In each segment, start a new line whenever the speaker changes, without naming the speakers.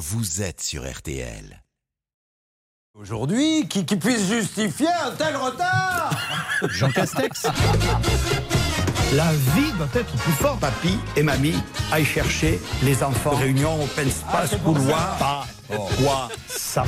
vous êtes sur RTL.
Aujourd'hui, qui, qui puisse justifier un tel retard
Jean Castex. La vie doit être plus forte.
Papy et mamie aillent chercher les enfants. Réunion, open space, couloir.
Pas quoi? Ça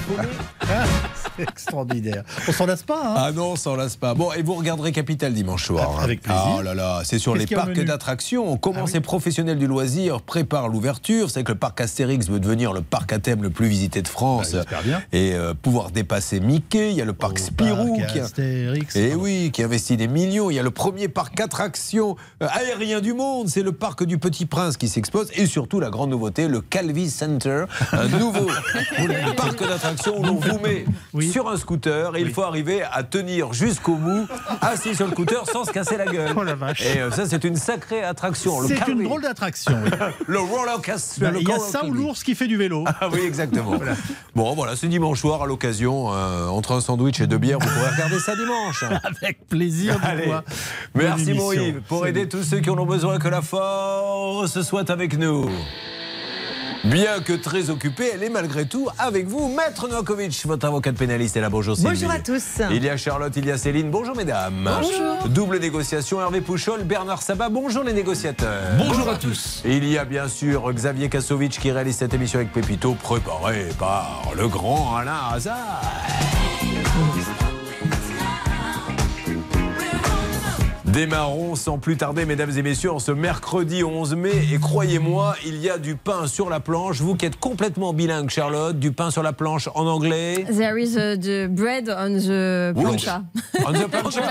C'est extraordinaire. On s'en lasse pas, hein?
Ah non, on s'en lasse pas. Bon, et vous regarderez Capital dimanche soir.
Avec plaisir.
Ah oh là là, c'est sur les parcs d'attractions. Comment
Ah oui.
ces professionnels du loisir préparent l'ouverture. C'est que le parc Astérix veut devenir le parc à thème le plus visité de France.
Bah, bien.
Et euh, pouvoir dépasser Mickey. Il y a le parc Spirou
Parc
qui a...
Astérix.
Et oui, qui investit des millions. Il y a le premier parc attraction euh, aérien du monde. C'est le parc du Petit Prince qui s'expose. Et surtout, la grande nouveauté, le Calvi Center, un nouveau parc d'attraction où l'on vous met
Oui.
sur un scooter et il faut arriver à tenir jusqu'au bout, assis sur le scooter sans se casser la gueule.
Oh la vache.
Et euh, ça, c'est une sacrée attraction. Le
C'est une drôle d'attraction. oui.
Le roller coaster.
Bah,
le
Il y a ça ou l'ours qui fait du vélo.
Ah oui, exactement. Bon, voilà, c'est dimanche soir à l'occasion, euh, entre un sandwich et deux bières, vous pourrez regarder ça dimanche.
Avec plaisir.
Allez. Merci mon. Yves pour aider tous ceux qui en ont besoin que la force soit avec nous. Bien que très occupée, elle est malgré tout avec vous. Maître Novakovic, votre avocate pénaliste, est là. Bonjour Sylvie.
Bonjour à tous.
Il y a Charlotte, il y a Céline. Bonjour mesdames.
Bonjour.
Double négociation, Hervé Pouchol, Bernard Sabat. Bonjour les négociateurs.
Bonjour à tous.
Il y a bien sûr Xavier Kasovic qui réalise cette émission avec Pépito, préparée par le grand Alain Hazard. Démarrons sans plus tarder, mesdames et messieurs, en ce mercredi 11 mai. Et croyez-moi, il y a du pain sur la planche. Vous qui êtes complètement bilingue, Charlotte, du pain sur la planche en anglais.
There is uh, the bread on the plancha.
On the plancha.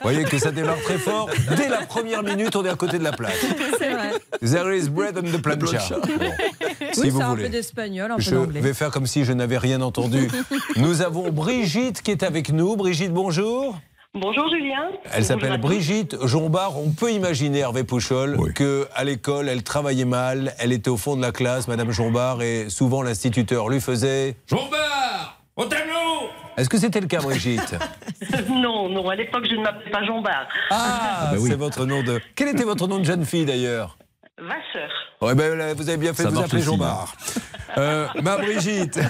Vous voyez que ça démarre très fort. Dès la première minute, on est à côté de la plaque.
C'est vrai.
There is bread on the plancha. Bon. Si
oui,
vous
c'est un
voulez.
peu d'espagnol, un peu
Je
d'anglais.
vais faire comme si je n'avais rien entendu. Nous avons Brigitte qui est avec nous. Brigitte, bonjour.
Bonjour Julien.
Elle s'appelle. Brigitte Jombard. On peut imaginer, Hervé Pouchol,
Oui.
que à l'école, elle travaillait mal. Elle était au fond de la classe, Madame Jombard, et souvent l'instituteur lui faisait.
Jombard Au tableau
Est-ce que c'était le cas, Brigitte?
Non, non, à l'époque je ne m'appelais pas Jean Bart.
Ah,
bah oui.
c'est votre nom de. Quel était votre nom de jeune fille d'ailleurs?
Vasseur.
Ouais, ben, là, vous avez bien fait
Ça
de vous appeler
aussi,
Jean-Bart. Euh, ma Brigitte,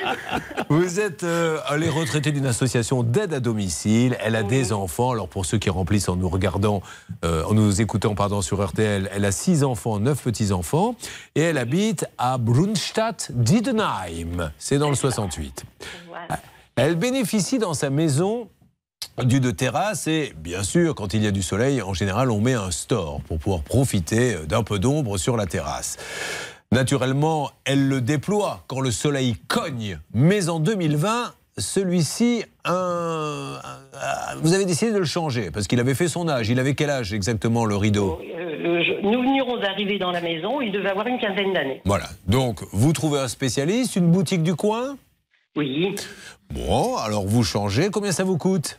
vous êtes euh, les retraités d'une association d'aide à domicile. Elle a des enfants. Alors pour ceux qui remplissent en nous regardant, euh, en nous écoutant pardon sur RTL, elle a six enfants, neuf petits enfants, et elle habite à Brunstadt Diedenheim. C'est dans le 68.
Voilà.
Elle bénéficie dans sa maison du de terrasse et bien sûr quand il y a du soleil en général on met un store pour pouvoir profiter d'un peu d'ombre sur la terrasse. Naturellement elle le déploie quand le soleil cogne mais en 2020 celui-ci un- vous avez décidé de le changer parce qu'il avait fait son âge. Il avait quel âge exactement le rideau?
Euh, je- nous venions d'arriver dans la maison, il devait avoir une quinzaine d'années.
Voilà. Donc vous trouvez un spécialiste, une boutique du coin?
Oui,
Bon, alors vous changez, combien ça vous coûte?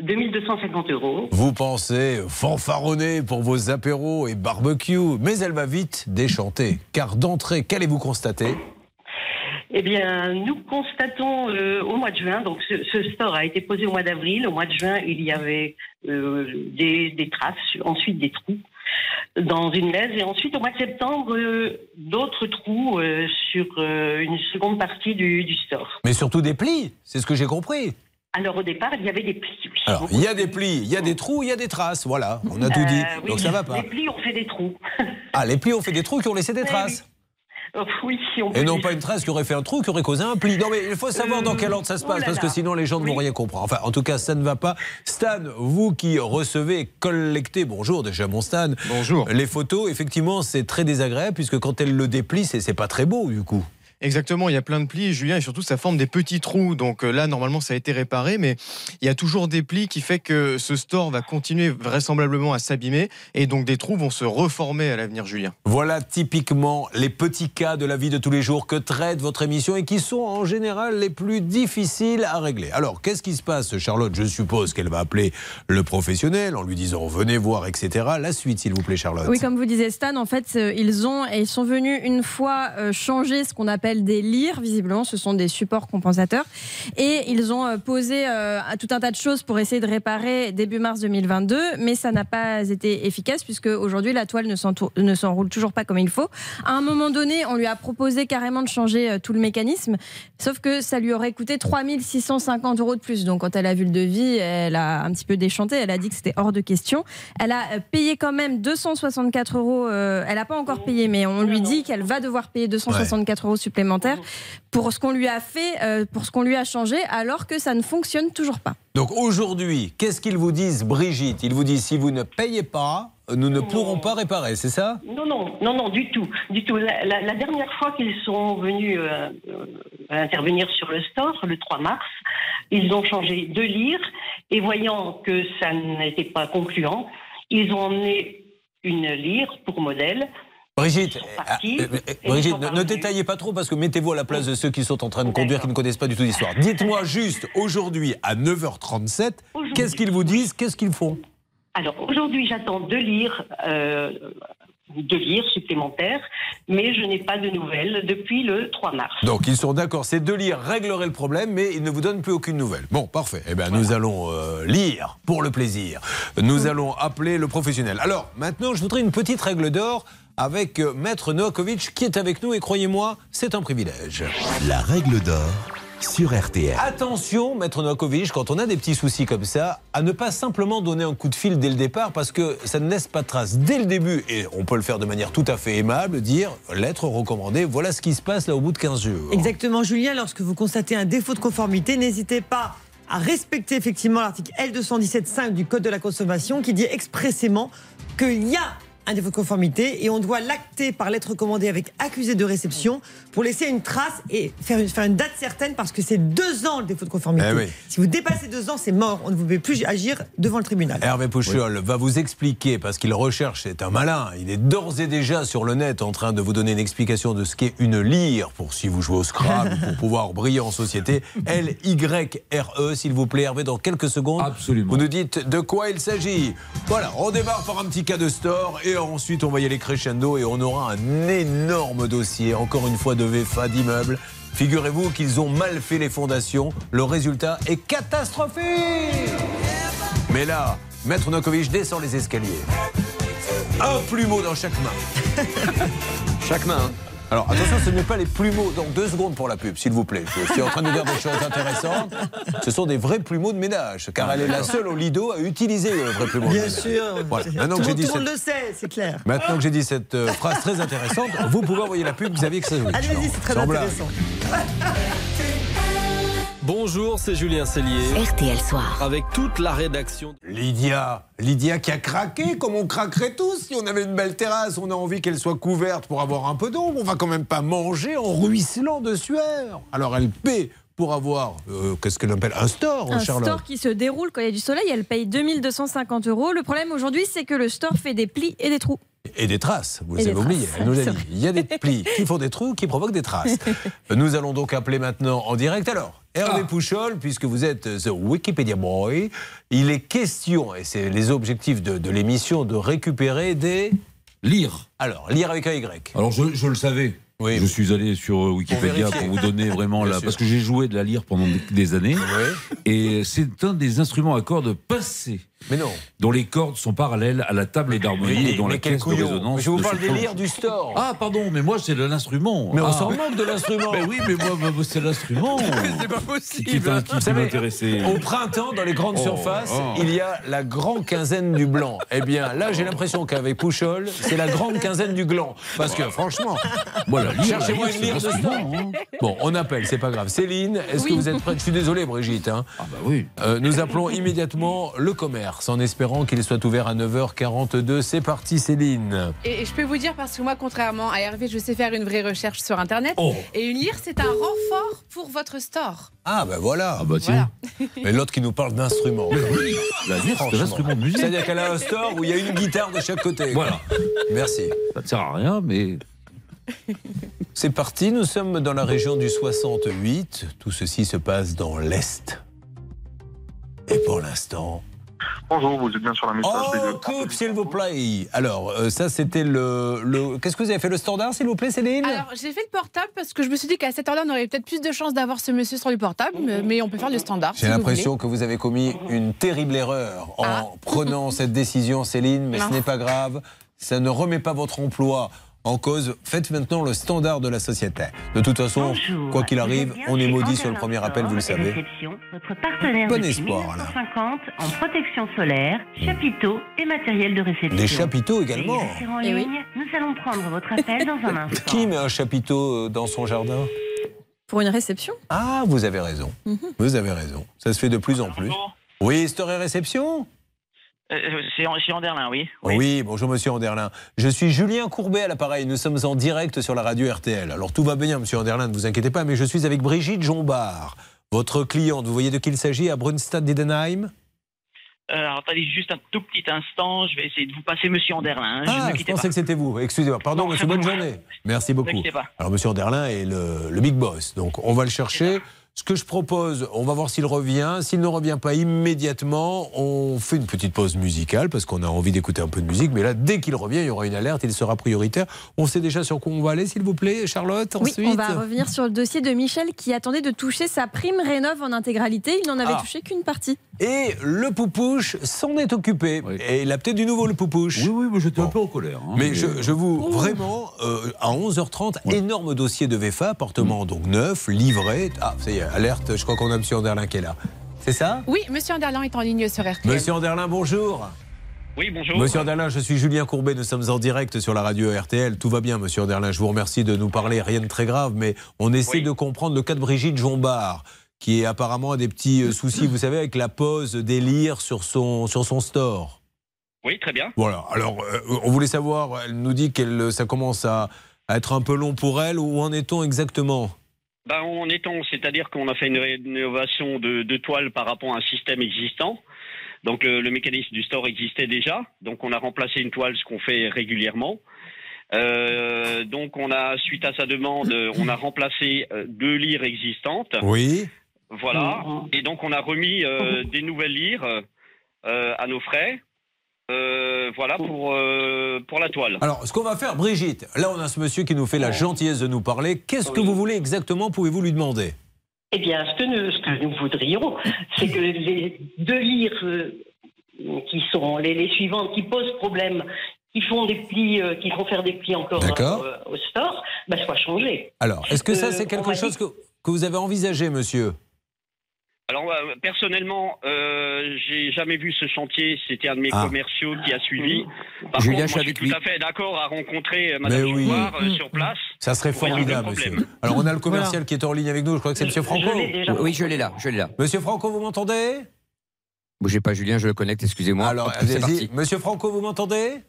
2250 euros.
Vous pensez fanfaronner pour vos apéros et barbecues, mais elle va vite déchanter. Car d'entrée, qu'allez-vous constater?
Eh bien, nous constatons euh, au mois de juin, donc ce, ce store a été posé au mois d'avril. Au mois de juin, il y avait euh, des, des traces, ensuite des trous dans une laisse, et ensuite au mois de septembre, euh, d'autres trous sur une seconde partie du, du store.
Mais surtout des plis, c'est ce que j'ai compris.
Alors au départ, il y avait des plis. oui.
Alors, il y a des plis, il y a des trous, il y a des traces, voilà, on a tout dit.
Euh, oui,
Donc ça va pas.
Les plis ont fait des trous.
Ah, les plis ont fait des trous qui ont laissé des
Oui,
traces.
Oh, oui, si on peut
Et non
dire.
pas une trace qui aurait fait un trou, qui aurait causé un pli. Non mais il faut savoir dans quel ordre ça se
oh
passe,
là
parce que sinon les gens ne vont
Oui.
rien comprendre. Enfin, en tout cas, ça ne va pas. Stan, vous qui recevez, collectez, bonjour déjà mon Stan,
Bonjour.
les photos, effectivement, c'est très désagréable, puisque quand elle le déplie, c'est c'est pas très beau du coup.
Exactement, il y a plein de plis, Julien, et surtout ça forme des petits trous. Donc euh, là, normalement, ça a été réparé, mais il y a toujours des plis qui fait que ce store va continuer vraisemblablement à s'abîmer, et donc des trous vont se reformer à l'avenir, Julien.
Voilà typiquement les petits cas de la vie de tous les jours que traite votre émission et qui sont en général les plus difficiles à régler. Alors, qu'est-ce qui se passe, Charlotte? Je suppose qu'elle va appeler le professionnel en lui disant venez voir, etc. La suite, s'il vous plaît, Charlotte.
Oui, comme vous disiez Stan, en fait, euh, ils ont et ils sont venus une fois euh, changer ce qu'on appelle des lyres. Visiblement, ce sont des supports compensateurs. Et ils ont euh, posé euh, tout un tas de choses pour essayer de réparer début mars 2022, mais ça n'a pas été efficace puisque aujourd'hui la toile ne s'enroule toujours pas comme il faut. À un moment donné, on lui a proposé carrément de changer euh, tout le mécanisme, sauf que ça lui aurait coûté 3650 euros de plus. Donc quand elle a vu le devis, elle a un petit peu déchanté, elle a dit que c'était hors de question. Elle a payé quand même 264 euros, elle n'a pas encore payé, mais on lui dit qu'elle va devoir payer 264 euros supplémentaires pour ce qu'on lui a fait, euh, pour ce qu'on lui a changé, alors que ça ne fonctionne toujours pas.
Donc aujourd'hui, qu'est-ce qu'ils vous disent, Brigitte? Ils vous disent si vous ne payez pas, nous ne pourrons pas réparer, c'est ça?
Non, non, non, non, du tout, du tout. La, la- la dernière fois qu'ils sont venus euh, euh, intervenir sur le store, le 3 mars, ils ont changé de lire et voyant que ça n'était pas concluant, ils ont emmené une lyre pour modèle.
Brigitte,
partis,
euh, euh,
et
Brigitte ne, détaillez pas trop parce que mettez-vous à la place de ceux qui sont en train de conduire, qui ne connaissent pas du tout l'histoire. Dites-moi juste, aujourd'hui, à 9h37,
Aujourd'hui.
qu'est-ce qu'ils vous disent, qu'est-ce qu'ils font?
Alors aujourd'hui, j'attends deux lyres, euh, deux lyres supplémentaires, mais je n'ai pas de nouvelles depuis le 3 mars.
Donc ils sont d'accord, ces deux lire régleraient le problème, mais ils ne vous donnent plus aucune nouvelle. Bon, parfait. Eh bien, nous allons euh, lire pour le plaisir. Nous allons appeler le professionnel. Alors, maintenant, je voudrais une petite règle d'or avec euh, Maître Novakovic qui est avec nous et croyez-moi, c'est un privilège.
La règle d'or sur RTL.
Attention, Maître Novakovic, quand on a des petits soucis comme ça, à ne pas simplement donner un coup de fil dès le départ parce que ça ne laisse pas de trace dès le début. Et on peut le faire de manière tout à fait aimable, dire lettre recommandée, voilà ce qui se passe là au bout de 15 jours.
Exactement, Julien. Lorsque vous constatez un défaut de conformité, n'hésitez pas à respecter effectivement l'article L217.5 du Code de la consommation qui dit expressément qu'il y a un défaut de conformité et on doit l'acter par lettre recommandée avec accusé de réception pour laisser une trace et faire une, faire une date certaine parce que c'est deux ans le défaut de conformité.
Eh oui.
Si vous dépassez deux ans, c'est mort. On ne vous peut plus agir devant le tribunal.
Hervé Pouchol va vous expliquer, parce qu'il recherche, c'est un malin, il est d'ores et déjà sur le net en train de vous donner une explication de ce qu'est une lyre pour si vous jouez au Scrabble, pour pouvoir briller en société. L-Y-R-E, s'il vous plaît, Hervé, dans quelques secondes.
Absolument.
Vous nous dites de quoi il s'agit. Voilà, on démarre par un petit cas de store et ensuite on va y aller crescendo et on aura un énorme dossier, encore une fois de VFA d'immeubles. Figurez-vous qu'ils ont mal fait les fondations. Le résultat est catastrophique. Mais là, Maître Nokovic descend les escaliers. Un plumeau dans chaque main. chaque main. Alors attention, ce n'est pas les plumeaux. Donc deux secondes pour la pub, s'il vous plaît. Je suis en train de dire des choses intéressantes. Ce sont des vrais plumeaux de ménage, car elle est la seule au Lido à utiliser le vrai plumeau de
Bien
ménage.
sûr.
Voilà.
Tout,
Maintenant
le
que j'ai
monde-
dit
tout le monde
cette-
le sait, c'est clair.
Maintenant que j'ai dit cette euh, phrase très intéressante, vous pouvez envoyer la pub Xavier Xavier.
Allez-y, c'est très intéressant.
Bonjour, c'est Julien Cellier.
RTL Soir.
Avec toute la rédaction.
Lydia, Lydia qui a craqué, comme on craquerait tous. Si on avait une belle terrasse, on a envie qu'elle soit couverte pour avoir un peu d'ombre. On va quand même pas manger en ruisselant de sueur. Alors elle paie pour avoir, euh, qu'est-ce qu'elle appelle, un store,
Un
Charlotte.
store qui se déroule quand il y a du soleil, elle paye 2250 euros. Le problème aujourd'hui, c'est que le store fait des plis et des trous.
Et des traces, vous
Et
avez oublié, elle nous a dit. Il y a des plis qui font des trous, qui provoquent des traces. Nous allons donc appeler maintenant en direct. Alors, Hervé Pouchol, puisque vous êtes The Wikipedia Boy, il est question, et c'est les objectifs de, de l'émission, de récupérer des...
Lire.
Alors, lire avec un Y.
Alors je, je le savais.
Oui.
Je suis allé sur euh, Wikipédia pour vous donner vraiment
Bien
la.
sûr.
Parce que j'ai joué de la lyre pendant des, années.
Oui.
Et c'est un des instruments à cordes passées,
Mais non.
dont les cordes sont parallèles à la table d'harmonie et dont la
mais
caisse de résonance.
Mais Je vous parle des lyres du store.
Ah, pardon, mais moi, c'est de l'instrument.
mais on
Ah.
s'en moque de l'instrument.
Ben oui, mais moi, c'est l'instrument.
C'est pas
qui,
possible.
qui
Vous savez,
m'intéressait.
Au printemps, dans les grandes
Oh,
surfaces,
oh.
il y a la grande quinzaine du blanc. Eh bien, là, j'ai l'impression qu'avec Pouchol, c'est la grande quinzaine du gland. Parce que, franchement,
lyre,
cherchez-moi une
c'est
de store.
hein.
Bon, on appelle, c'est pas grave. Céline, est-ce que vous êtes prête? Je suis désolé, Brigitte. hein.
Ah bah oui.
Euh, nous appelons immédiatement le commerce en espérant qu'il soit ouvert à 9h42. C'est parti, Céline.
Et je peux vous dire, parce que moi, contrairement à Hervé, je sais faire une vraie recherche sur Internet.
Oh.
Et une lyre, c'est un renfort pour votre store.
Ah, ben voilà.
Ah bah tiens.
Mais l'autre qui nous parle d'instruments.
La lyre, c'est un instrument de musique.
C'est-à-dire qu'elle a un store où il y a une guitare de chaque côté.
Voilà.
Merci.
Ça ne sert à rien, mais
C'est parti, nous sommes dans la région du 68. Tout ceci se passe dans l'Est. Et pour l'instant,
Bonjour, vous êtes bien sur la messagerie
Oh, coupe, s'il vous plaît. Alors, euh, ça, c'était le. le... Qu'est-ce que vous avez fait, le standard, s'il vous plaît, Céline?
Alors, j'ai fait le portable parce que je me suis dit qu'à cette heure-là, on aurait peut-être plus de chances d'avoir ce monsieur sur le portable, mais- on peut faire le standard.
J'ai
si
l'impression que vous avez commis une terrible erreur en
Ah.
prenant cette décision, Céline, mais ce n'est pas grave. Ça ne remet pas votre emploi en cause. Faites maintenant le standard de la société. De toute façon, quoi qu'il arrive, on est maudit sur le premier appel, vous le savez.
Votre partenaire
Bon espoir, là.
1950 en protection solaire, chapiteaux et matériel de réception.
Des chapiteaux également.
En
Eh oui.
Nous allons prendre votre appel dans un instant.
Qui met un chapiteau euh, dans son jardin?
Pour une réception?
Ah, vous avez raison.
Mhm.
Vous avez raison. Ça se fait de plus en plus. Oui, Store et Réception?
Euh, c'est chez Anderlin, oui.
Oui. bonjour Monsieur Anderlin. Je suis Julien Courbet à l'appareil. Nous sommes en direct sur la radio RTL. Alors tout va bien, Monsieur Anderlin, ne vous inquiétez pas, mais je suis avec Brigitte Jombard, votre cliente. Vous voyez de qui il s'agit à Brunstad-Diedenheim
Euh, alors, attendez juste un tout petit instant. Je vais essayer de vous passer Monsieur Anderlin. hein.
Ah, je pensais
pas.
que c'était vous. Excusez-moi. Pardon,
Non,
monsieur, bonne journée. Merci beaucoup. Alors, monsieur Anderlin est le, le big boss. Donc, on va le chercher. Ce que je propose, on va voir s'il revient. S'il ne revient pas immédiatement, on fait une petite pause musicale parce qu'on a envie d'écouter un peu de musique. Mais là, dès qu'il revient, il y aura une alerte. Il sera prioritaire. On sait déjà sur quoi on va aller, s'il vous plaît, Charlotte
Oui,
ensuite
on va revenir sur le dossier de Michel qui attendait de toucher sa prime rénov en intégralité. Il n'en avait
Ah.
touché qu'une partie.
Et le poupouche s'en est occupé. Et il a peut-être du nouveau, le poupouche.
Oui, oui, mais j'étais un peu en colère. hein,
Mais
mais-
je, je vous, vraiment, euh, à 11h30, énorme dossier de VFA, appartement donc neuf, livré. Ah, ça y est, alerte, je crois qu'on a M. Anderlin qui est là. C'est ça?
Oui, monsieur Anderlin est en ligne sur RTL.
Monsieur Anderlin, bonjour.
Oui, bonjour.
Monsieur Anderlin, je suis Julien Courbet, nous sommes en direct sur la radio RTL. Tout va bien, monsieur Anderlin, je vous remercie de nous parler, rien de très grave, mais on essaie de comprendre le cas de Brigitte Jombard, qui apparemment a des petits euh, soucis, vous savez, avec la pose des lyres sur son, sur son store.
Oui, très bien.
Voilà, alors euh, on voulait savoir, elle nous dit que ça commence à, à être un peu long pour elle, où en est-on exactement?
Ben, on est en, c'est-à-dire qu'on a fait une rénovation de, de toile par rapport à un système existant. Donc le, le mécanisme du store existait déjà. Donc on a remplacé une toile, ce qu'on fait régulièrement. Euh, donc on a, suite à sa demande, on a remplacé euh, deux lyres existantes.
Oui.
Voilà. Et donc on a remis euh, des nouvelles lyres euh, à nos frais. Euh, voilà pour, euh, pour la toile.
Alors, ce qu'on va faire, Brigitte, là on a ce monsieur qui nous fait la gentillesse de nous parler. Qu'est-ce que vous voulez exactement Pouvez-vous lui demander?
Eh bien, ce que nous, ce que nous voudrions, c'est que les deux lyres euh, qui sont les, les suivantes qui posent problème, qui font des plis, euh, qui font faire des plis encore euh, au store, bah, soient changées.
Alors, est-ce que ça c'est quelque chose
dit-
que, que vous avez envisagé, monsieur?
Alors euh, personnellement, euh, j'ai jamais vu ce chantier. C'était un de mes
Ah.
commerciaux qui a suivi. Par
Julien,
contre,
je suis
moi, je
avec
suis
lui.
tout à fait d'accord à rencontrer euh,
Mais
Madame
oui.
Euh, sur place.
Ça serait formidable, monsieur. Alors, on a le commercial qui est en ligne avec nous. Je crois que c'est monsieur Franco.
Oui, je l'ai là, je l'ai là.
Monsieur Franco, vous m'entendez?
Bougez pas, Julien, je le connecte, excusez-moi.
Alors, allez-y.
parti.
Monsieur Franco, vous m'entendez?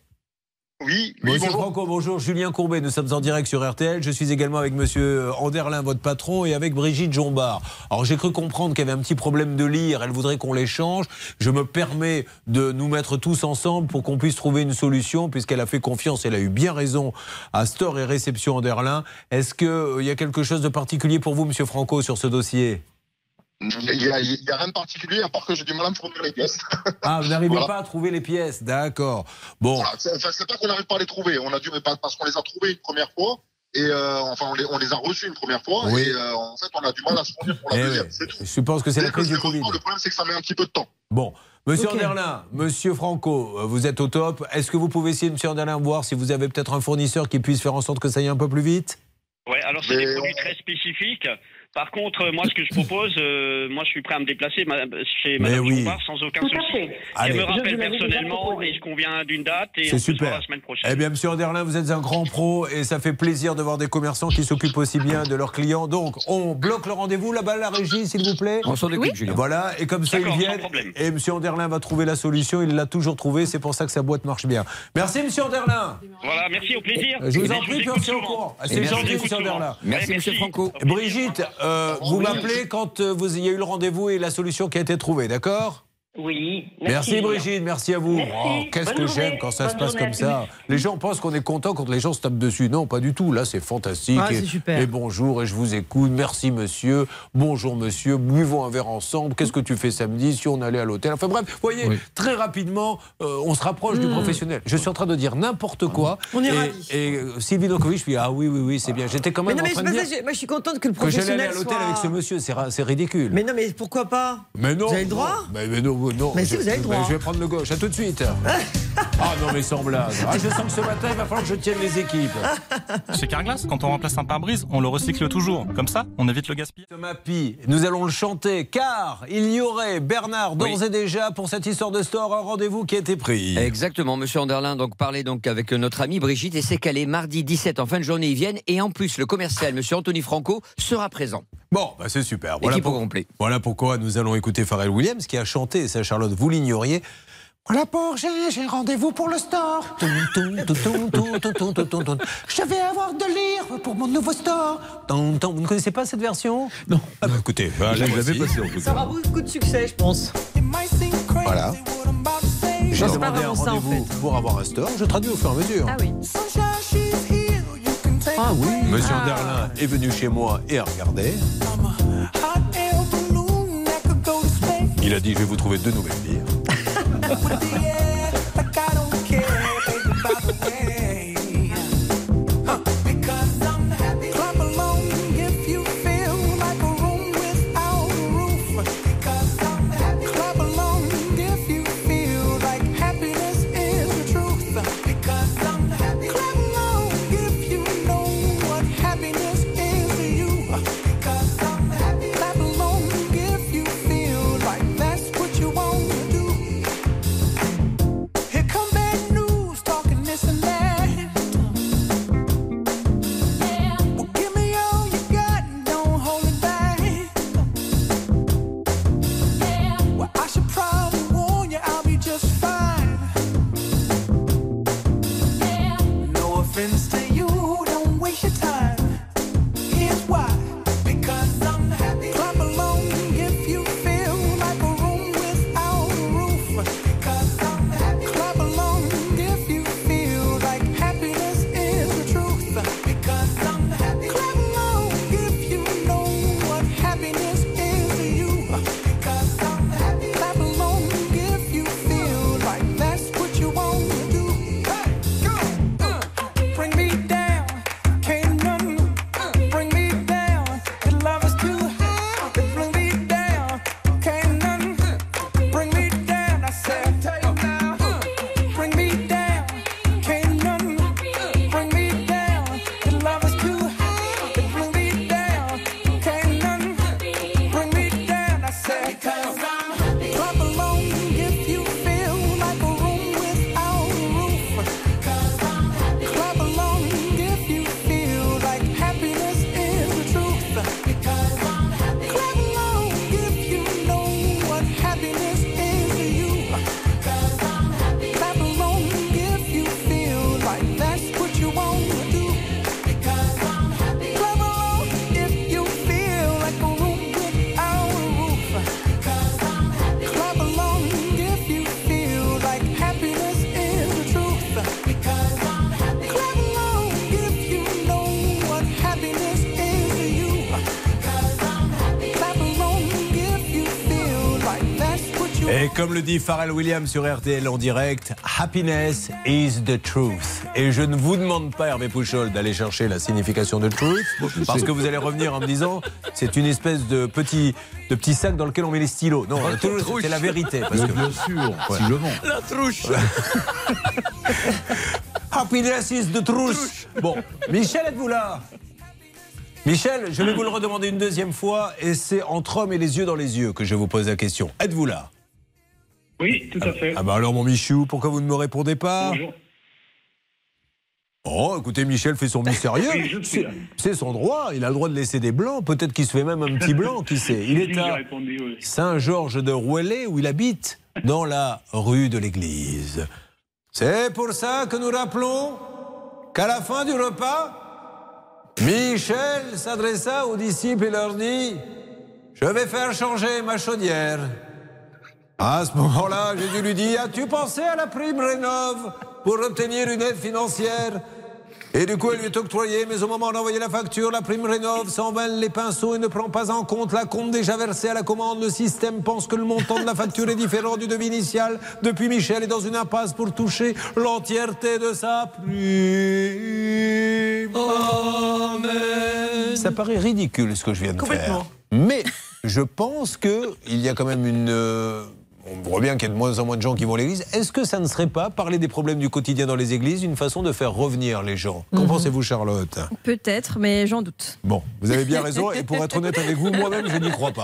Oui,
Monsieur Franco, bonjour. Julien Courbet, nous sommes en direct sur RTL. Je suis également avec Monsieur Anderlin, votre patron, et avec Brigitte Jombard. Alors j'ai cru comprendre qu'il y avait un petit problème de lire. Elle voudrait qu'on l'échange. Je me permets de nous mettre tous ensemble pour qu'on puisse trouver une solution, puisqu'elle a fait confiance. Elle a eu bien raison à Store et Réception Anderlin. Est-ce qu'il y a quelque chose de particulier pour vous, Monsieur Franco, sur ce dossier?
Il n'y a, il y a rien de particulier à part que j'ai du mal à me fournir les pièces.
Ah, vous n'arrivez
Voilà.
pas à trouver les pièces. D'accord. Bon.
Voilà, c'est pas qu'on n'arrive pas à les trouver. On a dû, pas- parce qu'on les a trouvés une première fois. Et euh, enfin, on les, on les a reçus une première fois.
Oui.
Et euh, en fait, on a du mal à se fournir pour la
Eh
deuxième.
ouais.
C'est tout.
Je suppose que c'est la crise du Covid.
Le problème, c'est que ça met un petit peu de temps.
Bon, Monsieur
Ok.
Anderlin, Monsieur Franco, euh, vous êtes au top. Est-ce que vous pouvez essayer, Monsieur Anderlin, voir si vous avez peut-être un fournisseur qui puisse faire en sorte que ça aille un peu plus vite?
Ouais, alors c'est des produits très spécifiques. Par contre, moi, ce que je propose, euh, moi, je suis prêt à me déplacer chez Madame
oui.
Sans aucun
Tout
souci. Elle me rappelle personnellement et je conviens d'une date et on
C'est
peut se
super.
la semaine prochaine.
Eh bien, Monsieur Anderlin, vous êtes un grand pro et ça fait plaisir de voir des commerçants qui s'occupent aussi bien de leurs clients. Donc, on bloque le rendez-vous là-bas, la régie, s'il vous plaît.
On s'en occupe, Julien.
Voilà, et comme ça, ils viennent. Et Monsieur Anderlin va trouver la solution. Il l'a toujours trouvé. C'est pour ça que sa boîte marche bien. Merci, Monsieur Anderlin.
Voilà, merci, au plaisir.
Je vous en prie, puis on au courant. C'est
merci,
gentil, Monsieur. Anderlin.
Merci, Monsieur Franco.
Brigitte, euh, vous m'appelez quand euh, vous, il y a eu le rendez-vous et la solution qui a été trouvée, d'accord?
Oui.
Merci. Brigitte, merci à vous. Oh, Qu'est-ce que j'aime quand ça se passe comme ça. Les gens pensent qu'on est content quand les gens se tapent dessus. Non, pas du tout. Là, c'est fantastique.
Ah,
et,
c'est super.
et bonjour, et je vous écoute. Merci, monsieur. Bonjour, monsieur. Buvons un verre ensemble. Qu'est-ce que tu fais samedi si on allait à l'hôtel? Enfin bref, vous voyez, très rapidement, euh, on se rapproche du
Mm.
professionnel. Je suis en train de dire n'importe quoi.
On est
et,
ravis.
et euh, Sylvie Nokovic, je dis ah oui, oui, oui, c'est bien. J'étais quand
Mais
même en
mais
train de dire
moi je suis contente que le
que j'allais aller
professionnel
à l'hôtel
soit...
avec ce monsieur. C'est ridicule.
Mais non, mais pourquoi pas?
Mais non.
Vous avez le droit?
Mais non, non.
Mais si,
Je-
vous avez le droit.
Je vais prendre le gauche. À tout de suite. ah non, mais sans blague. Ah, je sens que ce matin, il va falloir que je tienne les équipes.
Chez Carglass, quand on remplace un pare-brise, on le recycle toujours. Comme ça, on évite le gaspillage.
Thomas Pi, nous allons le chanter car il y aurait, Bernard, d'ores
Oui.
et déjà, pour cette histoire de store, un rendez-vous qui a été pris.
Exactement, monsieur Anderlin donc parlait donc avec notre amie Brigitte et c'est qu'elle est mardi 17 en fin de journée ils viennent et en plus le commercial monsieur Anthony Franco sera présent.
Bon, bah, c'est super. Voilà, pourquoi nous allons écouter Pharrell Williams qui a chanté, et ça Charlotte, vous l'ignoriez. Voilà pour, j'ai rendez-vous pour le store. Je vais avoir de lire pour mon nouveau store. Vous ne connaissez pas cette version? Non. Ah, bah écoutez, bah, je l'avais passé en tout cas.
Ça aura beaucoup de succès, je pense.
Voilà. J'ai demandé un
rendez-vous en
fait. pour avoir un store. Je traduis au fur et à mesure.
Ah oui.
Ah oui. Monsieur Anderlin est venu chez moi et a regardé. Il a dit je vais vous trouver deux nouvelles bières. comme le dit Pharrell Williams sur RTL en direct, happiness is the truth. Et je ne vous demande pas, Hervé Pouchol, d'aller chercher la signification de truth, parce que vous allez revenir en me disant, c'est une espèce de petit, de petit sac dans lequel on met les stylos. Non, c'est la vérité. Parce que,
bien sûr,
Ouais.
si je vends.
La trouche
Happiness is the truth. Bon, Michel, êtes-vous là? Michel, je vais vous le redemander une deuxième fois, et c'est entre hommes et les yeux dans les yeux que je vous pose la question. Êtes-vous là?
Oui, tout à fait.
Ah bah alors mon Michou, pourquoi vous ne me répondez pas
Bonjour.
Oh, écoutez, Michel fait son mystérieux.
Oui,
C'est- son droit. Il a le droit de laisser des blancs. Peut-être qu'il se fait même un petit blanc, qui sait. Il est à
oui.
Saint-Georges de Rouellé, où il habite, dans la rue de l'église. C'est pour ça que nous rappelons qu'à la fin du repas, Michel s'adressa aux disciples et leur dit Je vais faire changer ma chaudière.
À ce moment-là, j'ai dû lui dire As-tu pensé à la prime Rénov pour obtenir une aide financière? Et du coup, elle lui est octroyée, mais au moment d'envoyer la facture, la prime Rénov s'envale les pinceaux et ne prend pas en compte la compte déjà versée à la commande. Le système pense que le montant de la facture est différent du devis initial. Depuis, Michel est dans une impasse pour toucher l'entièreté de sa prime. Ça paraît ridicule ce que je viens de faire.
Complètement.
Mais je pense qu'il y a quand même une. On voit bien qu'il y a de moins en moins de gens qui vont à l'église. Est-ce que ça ne serait pas, parler des problèmes du quotidien dans les églises, une façon de faire revenir les gens? Qu'en
Mhm.
pensez-vous, Charlotte?
Peut-être, mais j'en doute.
Bon, vous avez bien raison. Et pour être honnête avec vous, moi-même, je n'y crois pas.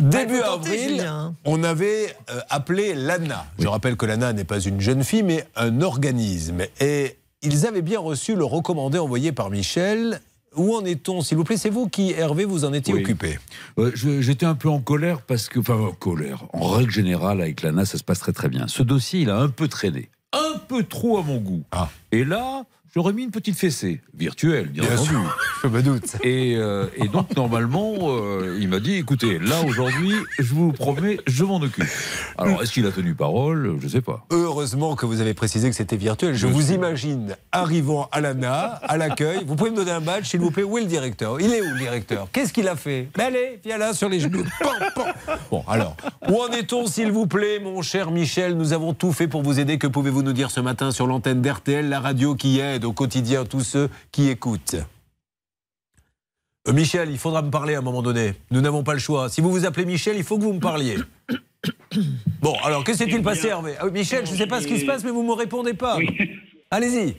Début
faut tenter,
avril, on avait euh, appelé l'ANA. Je rappelle que l'ANA n'est pas une jeune fille, mais un organisme. Et ils avaient bien reçu le recommandé envoyé par Michel. Où en est-on, s'il vous plaît? C'est vous qui, Hervé, vous en étiez
Oui.
occupé.
Euh, J'étais un peu en colère parce que, enfin, en colère. En règle générale, avec l'ANA, ça se passe très très bien. Ce dossier, il a un peu traîné. Un peu trop à mon goût.
Ah.
Et là, j'aurais mis une petite fessée, virtuelle, bien,
Bien sûr, je me doute.
Et, euh, et donc, normalement, euh, il m'a dit écoutez, là, aujourd'hui, je vous promets, je m'en occupe. Alors, est-ce qu'il a tenu parole? Je sais pas.
Heureusement que vous avez précisé que c'était virtuel. Je vous imagine arrivant à l'ANA, à l'accueil. Vous pouvez me donner un badge, s'il vous plaît Où est le directeur? Il est où le directeur? Qu'est-ce qu'il a fait? Ben Allez, viens là sur les genoux. Pan, pan. Bon, alors, où en est-on, s'il vous plaît, mon cher Michel? Nous avons tout fait pour vous aider. Que pouvez-vous nous dire ce matin sur l'antenne d'RTL, la radio qui aide au quotidien tous ceux qui écoutent Euh, Michel, il faudra me parler à un moment donné. Nous n'avons pas le choix. Si vous vous appelez Michel, il faut que vous me parliez. Bon, alors, que s'est-il passé, Hervé? Ah oui, Michel, je ne sais pas ce qui se passe, mais vous ne me répondez pas. Allez-y.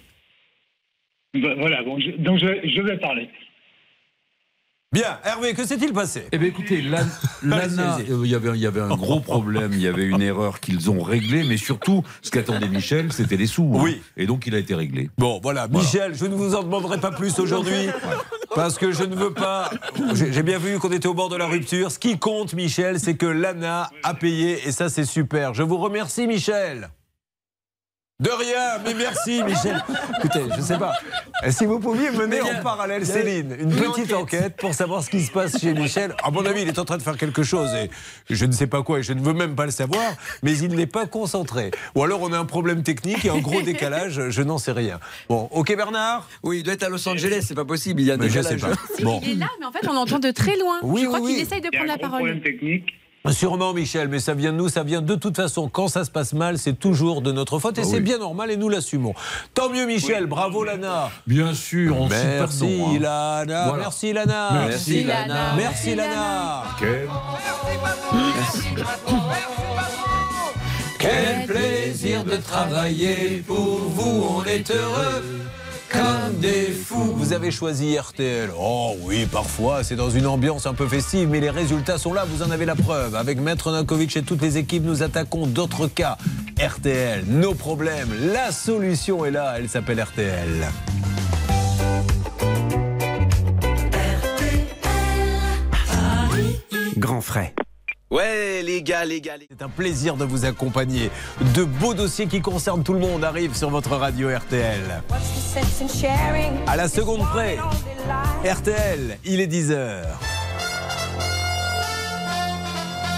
Bah, Voilà, bon, je- donc je, je vais parler.
Bien, Hervé, que s'est-il passé?
Eh bien, écoutez, l'A- l'ANA, il y avait, il y avait un gros problème, il y avait une erreur qu'ils ont réglée, mais surtout, ce qu'attendait Michel, c'était les sous. hein.
Oui.
Et donc, il a été réglé.
Bon, voilà, Michel, je ne vous en demanderai pas plus aujourd'hui, parce que je ne veux pas. J'ai j'ai bien vu qu'on était au bord de la rupture. Ce qui compte, Michel, c'est que l'ANA a payé, et ça, c'est super. Je vous remercie, Michel. De rien, mais merci, Michel. Écoutez, je sais pas. Si vous pouviez mener en parallèle, Céline, une petite enquête pour savoir ce qui se passe chez Michel. À mon avis, il est en train de faire quelque chose et je ne sais pas quoi et je ne veux même pas le savoir, mais il n'est pas concentré. Ou alors on a un problème technique et un gros décalage, je n'en sais rien. Bon, ok Bernard?
Oui, il doit être à Los Angeles, c'est pas possible, il y a un
Mais je
décalage.
sais pas. Bon.
Il est là, mais en fait, on l'entend de très loin.
Oui,
je crois
oui,
qu'il
oui.
essaye de
Il y a
prendre
un
la
gros
parole.
problème technique.
Sûrement, Michel, mais ça vient de nous, ça vient de toute façon. Quand ça se passe mal, c'est toujours de notre faute et
Ah
c'est bien normal et nous l'assumons. Tant mieux, Michel, bravo Lana.
Bien sûr, on de
Merci
hein.
Lana, merci Lana.
Merci, Lana.
Merci Lana. Quel plaisir de travailler pour vous, on est heureux. Comme des fous. Vous avez choisi RTL. Oh oui, parfois, c'est dans une ambiance un peu festive, mais les résultats sont là, vous en avez la preuve. Avec Maître Nankovic et toutes les équipes, nous attaquons d'autres cas. RTL, nos problèmes, la solution est là, elle s'appelle RTL.
Grand frais.
Ouais, les gars, les gars, c'est un plaisir de vous accompagner. De beaux dossiers qui concernent tout le monde arrivent sur votre radio RTL. À la seconde près, RTL, il est 10h.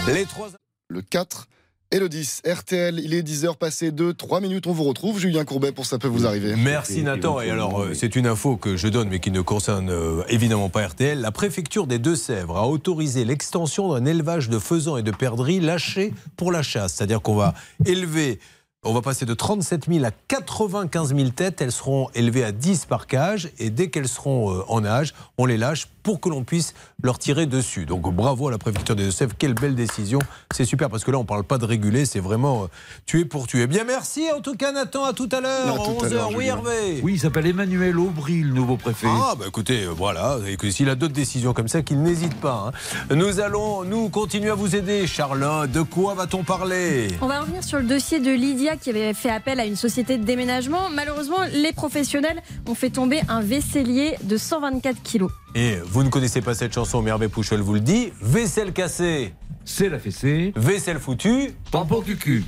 Les trois.
Le 4 et le 10. RTL, il est 10h passé de 3 minutes. On vous retrouve. Julien Courbet pour Ça peut vous arriver.
Merci Nathan. Et alors, euh, c'est une info que je donne, mais qui ne concerne euh, évidemment pas RTL. La préfecture des Deux-Sèvres a autorisé l'extension d'un élevage de faisans et de perdrix lâchés pour la chasse. C'est-à-dire qu'on va élever. On va passer de 37 000 à 95 000 têtes. Elles seront élevées à 10 par cage. Et dès qu'elles seront euh, en âge, on les lâche pour que l'on puisse leur tirer dessus. Donc bravo à la préfecture des Deux-Sèvres. Quelle belle décision. C'est super parce que là, on ne parle pas de réguler. C'est vraiment euh, tuer pour tuer. Bien, merci en tout cas, Nathan. À tout à l'heure.
À tout à
11h.
l'heure,
Oui. Hervé.
Oui, il s'appelle Emmanuel Aubry, le nouveau préfet.
Ah, bah écoutez, euh, voilà, et que s'il a d'autres décisions comme ça, qu'il n'hésite pas. hein. Nous allons, nous, continuer à vous aider. Charlotte, de quoi va-t-on parler?
On va revenir sur le dossier de Lydia qui avait fait appel à une société de déménagement. Malheureusement, les professionnels ont fait tomber un vaisselier de 124 kilos.
Et vous ne connaissez pas cette chanson, mais Hervé Pouchol vous le dit. Vaisselle cassée.
C'est la fessée.
Vaisselle foutue.
Tampon cucu.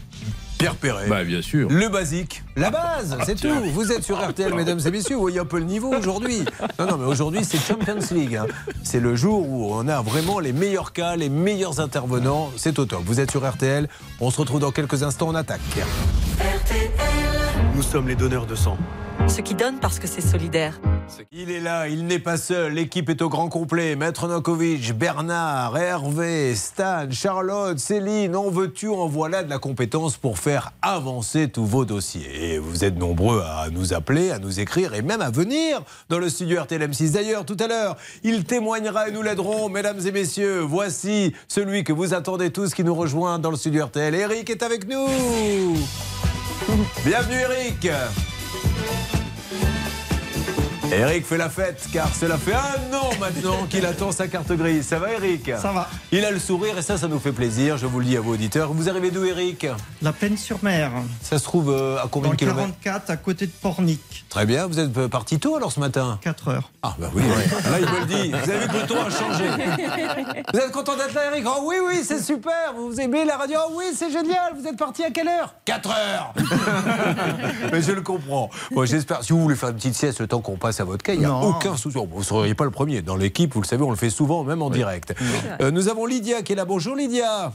Pierre Perret.
Bah, bien sûr.
Le basique, la base, c'est tout. Vous êtes sur RTL, mesdames et messieurs. Vous voyez un peu le niveau aujourd'hui. Non, non, mais aujourd'hui, c'est Champions League. hein. C'est le jour où on a vraiment les meilleurs cas, les meilleurs intervenants. C'est au top. Vous êtes sur RTL. On se retrouve dans quelques instants. On attaque.
Nous sommes les donneurs de sang.
Ceux qui donnent parce que c'est solidaire.
Il est là, il n'est pas seul. L'équipe est au grand complet. Maître Nokovic, Bernard, Hervé, Stan, Charlotte, Céline, en veux-tu, en voilà de la compétence pour faire avancer tous vos dossiers. Et vous êtes nombreux à nous appeler, à nous écrire et même à venir dans le studio RTL M6. D'ailleurs, tout à l'heure, il témoignera et nous l'aiderons, mesdames et messieurs. Voici celui que vous attendez tous qui nous rejoint dans le studio RTL. Eric est avec nous. Bienvenue Eric. Thank you. Eric fait la fête car cela fait un an maintenant qu'il attend sa carte grise. Ça va Eric
Ça va.
Il a le sourire et ça, ça nous fait plaisir. Je vous le dis à vos auditeurs. Vous arrivez d'où Eric?
La Peine-sur-Mer.
Ça se trouve euh, à combien
Dans
de kilomètres
44, à côté de Pornic.
Très bien. Vous êtes euh, parti tôt alors ce matin?
4 heures.
Ah bah oui. Là il me le dit. Vous avez vu que le ton a changé. Vous êtes content d'être là Eric? Oh oui oui c'est super. Vous aimez la radio? Oh oui c'est génial. Vous êtes parti à quelle heure? 4 heures. Mais je le comprends. Bon, j'espère. Si vous voulez faire une petite sieste le temps qu'on passe à votre cas, il n'y a
Non.
aucun souci. Vous ne seriez pas le premier. Dans l'équipe, vous le savez, on le fait souvent, même en direct. Euh, nous avons Lydia qui est là. Bonjour Lydia.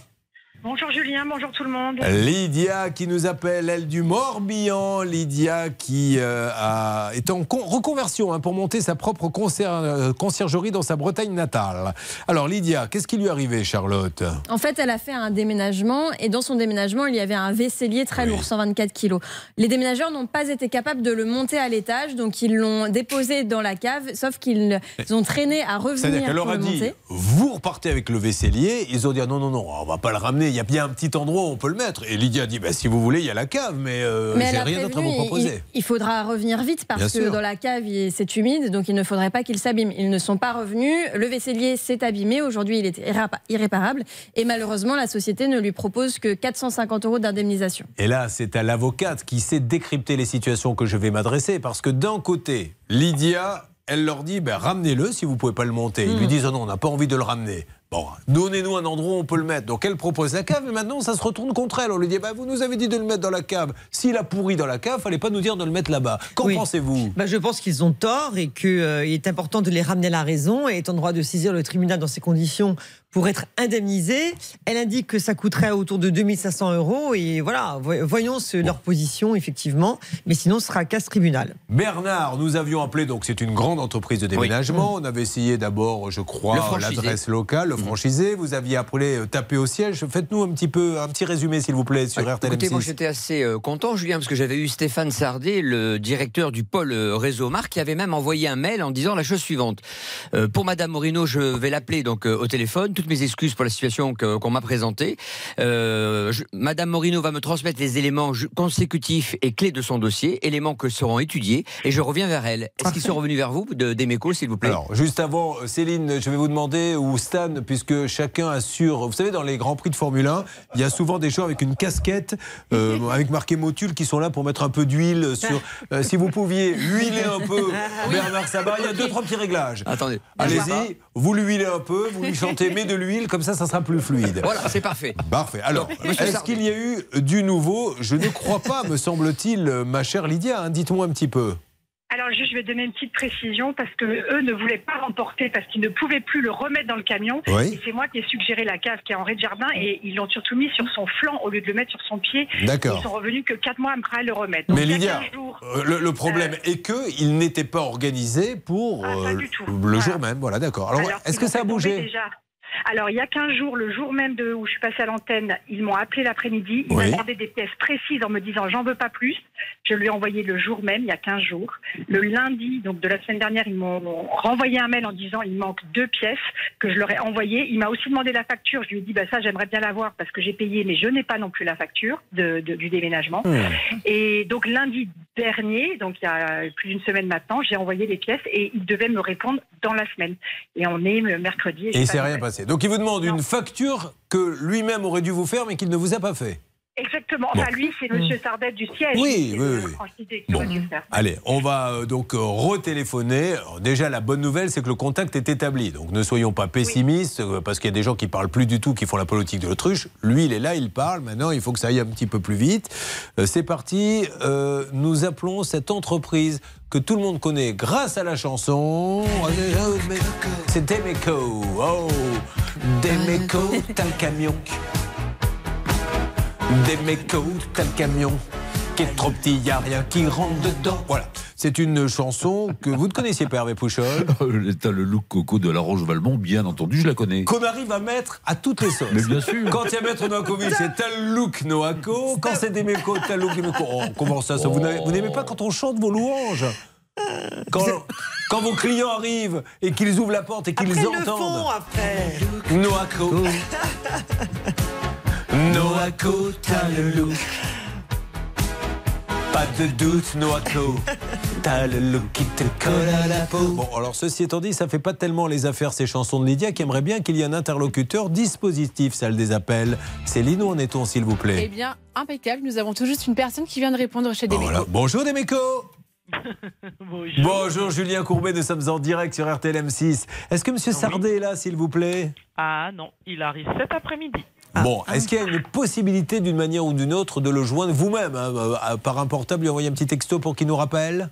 Bonjour Julien, bonjour tout le monde.
Lydia qui nous appelle, elle du Morbihan. Lydia qui euh, a, est en con- reconversion hein, pour monter sa propre euh, conciergerie dans sa Bretagne natale. Alors Lydia, qu'est-ce qui lui est arrivé, Charlotte?
En fait, elle a fait un déménagement et dans son déménagement, il y avait un vaisselier très lourd, 124 kilos. Les déménageurs n'ont pas été capables de le monter à l'étage, donc ils l'ont déposé dans la cave, sauf qu'ils ont traîné à
C'est-à-dire
revenir
qu'elle
pour
leur a dit
monter.
vous repartez avec le vaisselier. Ils ont dit ah non non non, on va pas le ramener. Il y a bien un petit endroit où on peut le mettre. Et Lydia a dit bah, si vous voulez, il y a la cave, mais, euh,
Mais
j'ai rien d'autre à vous proposer.
Il, il faudra revenir vite parce
Bien
que
sûr.
dans la cave, c'est humide, donc il ne faudrait pas qu'il s'abîme. Ils ne sont pas revenus. Le vaisselier s'est abîmé. Aujourd'hui, il est irrépa- irréparable. Et malheureusement, la société ne lui propose que 450 euros d'indemnisation.
Et là, c'est à l'avocate qui sait décrypter les situations que je vais m'adresser. Parce que d'un côté, Lydia, elle leur dit ben, ramenez-le si vous ne pouvez pas le monter. Ils lui disent oh non, on n'a pas envie de le ramener. Bon, donnez-nous un endroit où on peut le mettre. Donc elle propose la cave, et maintenant ça se retourne contre elle. On lui dit bah, vous nous avez dit de le mettre dans la cave. S'il a pourri dans la cave, fallait pas nous dire de le mettre là-bas. Qu'en
Oui.
pensez-vous?
Bah, je pense qu'ils ont tort et qu'il est important de les ramener à la raison et en droit de saisir le tribunal dans ces conditions pour être indemnisés. Elle indique que ça coûterait autour de 2500 euros et voilà, voy- voyons ce- leur position effectivement, mais sinon ce sera casse tribunal.
Bernard, nous avions appelé, donc c'est une grande entreprise de déménagement. On avait essayé d'abord, je crois, l'adresse locale, le franchisé. Vous aviez appelé euh, taper au siège. Faites-nous un petit peu, un petit résumé, s'il vous plaît, sur RTL
Écoutez, moi
M6.
j'étais assez euh, content, Julien, parce que j'avais eu Stéphane Sardet, le directeur du pôle euh, réseau Marc, qui avait même envoyé un mail en disant la chose suivante. Euh, pour Madame Morino, je vais l'appeler donc euh, au téléphone. Toutes mes excuses pour la situation qu'on m'a présentée. Euh, je- Madame Morino va me transmettre les éléments consécutifs et clés de son dossier, éléments que seront étudiés, et je reviens vers elle. Est-ce qu'ils sont revenus vers vous, de, d'Emeco, s'il vous plaît?
Alors, juste avant, Céline, je vais vous demander, ou Stan, puisque chacun assure. Vous savez, dans les grands prix de Formule 1, il y a souvent des gens avec une casquette, euh, avec marqué Motul, qui sont là pour mettre un peu d'huile sur. euh, si vous pouviez huiler un peu Bernard Sabat, il y a deux, trois petits réglages.
Attendez.
Allez-y, vous lui huilez un peu, vous lui chantez mets de l'huile, comme ça, ça sera plus fluide.
Voilà, c'est parfait.
Parfait. Alors, est-ce qu'il y a eu du nouveau? Je ne crois pas, me semble-t-il, euh, ma chère Lydia. hein. Dites-moi un petit peu.
Alors juste, je vais donner une petite précision parce que eux ne voulaient pas remporter parce qu'ils ne pouvaient plus le remettre dans le camion.
Oui.
Et c'est moi qui ai suggéré la cave qui est en rez de jardin et ils l'ont surtout mis sur son flanc au lieu de le mettre sur son pied.
D'accord.
Ils sont revenus que quatre mois après le remettre. Donc,
Mais Lydia,
15 jours,
euh, le, le problème est que il n'était pas organisé pour euh, le jour même. Voilà, d'accord. Alors,
Alors,
est-ce
ils
que ça a bougé?
déjà. Alors, il y a 15 jours, le jour même de, où je suis passée à l'antenne, ils m'ont appelé l'après-midi. Ils
Oui.
m'ont demandé des pièces précises en me disant j'en veux pas plus. Je lui ai envoyé le jour même, il y a 15 jours. Le lundi, donc de la semaine dernière, ils m'ont renvoyé un mail en disant il manque deux pièces que je leur ai envoyées. Il m'a aussi demandé la facture. Je lui ai dit bah, ça, j'aimerais bien l'avoir parce que j'ai payé, mais je n'ai pas non plus la facture de- de- du déménagement. Et donc lundi dernier, donc il y a plus d'une semaine maintenant, j'ai envoyé les pièces et ils devaient me répondre dans la semaine. Et on est mercredi.
Et
j'ai
il s'est rien passé. Donc il vous demande une facture que lui-même aurait dû vous faire, mais qu'il ne vous a pas fait.
Exactement.
Bon.
Enfin, lui, c'est Monsieur Sardet du siège.
Oui, oui. Allez, on va euh, donc euh, retéléphoner. Déjà, la bonne nouvelle, c'est que le contact est établi. Donc ne soyons pas pessimistes, euh, parce qu'il y a des gens qui parlent plus du tout, qui font la politique de l'autruche. Lui, il est là, il parle. Maintenant, il faut que ça aille un petit peu plus vite. C'est parti. Euh, nous appelons cette entreprise que tout le monde connaît grâce à la chanson. C'est Demeco. Oh, Demeco, t'as le camion. Demeco, t'as le camion qui est trop petit, y a rien qui rentre dedans. Voilà. C'est une chanson que vous ne connaissiez pas, Hervé Pouchol.
T'as le look coco de la Roche-Valmont, bien entendu, je la connais.
Qu'on arrive à mettre à toutes les sauces.
Mais bien sûr.
Quand il y a Maître Noakovic, c'est tel look Noako. Quand c'est Demeco, tel look Demeco. Oh, comment ça, ça Vous n'aimez pas quand on chante vos louanges quand, quand vos clients arrivent et qu'ils ouvrent la porte et qu'ils
Après, le
entendent.
fond, après.
Noako. Noako, t'as le look. Pas de doute. T'as le look qui te colle à la peau. Bon, alors ceci étant dit, ça fait pas tellement les affaires ces chansons de Lydia qui aimerait bien qu'il y ait un interlocuteur dispositif, salle des appels. Céline, où en est-on, s'il vous
Eh
plaît
bien, impeccable. Nous avons tout juste une personne qui vient de répondre chez Demeco.
Voilà. Bonjour, Demeco. Bonjour Julien Courbet, nous sommes en direct sur RTL M6. Est-ce que Monsieur Sardet est là, s'il vous plaît?
Ah non, il arrive cet après-midi.
Bon, est-ce qu'il y a une possibilité d'une manière ou d'une autre de le joindre vous-même, hein, euh, par un portable, lui envoyer un petit texto pour qu'il nous rappelle?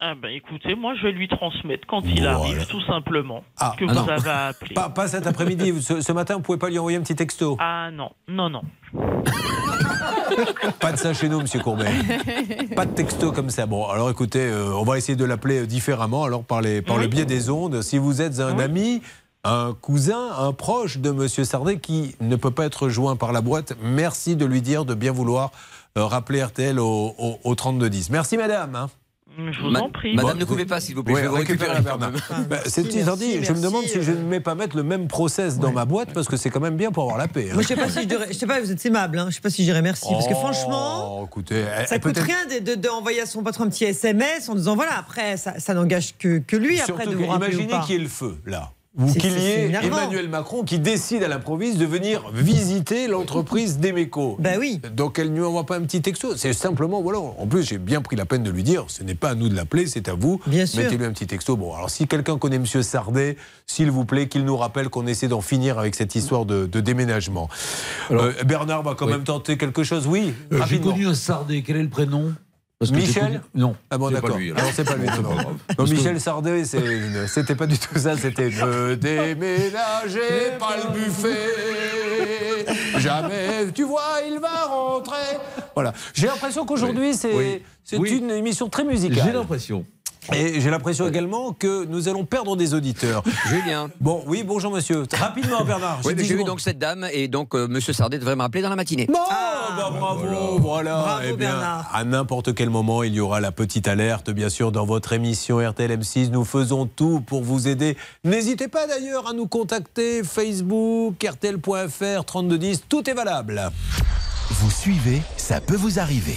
Ah ben écoutez, moi je vais lui transmettre quand il arrive, tout simplement,
Ah,
que
ah
vous
non.
avez appelé.
Pas, pas cet après-midi, ce, ce matin, vous pouvez pas lui envoyer un petit texto?
Ah non, non, non.
Pas de ça chez nous, Monsieur Courbet. Pas de texto comme ça. Bon, alors écoutez, euh, on va essayer de l'appeler différemment, alors par, les, par le biais des ondes. Si vous êtes un ami, un cousin, un proche de Monsieur Sardet qui ne peut pas être joint par la boîte, merci de lui dire de bien vouloir euh, rappeler RTL au, au, au 3210. Merci, madame. hein.
Je vous
Ma-
en prie.
Madame, ne coupez pas, s'il vous plaît.
Ouais,
je vais récupérer.
Bah, c'est je me demande
merci,
si je ne mets pas mettre le même process dans ma boîte parce que c'est quand même bien pour avoir la paix. hein.
Moi, je sais pas si je dirais, je sais pas, vous êtes aimable, hein. je sais pas si je dirais merci. Parce que
Oh,
franchement,
écoutez, elle-
ça coûte rien de- de- d'envoyer à son patron un petit SMS en disant voilà, après, ça, ça n'engage que, que lui après
Surtout
de vous rappeler
imaginez
pas.
qu'il y ait le feu, là. Ou qu'il y ait. Emmanuel Macron qui décide à l'improviste de venir visiter l'entreprise d'Emeco.
Ben oui.
Donc elle ne lui envoie pas un petit texto. C'est simplement, voilà. En plus, j'ai bien pris la peine de lui dire ce n'est pas à nous de l'appeler, c'est à vous.
Bien sûr.
Mettez-lui un petit texto. Bon, alors si quelqu'un connaît Monsieur Sardet, s'il vous plaît, qu'il nous rappelle qu'on essaie d'en finir avec cette histoire de, de déménagement. Euh, Bernard va quand même tenter quelque chose, oui.
Euh, J'ai connu un Sardet, quel est le prénom? Parce que j'ai
Michel
Non.
Ah bon, d'accord. Alors, c'est pas lui. Non,
pas
non.
grave.
Non, Michel Sardet, c'était pas du tout ça. C'était ne déménagez pas le buffet. Jamais, tu vois, il va rentrer. Voilà. J'ai l'impression qu'aujourd'hui, c'est
Oui.
c'est
Oui.
une émission très musicale.
J'ai l'impression.
Et j'ai l'impression également que nous allons perdre des auditeurs.
Julien.
Bon, oui, bonjour monsieur. Rapidement, Bernard.
Oui,
j'ai
mais
10
j'ai eu donc cette dame et donc euh, Monsieur Sardet devrait me rappeler dans la matinée.
Bon, bah, bravo, voilà.
Bravo,
Eh bien,
Bernard.
à n'importe quel moment, il y aura la petite alerte, bien sûr, dans votre émission RTL M6. Nous faisons tout pour vous aider. N'hésitez pas d'ailleurs à nous contacter Facebook, RTL.fr, 3210, tout est valable.
Vous suivez, ça peut vous arriver.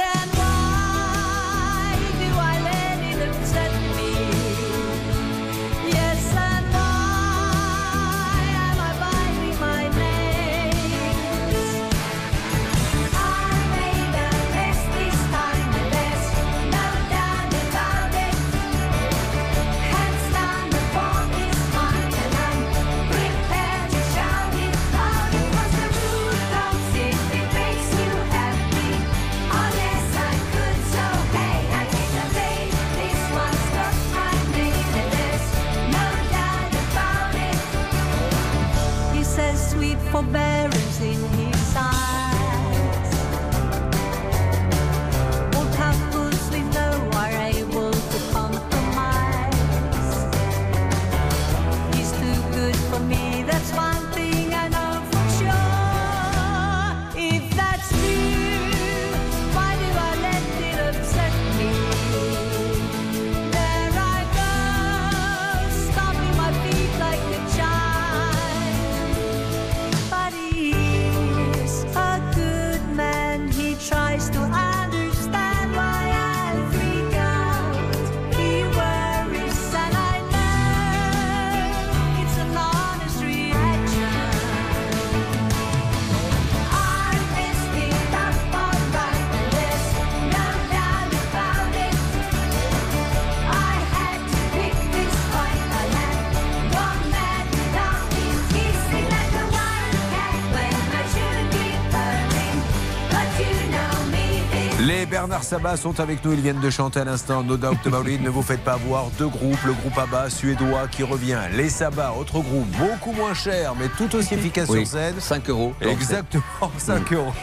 Bernard Sabat sont avec nous, ils viennent de chanter à l'instant No Doubt About It. Ne vous faites pas avoir deux groupes, le groupe ABBA suédois qui revient, les Sabat, autre groupe beaucoup moins cher mais tout aussi efficace
Oui,
sur scène.
5 euros.
Exactement, 5 euros.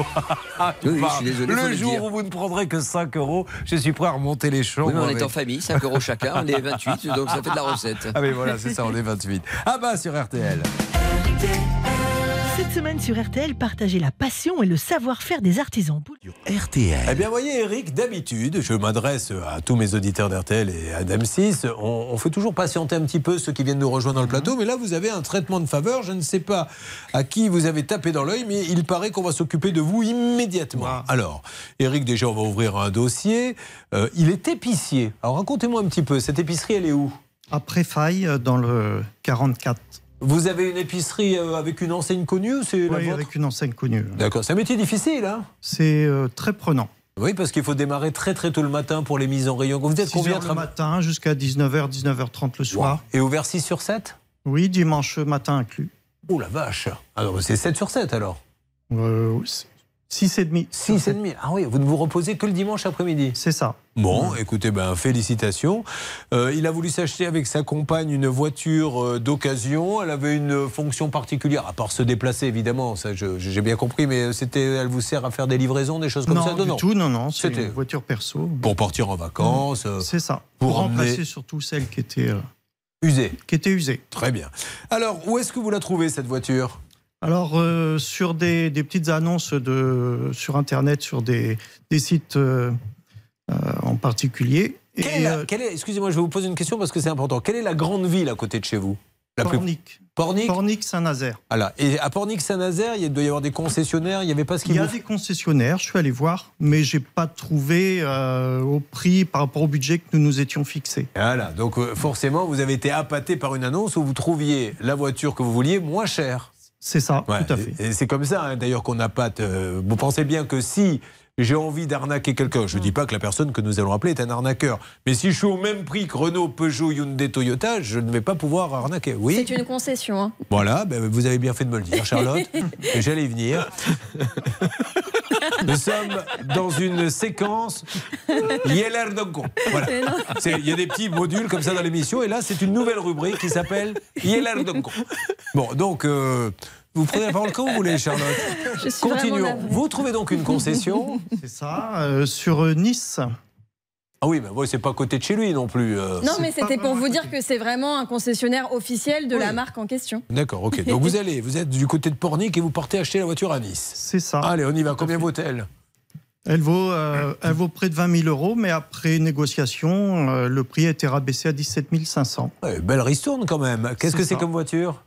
Oui, oui, je suis désolé, faut
le jour où vous ne prendrez que 5 euros, je suis prêt à remonter les champs.
Oui, mais on est en famille, 5 euros chacun, on est 28, donc ça fait de la recette.
Ah mais voilà, c'est ça, on est 28. Ah bah sur RTL.
Cette semaine sur RTL, partagez la passion et le savoir-faire des artisans.
RTL. Eh bien, voyez, Eric, d'habitude, je m'adresse à tous mes auditeurs d'RTL et à Dame 6. On, on fait toujours patienter un petit peu ceux qui viennent nous rejoindre dans le plateau, mais là, vous avez un traitement de faveur. Je ne sais pas à qui vous avez tapé dans l'œil, mais il paraît qu'on va s'occuper de vous immédiatement. Alors, Eric, déjà, on va ouvrir un dossier. Euh, il est épicier. Alors, racontez-moi un petit peu, cette épicerie, elle est où?
Après faille, euh, dans le 44.
Vous avez une épicerie euh, avec une enseigne connue ou c'est la
Oui, avec une enseigne connue.
D'accord, c'est un métier difficile, hein
C'est euh, très prenant.
Oui, parce qu'il faut démarrer très très tôt le matin pour les mises en rayon. Vous êtes
6
combien
heures le matin jusqu'à 19h, 19h30 le soir.
Et ouvert 6 sur 7
Oui, dimanche matin inclus.
Oh la vache Alors c'est 7 sur 7 alors
Euh, 6 et demi.
6 et demi Ah oui, vous ne vous reposez que le dimanche après-midi
C'est ça.
Bon, écoutez, ben, félicitations. Euh, il a voulu s'acheter avec sa compagne une voiture euh, d'occasion. Elle avait une fonction particulière, à part se déplacer évidemment, ça je- j'ai bien compris, mais c'était, elle vous sert à faire des livraisons, des choses comme
non,
ça?
Du tout, non, non. C'est
C'était
une voiture perso.
pour partir en vacances. euh,
C'est ça.
pour
Pour,
emmener-
remplacer surtout celle qui était, euh,
usée.
qui était usée.
Très bien. Alors, où est-ce que vous la trouvez cette voiture?
Alors, euh, sur des, des petites annonces de, sur Internet, sur des, des sites euh, euh, en particulier.
Excusez-moi, je vais vous poser une question parce que c'est important. Quelle est la grande ville à côté de chez vous? La plus-
Pornic.
Pornic?
Pornic, Saint-Nazaire.
Voilà. Et à Pornic-Saint-Nazaire, il doit y avoir des concessionnaires. Il n'y avait pas ce qu'il
Il y a
vous-
des concessionnaires, je suis allé voir, mais j'ai pas trouvé euh, au prix par rapport au budget que nous nous étions fixés.
Voilà. Donc euh, forcément, vous avez été appâté par une annonce où vous trouviez la voiture que vous vouliez moins chère.
C'est ça,
Ouais,
tout à fait.
Et, c'est comme ça, hein, d'ailleurs, qu'on appâte. euh, vous pensez bien que si j'ai envie d'arnaquer quelqu'un, je ne dis pas que la personne que nous allons appeler est un arnaqueur, mais si je suis au même prix que Renault, Peugeot, Hyundai, Toyota, je ne vais pas pouvoir arnaquer. Oui.
C'est une concession. hein.
Voilà, ben, vous avez bien fait de me le dire, Charlotte. J'allais y venir. Nous sommes dans une séquence Yeller Donko. Voilà.
Mais non.
C'est- Il y a des petits modules comme ça dans l'émission, et là, c'est une nouvelle rubrique qui s'appelle Yeller Donko. Bon, donc, euh, vous prenez la parole quand vous voulez, Charlotte. Continuons. Vous trouvez donc une concession
C'est ça, euh, sur euh, Nice.
Ah oui, mais ouais, c'est pas à côté de chez lui non plus. euh.
Non, mais c'était pour vous dire que c'est vraiment un concessionnaire officiel de la marque en question.
D'accord, ok. Donc vous allez, vous êtes du côté de Pornic et vous partez acheter la voiture à Nice.
C'est ça.
Allez, on y va. Combien vaut-elle?
Elle vaut, euh, elle vaut près de 20 000 euros, mais après négociation, euh, le prix a été rabaissé à 17 500.
Ouais, Belle ristourne quand même. Qu'est-ce que
C'est
comme voiture?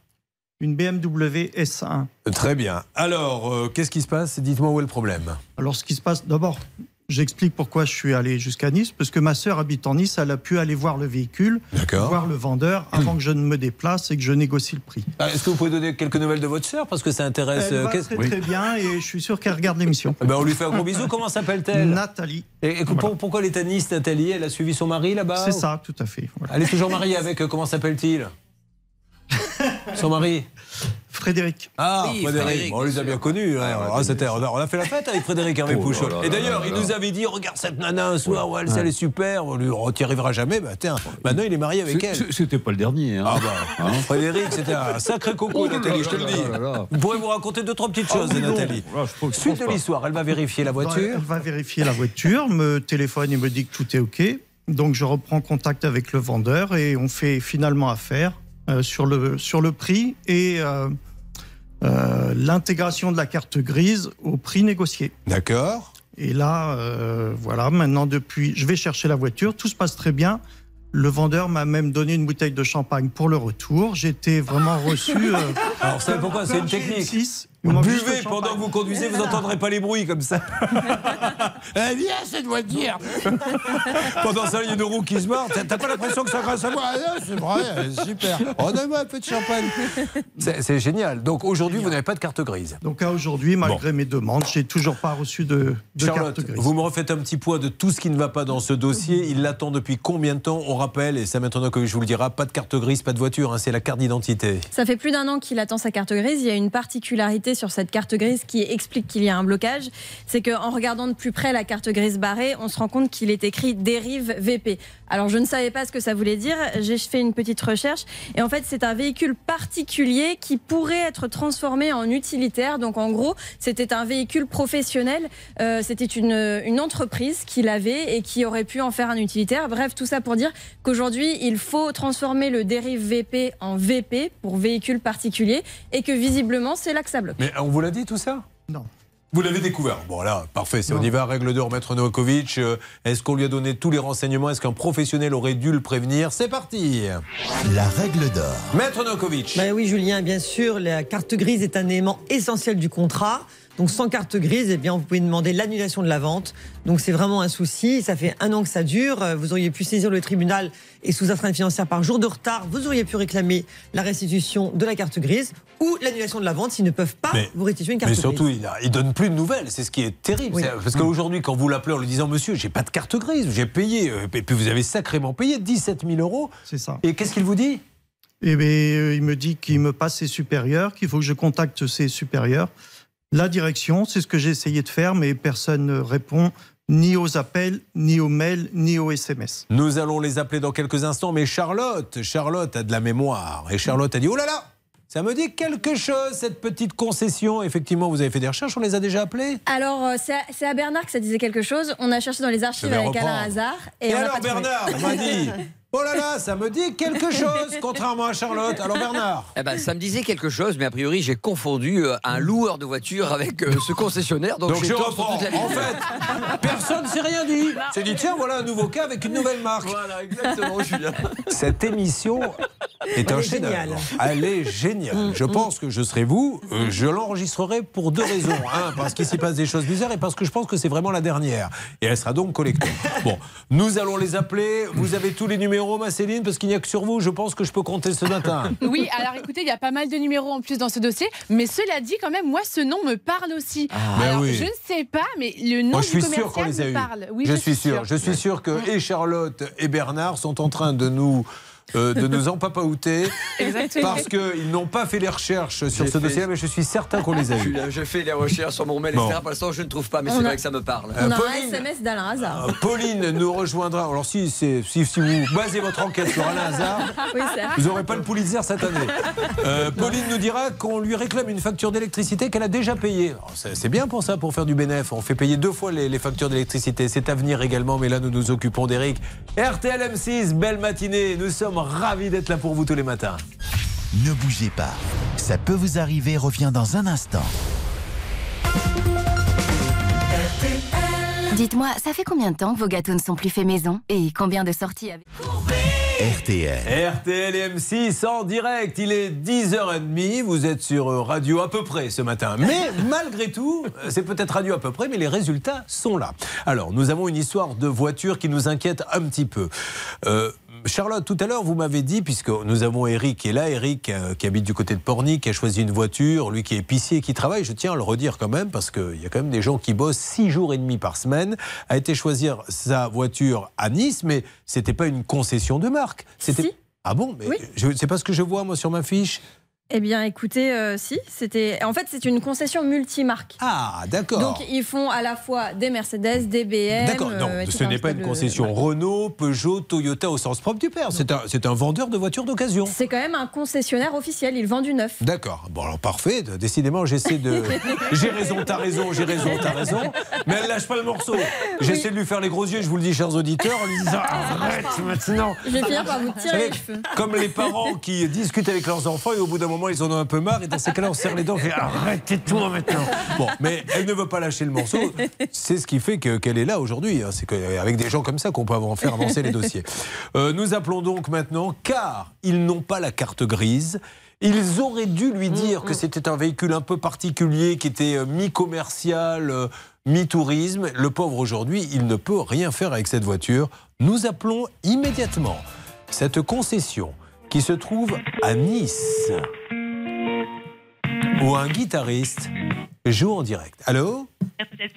Une BMW S1.
Très bien. Alors, euh, qu'est-ce qui se passe? Dites-moi où est le problème.
Alors, ce qui se passe, d'abord, j'explique pourquoi je suis allé jusqu'à Nice, parce que ma sœur habite en Nice, elle a pu aller voir le véhicule, voir le vendeur, avant que je ne me déplace et que je négocie le prix.
Ah, Est-ce que vous pouvez donner quelques nouvelles de votre sœur? Parce que ça intéresse.
Elle
euh,
va très, très bien et je suis sûr qu'elle regarde l'émission.
Eh ben, on lui fait un gros bisou. Comment s'appelle-t-elle?
Nathalie.
Et, et pour- pourquoi elle est à Nice, Nathalie? Elle a suivi son mari là-bas
C'est
ou-
ça, tout à fait. voilà.
Elle est toujours mariée avec. euh, comment s'appelle-t-il? Son mari
Frédéric.
Ah,
Oui,
Frédéric.
Frédéric,
Bon, on les a bien connus. hein. Ah, c'était- on, a, on a fait la fête avec Frédéric Hervé
Oh
Pouchol.
là là
Et d'ailleurs, il
là.
nous avait dit regarde cette nana un soir, ouais, elle, elle est super. On lui on t'y arrivera jamais. Bah, tiens, maintenant il est marié avec
C'est-
elle.
C'était pas le dernier. Hein.
Ah bah,
Hein
Frédéric, c'était un sacré coco,
Oh
Nathalie, je te le dis. Vous pourrez vous raconter deux, trois petites choses,
Ah oui.
Nathalie.
Là,
Suite de l'histoire, elle va vérifier la voiture.
Elle va vérifier la voiture, me téléphone et me dit que tout est OK. Donc je reprends contact avec le vendeur et on fait finalement affaire sur, le, sur le prix et euh, euh, l'intégration de la carte grise au prix négocié.
D'accord.
Et là, euh, voilà, maintenant depuis, je vais chercher la voiture, tout se passe très bien. Le vendeur m'a même donné une bouteille de champagne pour le retour. J'étais vraiment reçu. euh,
Alors, vous savez pourquoi? C'est une technique.
M6. Il m'a juste
Buvez pendant que vous conduisez, vous n'entendrez pas les bruits comme ça. Eh bien, cette voiture Pendant ça, il y a une roue qui se barre. T'as pas l'impression que ça grâce à moi Ah C'est vrai, euh, super. Oh, donne-moi un peu de champagne. C'est génial. Donc aujourd'hui, vous n'avez pas de carte grise.
Donc à aujourd'hui, malgré mes demandes, j'ai toujours pas reçu de, de
Charlotte,
carte grise.
vous me refaites un petit poids de tout ce qui ne va pas dans ce dossier. Il l'attend depuis combien de temps On rappelle, et ça maintenant que je vous le dirai, pas de carte grise, pas de voiture, hein, c'est la carte d'identité.
Ça fait plus d'un an qu'il attend sa carte grise. Il y a une particularité sur cette carte grise qui explique qu'il y a un blocage, c'est qu'en regardant de plus près la carte grise barrée, on se rend compte qu'il est écrit dérive VP. Alors je ne savais pas ce que ça voulait dire, j'ai fait une petite recherche et en fait c'est un véhicule particulier qui pourrait être transformé en utilitaire. Donc en gros c'était un véhicule professionnel, Euh, c'était une, une entreprise qui l'avait et qui aurait pu en faire un utilitaire. Bref tout ça pour dire qu'aujourd'hui il faut transformer le dérive VP en VP pour véhicule particulier et que visiblement c'est là que ça bloque.
Mais on vous l'a dit tout ça?
Non.
Vous l'avez découvert. Bon là, parfait. C'est on y va. Règle d'or, Maître Novakovic. Euh, Est-ce qu'on lui a donné tous les renseignements? Est-ce qu'un professionnel aurait dû le prévenir? C'est parti.
La règle d'or.
Maître Novakovic.
Bah oui, Julien, bien sûr, la carte grise est un élément essentiel du contrat. Donc sans carte grise, eh bien, vous pouvez demander l'annulation de la vente. Donc c'est vraiment un souci. Ça fait un an que ça dure. Euh, Vous auriez pu saisir le tribunal et sous astreinte financière par jour de retard, vous auriez pu réclamer la restitution de la carte grise ou l'annulation de la vente s'ils ne peuvent pas vous restituer une carte
Mais
grise.
surtout, il, a- il donne plus de nouvelles. C'est ce qui est terrible.
Oui.
Parce qu'aujourd'hui, quand vous l'appelez en lui disant Monsieur, j'ai pas de carte grise, j'ai payé. euh, Et puis vous avez sacrément payé 17 000 euros.
C'est ça.
Et qu'est-ce qu'il vous dit?
Eh bien, euh, il me dit qu'il me passe ses supérieurs, qu'il faut que je contacte ses supérieurs. La direction, c'est ce que j'ai essayé de faire, mais personne ne répond ni aux appels, ni aux mails, ni aux SMS.
Nous allons les appeler dans quelques instants. Mais Charlotte, Charlotte a de la mémoire. Et Charlotte a dit Oh là là ça me dit quelque chose, cette petite concession. Effectivement, vous avez fait des recherches, on les a déjà appelés
Alors, euh, c'est à, Bernard que ça disait quelque chose. On a cherché dans les archives avec
reprendre.
Alain Hazard.
Et,
on l'a
alors
pas trouvé.
Bernard, on m'a dit Oh là là, ça me dit quelque chose, contrairement à Charlotte. Alors Bernard
Eh ben, ça me disait quelque chose, mais a priori, j'ai confondu euh, un loueur de voiture avec euh, ce concessionnaire. Donc,
Donc
j'ai
je
tort
reprends.
toute la ligne.
En fait, personne ne s'est rien dit. C'est dit tiens, voilà un nouveau cas avec une nouvelle marque.
Voilà, exactement, Julien.
Cette émission est
Elle
un
est
chef-d'œuvre.
géniale.
Elle est géniale. Je pense que je serai vous. euh, Je l'enregistrerai pour deux raisons. Un, parce qu'il s'y passe des choses bizarres et parce que je pense que c'est vraiment la dernière. Et elle sera donc collectée. Bon, nous allons les appeler. Vous avez tous les numéros, ma Céline, parce qu'il n'y a que sur vous. Je pense que je peux compter ce matin.
Oui, alors écoutez, il y a pas mal de numéros en plus dans ce dossier, mais cela dit, quand même, moi, ce nom me parle aussi.
Mais
alors,
oui.
je ne sais pas, mais le nom
Moi, je
du
suis sûr qu'on les a
me
eus.
parle. Oui,
je, suis sûr. Je suis sûr que et Charlotte et Bernard sont en train de nous. Euh, de nous empapaouter
Exactement.
parce qu'ils n'ont pas fait les recherches sur
J'ai
ce
fait-
dossier mais je suis certain qu'on les a.
Julien, Je fais les recherches sur mon mail,
Bon.
etc. Pour l'instant, je ne trouve pas, mais c'est
a-
vrai que ça me parle.
On a un
Pauline.
SMS d'Alain Hazard.
Euh, Pauline nous rejoindra. Alors si, si, si vous basez votre enquête sur Alain Hazard,
Oui,
vous n'aurez pas le Pulitzer cette année. Euh, Pauline nous dira qu'on lui réclame une facture d'électricité qu'elle a déjà payée. C'est bien pour ça, pour faire du bénéfice. On fait payer deux fois les, les factures d'électricité. C'est à venir également, mais là nous nous occupons d'Eric. RTL M6, belle matinée. Nous sommes ravis d'être là pour vous tous les matins.
Ne bougez pas. Ça peut vous arriver revient dans un instant.
Dites-moi, ça fait combien de temps que vos gâteaux ne sont plus faits maison Et combien de sorties avec...
RTL.
RTL et M6 en direct, il est 10h30, vous êtes sur Radio à peu près ce matin. Mais malgré tout, euh, c'est peut-être Radio à peu près, mais les résultats sont là. Alors, nous avons une histoire de voiture qui nous inquiète un petit peu. Euh, Charlotte, tout à l'heure, vous m'avez dit, puisque nous avons Eric qui est là, Eric euh, qui habite du côté de Porny, qui a choisi une voiture, lui qui est épicier et qui travaille, je tiens à le redire quand même, parce qu'il y a quand même des gens qui bossent six jours et demi par semaine, a été choisir sa voiture à Nice, mais c'était pas une concession de marque. C'était... Ah bon mais
Oui.
je- C'est pas ce que je vois moi sur ma fiche?
Eh bien, écoutez, euh, si, c'était. En fait, c'est une concession multimarque.
Ah, d'accord.
Donc, ils font à la fois des Mercedes, des BM.
D'accord, non,
euh,
ce n'est pas une concession Renault, Peugeot, Toyota au sens propre du père. C'est un, un vendeur de voitures d'occasion.
C'est quand même un concessionnaire officiel. Ils vendent du neuf.
D'accord. Bon, alors parfait. Décidément, j'essaie de. J'ai raison, t'as raison, j'ai raison, t'as raison. Mais elle lâche pas le morceau. J'essaie de lui faire les gros yeux, je vous le dis, chers auditeurs, en lui disant Arrête maintenant.
Je vais finir par vous tirer les cheveux.
Comme les parents qui discutent avec leurs enfants et au bout d'un moment ils en ont un peu marre et dans ces cas-là on serre les dents et fait arrêtez tout maintenant. Bon, mais elle ne veut pas lâcher le morceau. C'est ce qui fait que- qu'elle est là aujourd'hui. hein. C'est qu'avec des gens comme ça qu'on peut en faire avancer les dossiers. Euh, nous appelons donc maintenant car ils n'ont pas la carte grise. Ils auraient dû lui dire que c'était un véhicule un peu particulier qui était euh, mi-commercial, euh, mi-tourisme. Le pauvre aujourd'hui, il ne peut rien faire avec cette voiture. Nous appelons immédiatement cette concession qui se trouve à Nice où un guitariste joue en direct. Allô
Vous êtes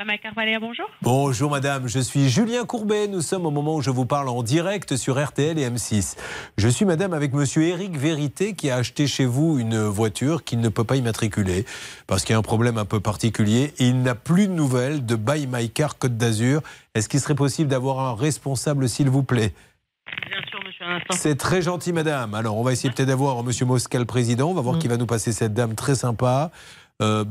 bonjour.
Bonjour madame, je suis Julien Courbet. Nous sommes au moment où je vous parle en direct sur RTL et M6. Je suis madame avec monsieur Éric Vérité qui a acheté chez vous une voiture qu'il ne peut pas immatriculer parce qu'il y a un problème un peu particulier il n'a plus de nouvelles de Buy My Car Côte d'Azur. Est-ce qu'il serait possible d'avoir un responsable s'il vous plaît?
Bien sûr,
c'est très gentil, madame. Alors, on va essayer peut-être d'avoir Monsieur Mosca, le président. On va voir qui va nous passer cette dame très sympa. Euh,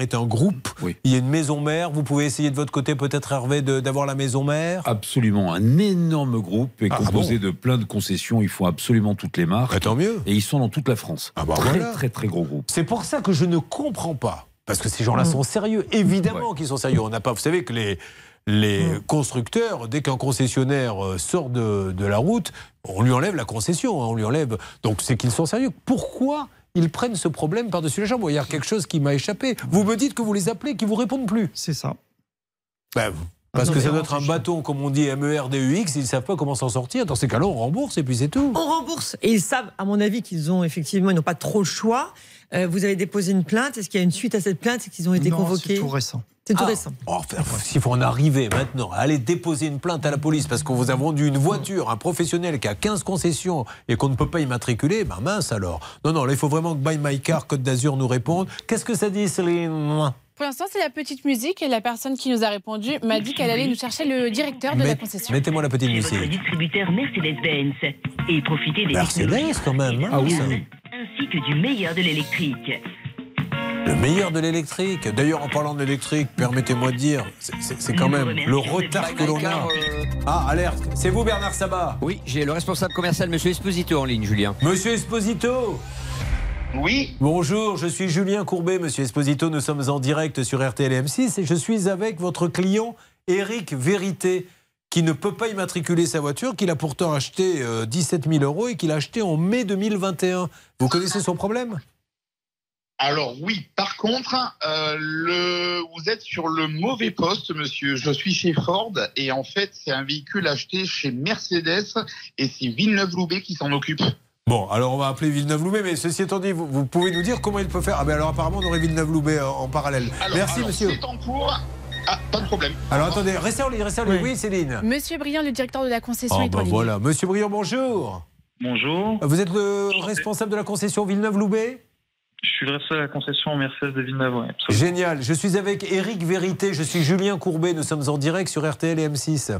est un groupe. Il y a une maison mère. Vous pouvez essayer de votre côté, peut-être, Hervé, de- d'avoir la maison mère?
Absolument, un énorme groupe est
Ah
composé
bon
de plein de concessions. Ils font absolument toutes les marques.
tant mieux.
Et ils sont dans toute la France.
bah
très,
voilà.
très, très gros groupe.
C'est pour ça que je ne comprends pas. Parce que ces gens-là
Mm.
sont sérieux. Évidemment qu'ils sont sérieux. On n'a pas. Vous savez que les. Les
Mm.
constructeurs, dès qu'un concessionnaire euh, sort de, de la route, on lui enlève la concession, hein, on lui enlève. Donc c'est qu'ils sont sérieux. Pourquoi ils prennent ce problème par-dessus la jambe Il y a quelque chose qui m'a échappé. Vous me dites que vous les appelez, qu'ils vous répondent plus.
C'est ça.
Ben, parce
Ah non,
que ça doit
on
être un bâton, comme on dit, E MERDUX, ils ne savent pas comment s'en sortir. Dans ces cas-là, on rembourse et puis c'est tout.
On rembourse. Et ils savent, à mon avis, qu'ils ont effectivement, ils n'ont pas trop le choix. Euh, vous avez déposé une plainte. Est-ce qu'il y a une suite à cette plainte? Est-ce qu'ils ont été
Non,
convoqués?
c'est tout récent.
C'est tout
Ah.
récent.
Oh, enfin, S'il faut en arriver maintenant à aller déposer une plainte à la police parce qu'on vous a vendu une voiture, un professionnel qui a 15 concessions et qu'on ne peut pas immatriculer, ben mince alors. Non, non, là, il faut vraiment que Buy My Car, Côte d'Azur nous réponde. Qu'est-ce que ça dit, Céline?
Pour l'instant, c'est la petite musique et la personne qui nous a répondu m'a dit qu'elle allait nous chercher le directeur de la concession.
Mettez-moi la petite
Votre
musique.
distributeur Mercedes-Benz et profitez des
Mercedes, quand même, hein. Ah oui, ça.
ainsi que du meilleur de l'électrique.
Le meilleur de l'électrique. D'ailleurs, en parlant de l'électrique, permettez-moi de dire, c'est- quand même le retard que l'on a. Ah, alerte, c'est vous Bernard Sabat
Oui, j'ai le responsable commercial, monsieur Esposito, en ligne, Julien.
Monsieur Esposito
Oui.
Bonjour, je suis Julien Courbet, monsieur Esposito. Nous sommes en direct sur RTL M6 et je suis avec votre client Eric Vérité qui ne peut pas immatriculer sa voiture, qu'il a pourtant acheté euh, 17 000 euros et qu'il a acheté en mai 2021. Vous connaissez son problème?
Alors oui, par contre, euh, le... vous êtes sur le mauvais poste, monsieur. Je suis chez Ford et en fait, c'est un véhicule acheté chez Mercedes et c'est Villeneuve-Loubet qui s'en occupe.
Bon, alors on va appeler Villeneuve-Loubet, mais ceci étant dit, vous, vous pouvez nous dire comment il peut faire Ah ben alors apparemment on aurait Villeneuve-Loubet euh, en parallèle.
Alors,
Merci
alors,
monsieur.
C'est en cours. Ah, pas de problème.
Alors attendez, restez en ligne, restez en ligne. Oui, Céline.
Monsieur Briand, le directeur de la concession,
Oh
est en
ben voilà, monsieur Briand, bonjour.
Bonjour.
Vous êtes le responsable de la concession Villeneuve-Loubet?
Je suis le responsable de la concession Mercedes de Villeneuve. ouais.
Génial. Je suis avec Eric Vérité. Je suis Julien Courbet. Nous sommes en direct sur RTL et M6.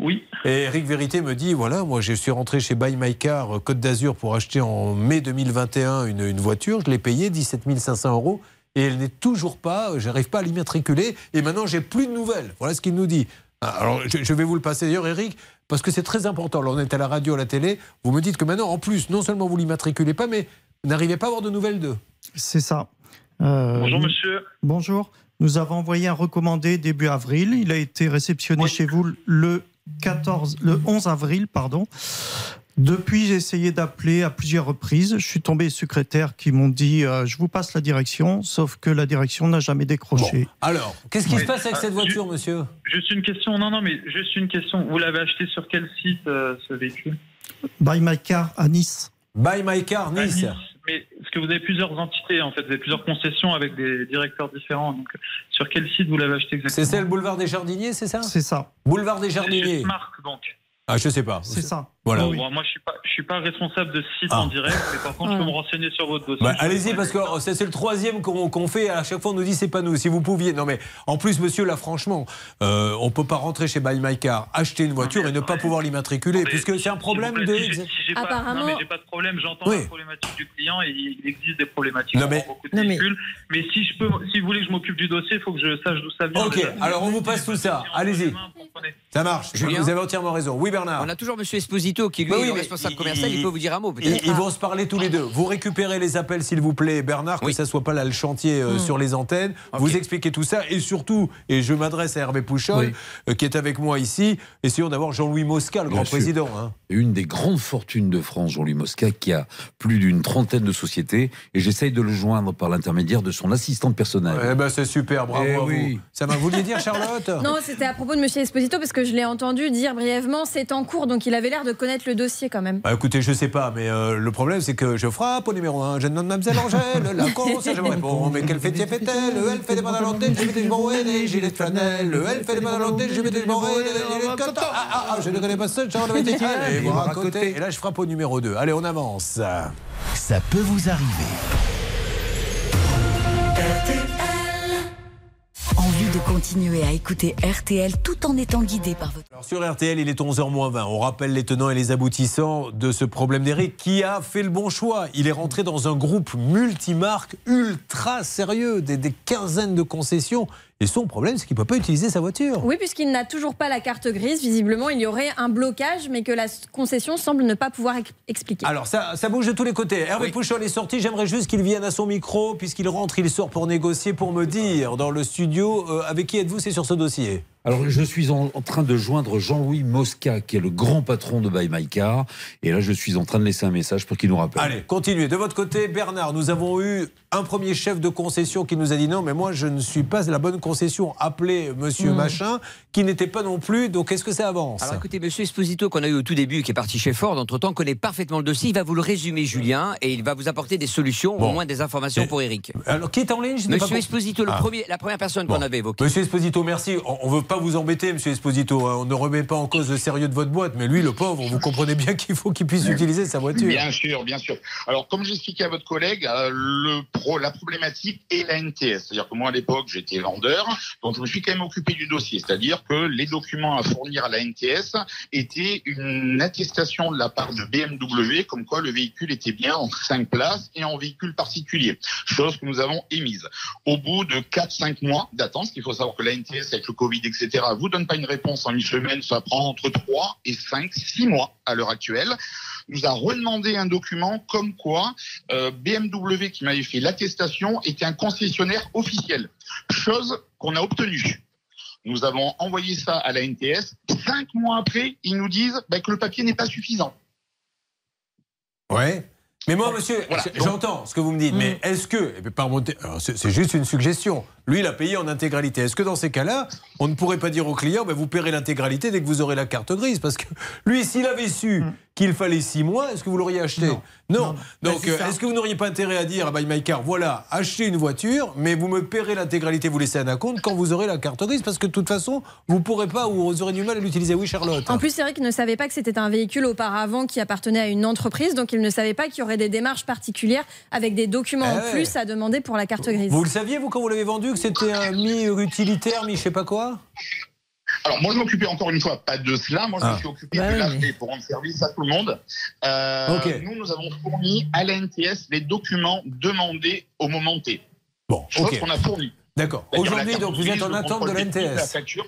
Oui.
Et Eric Vérité me dit voilà, moi je suis rentré chez Buy My Car euh, Côte d'Azur pour acheter en mai 2021 une, une voiture. Je l'ai payée 17 500 euros et elle n'est toujours pas, euh, j'arrive pas à l'immatriculer. Et maintenant j'ai plus de nouvelles. Voilà ce qu'il nous dit. Ah, Alors je, je vais vous le passer d'ailleurs, Eric, parce que c'est très important. Là, on est à la radio, à la télé. Vous me dites que maintenant, en plus, non seulement vous l'immatriculez pas, mais vous n'arrivez pas à avoir de nouvelles d'eux.
C'est ça. Euh,
Bonjour monsieur.
Bonjour. Nous avons envoyé un recommandé début avril. Il a été réceptionné chez vous le 14, le 11 avril, pardon. Depuis, j'ai essayé d'appeler à plusieurs reprises. Je suis tombé secrétaire qui m'ont dit euh, je vous passe la direction, sauf que la direction n'a jamais décroché.
Alors, qu'est-ce qui se passe avec
Ah,
cette voiture, monsieur?
Juste une question. Non, non, mais juste une question. Vous l'avez acheté sur quel site euh, ce véhicule?
Buy My Car à Nice.
Buy My Car,
À Nice. Mais est-ce que vous avez plusieurs entités en fait Vous avez plusieurs concessions avec des directeurs différents. Donc, sur quel site vous l'avez acheté exactement?
C'est celle boulevard des Jardiniers, c'est ça?
C'est ça.
Boulevard des
C'est
Jardiniers.
Smart, donc.
Ah, je sais pas.
C'est ça.
Voilà.
Bon, moi, je suis pas, je suis pas responsable de ce site
Ah.
en direct, mais par contre, je peux me renseigner sur votre dossier.
Bah, Allez-y, parce que oh, c'est le troisième qu'on qu'on fait. À chaque fois, on nous dit c'est pas nous. Si vous pouviez. Non, mais en plus, monsieur, là, franchement, euh, on peut pas rentrer chez Buy My Car, acheter une voiture et ne pas pouvoir l'immatriculer. Puisque c'est un problème de.
Si si pas- non, mais j'ai pas de problème. J'entends
Oui.
la problématique du client et il existe des problématiques
Non, mais-
beaucoup de véhicules. Mais... si je peux, si vous voulez que je m'occupe du dossier, il faut que je sache d'où ça vient.
Ok, alors on vous passe tout ça. Allez-y. Ça marche.
Julien
Vous avez entièrement raison. Oui, Bernard.
On a toujours monsieur Esposito qui lui
Bah
est
oui,
le responsable commercial, il,
il-
peut vous dire un mot
Ils,
peut-être.
ils vont se parler tous les deux. Vous récupérez les appels, s'il vous plaît, Bernard, que ça soit pas là le chantier euh,
Hmm.
sur les antennes. Vous expliquez tout ça et surtout, et je m'adresse à Hervé Pouchol,
Oui.
euh, qui est avec moi ici. Essayons d'avoir Jean-Louis Mosca, le
Bien
grand
sûr.
président. hein.
Une des grandes fortunes de France, Jean-Louis Mosca, qui a plus d'une trentaine de sociétés, et j'essaye de le joindre par l'intermédiaire de son assistante personnelle.
Eh ben c'est super, bravo
Eh
à
oui.
vous. Ça m'a vouliez dire, Charlotte
Non, c'était à propos de Monsieur Esposito parce que que je l'ai entendu dire brièvement c'est en cours, donc il avait l'air de connaître le dossier quand même.
Bah, écoutez, je sais pas, mais euh, le problème c'est que je frappe au numéro 1. Je demande Mademoiselle Angèle, la con, ça je me réponds. Mais quel fait fait-elle Elle fait des de je mets des et des gilets de flanelle. Elle fait des de je mets des et des gilets de coton. Ah, ah, ah, je ne connais pas ça, genre le métier. Allez, voir à côté. Et là, je frappe au numéro 2. Allez, on avance.
Ça peut vous arriver.
Envie de continuer à écouter RTL tout en étant guidé par votre...
Alors, sur RTL, il est 11h20. On rappelle les tenants et les aboutissants de ce problème d'Eric qui a fait le bon choix. Il est rentré dans un groupe multimarque ultra sérieux, des, des quinzaines de concessions. Et son problème, c'est qu'il ne peut pas utiliser sa voiture.
Oui, puisqu'il n'a toujours pas la carte grise. Visiblement, il y aurait un blocage, mais que la concession semble ne pas pouvoir ex- expliquer.
Alors, ça, ça bouge de tous les côtés. Hervé Pouchol est sorti. J'aimerais juste qu'il vienne à son micro. Puisqu'il rentre, il sort pour négocier, pour me dire dans le studio euh, avec qui êtes-vous, c'est sur ce dossier.
Alors, je suis en, en train de joindre Jean-Louis Mosca, qui est le grand patron de Buy My Car. Et là, je suis en train de laisser un message pour qu'il nous rappelle.
Allez, continuez. De votre côté, Bernard, nous avons eu un premier chef de concession qui nous a dit non, mais moi, je ne suis pas la bonne concession. Appelez monsieur
Mm.
machin, qui n'était pas non plus. Donc, est-ce que ça avance
Alors écoutez, monsieur Esposito, qu'on a eu au tout début, qui est parti chez Ford, entre-temps, connaît parfaitement le dossier. Il va vous le résumer, Julien, et il va vous apporter des solutions,
Bon.
au moins des informations pour Eric.
Alors, qui est en ligne Je n'ai pas
Monsieur
compris.
Esposito, le
Ah.
premier, la première personne
Bon.
qu'on avait évoquée.
Monsieur Esposito, merci. On ne veut pas vous embêter, monsieur Esposito. hein. On ne remet pas en cause le sérieux de votre boîte. Mais lui, le pauvre, vous comprenez bien qu'il faut qu'il puisse utiliser sa voiture.
Bien sûr, bien sûr. Alors, comme j'expliquais à votre collègue, euh, le pro, la problématique est la NTS. C'est-à-dire que moi, à l'époque, j'étais vendeur, donc je me suis quand même occupé du dossier. C'est-à-dire que les documents à fournir à la NTS étaient une attestation de la part de BMW, comme quoi le véhicule était bien en 5 places et en véhicule particulier. Chose que nous avons émise. Au bout de 4-5 mois d'attente, il faut savoir que la NTS, avec le Covid, etc., vous donne pas une réponse en une semaine, ça prend entre 3 et 5, 6 mois à l'heure actuelle nous a redemandé un document comme quoi euh, BMW qui m'avait fait l'attestation était un concessionnaire officiel, chose qu'on a obtenue. Nous avons envoyé ça à la NTS. Cinq mois après, ils nous disent bah, que le papier n'est pas suffisant.
Ouais. Mais moi, monsieur,
Voilà.
j'entends ce que vous me dites, mais est-ce que, pas remonter- alors, c'est juste une suggestion, lui, il a payé en intégralité. Est-ce que dans ces cas-là, on ne pourrait pas dire au client, ben, vous paierez l'intégralité dès que vous aurez la carte grise? Parce que lui, s'il avait su qu'il fallait six mois, est-ce que vous l'auriez acheté Non. Donc,
c'est
euh, est-ce que vous n'auriez pas intérêt à dire à Buy My Car, voilà, achetez une voiture, mais vous me paierez l'intégralité, vous laissez un compte quand vous aurez la carte grise Parce que de toute façon, vous ne pourrez pas ou vous aurez du mal à l'utiliser. Oui, Charlotte
En plus, Eric ne savait pas que c'était un véhicule auparavant qui appartenait à une entreprise, donc il ne savait pas qu'il y aurait des démarches particulières avec des documents
Ah
en
ouais.
plus à demander pour la carte grise.
Vous le saviez, vous, quand vous l'avez vendu, que c'était un mi-utilitaire, mi-je sais pas quoi?
Alors moi, je m'occupais encore une fois pas de cela. Moi, je
Ah.
me suis occupé
Bah
de
oui,
l'acheter pour rendre service à tout le monde. Euh. Nous, nous avons fourni à la NTS les documents demandés au moment T.
Bon,
chose
ok.
qu'on a fourni.
D'accord. Aujourd'hui, donc, vous êtes en attente de la NTS.
La facture.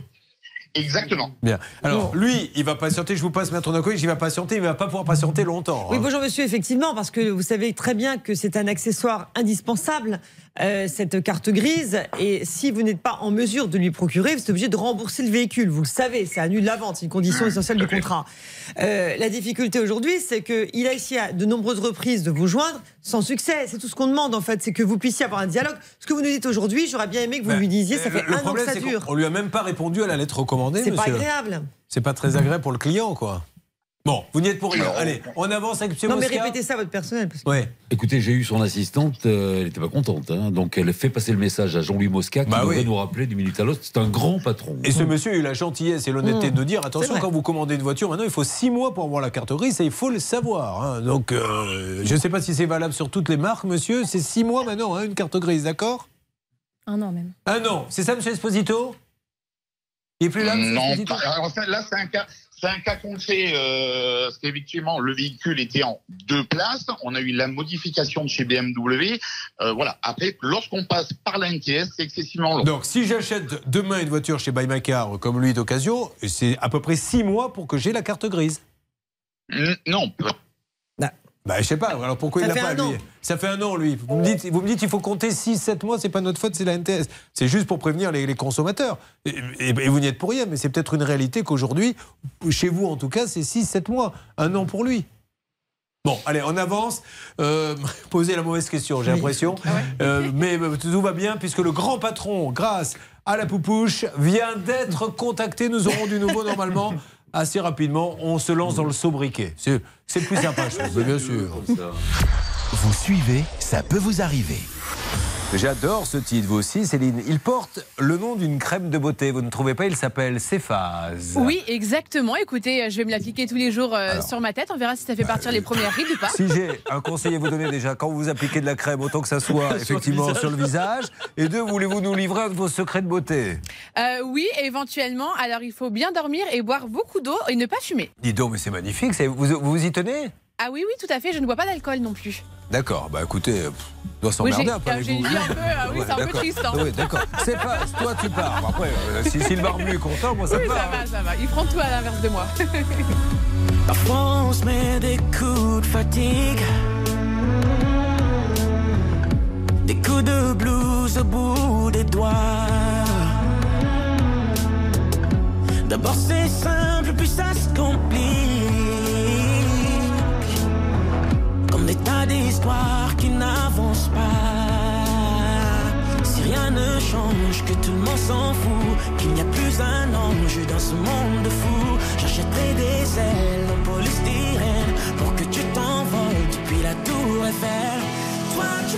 Exactement.
Bien. Alors, lui, il va patienter, je vous passe Maître Nakovic, il va patienter, il va pas pouvoir patienter longtemps.
Oui,
hein.
bonjour monsieur, effectivement, parce que vous savez très bien que c'est un accessoire indispensable, euh, cette carte grise, et si vous n'êtes pas en mesure de lui procurer, vous êtes obligé de rembourser le véhicule. Vous le savez, ça annule la vente, c'est une condition essentielle du contrat. Euh, la difficulté aujourd'hui, c'est qu'il a essayé à de nombreuses reprises de vous joindre sans succès. C'est tout ce qu'on demande en fait, c'est que vous puissiez avoir un dialogue. Ce que vous nous dites aujourd'hui, j'aurais bien aimé que vous
Ben,
lui disiez, ça fait
le
un an que ça dure.
qu'on lui a même pas répondu à la lettre recommandée,
C'est pas agréable.
C'est pas très agréable pour le client, quoi. Bon, vous n'y êtes pour rien. Allez, on avance avec M.
Non mais répétez ça à votre personnel. parce que-
Ouais.
Écoutez, j'ai eu son assistante, euh, elle n'était pas contente. hein. donc elle fait passer le message à Jean-Louis Mosca qui
Bah
devrait
oui.
nous rappeler d'une minute à l'autre. C'est un grand patron.
Et ce monsieur a eu la gentillesse et l'honnêteté
Mmh.
de nous dire attention, quand vous commandez une voiture, maintenant il faut six mois pour avoir la carte grise et il faut le savoir. hein. Donc, euh, je ne sais pas si c'est valable sur toutes les marques, monsieur. C'est six mois maintenant, hein, une carte grise, d'accord?
Un an même.
Ah non, c'est ça, monsieur Esposito? Il est plus là, monsieur
Non,
Esposito?
pas- alors ça, là, c'est un cas. C'est un cas concret, euh, parce qu'effectivement, le véhicule était en deux places. On a eu la modification de chez BMW. Euh, voilà. Après, lorsqu'on passe par la NTS, c'est excessivement long.
Donc, si j'achète demain une voiture chez Buy My Car, comme lui d'occasion, c'est à peu près six mois pour que j'ai la carte grise.
Non.
Bah, je sais pas. Alors pourquoi
Ça
il l'a pas, lui. Ça fait un an, lui. Vous me dites, vous me dites il faut compter 6-7 mois, c'est pas notre faute, c'est la NTS. C'est juste pour prévenir les, les consommateurs. Et, et- et vous n'y êtes pour rien, mais c'est peut-être une réalité qu'aujourd'hui, chez vous en tout cas, c'est 6-7 mois. Un an pour lui. Bon, allez, on avance. Euh, posez la mauvaise question, j'ai l'impression. Euh, mais tout va bien puisque le grand patron, grâce à la poupouche vient d'être contacté. Nous aurons du nouveau normalement assez rapidement. On se lance dans le sobriquet. C'est c'est le plus sympa, je trouve, bien sûr.
Vous suivez, ça peut vous arriver.
J'adore ce titre, vous aussi, Céline. Il porte le nom d'une crème de beauté. Vous ne trouvez pas Il s'appelle Céphase.
Oui, exactement. Écoutez, je vais me l'appliquer tous les jours euh, sur ma tête. On verra si ça fait partir les premières rides ou pas.
Si j'ai un conseil à vous donner déjà, quand vous appliquez de la crème, autant que ça soit effectivement sur le visage. Et deux, voulez-vous nous livrer un de vos secrets de beauté?
Euh, oui, éventuellement. Alors, il faut bien dormir et boire beaucoup d'eau et ne pas fumer.
Dis donc, mais c'est magnifique. vous vous y tenez?
Ah oui, oui, tout à fait. Je ne bois pas d'alcool non plus.
D'accord, bah écoutez, euh, pff, doit
Oui,
s'emmerder
j'ai-
un peu avec
j'ai
vous.
une vie un peu, euh, oui, c'est un peu triste, hein.
Oui, d'accord. C'est pas, toi tu pars. Après, euh, si, si le barbu est content, moi ça
oui,
me va.
ça va, ça va. Il prend tout à l'inverse de moi.
Parfois on se met des coups de fatigue Des coups de blues au bout des doigts D'abord c'est simple puis ça se complique Comme des tas qui n'avancent pas. Si rien ne change, que tout le monde s'en fout Qu'il n'y a plus un ange dans ce monde de fous J'achèterai des ailes en polystyrène Pour que tu t'envoles depuis la tour Eiffel. Toi tu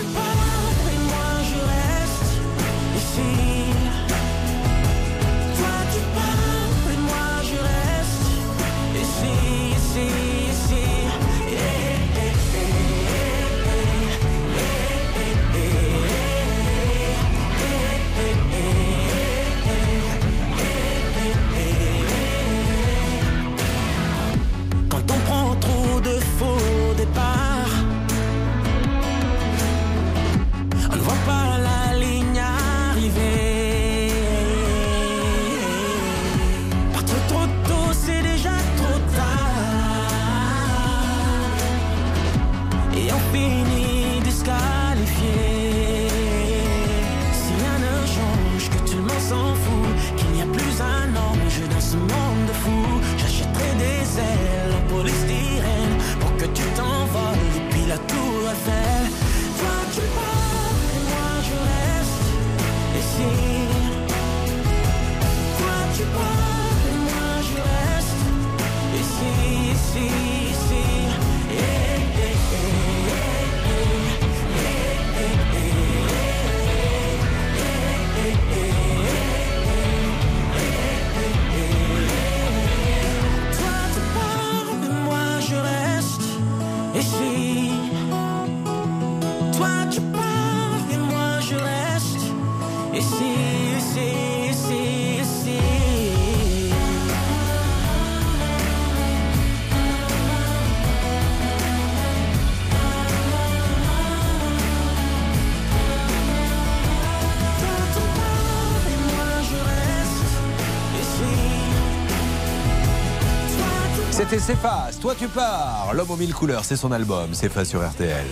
Céphase, toi tu pars. L'homme aux mille couleurs, c'est son album. Céphase sur RTL.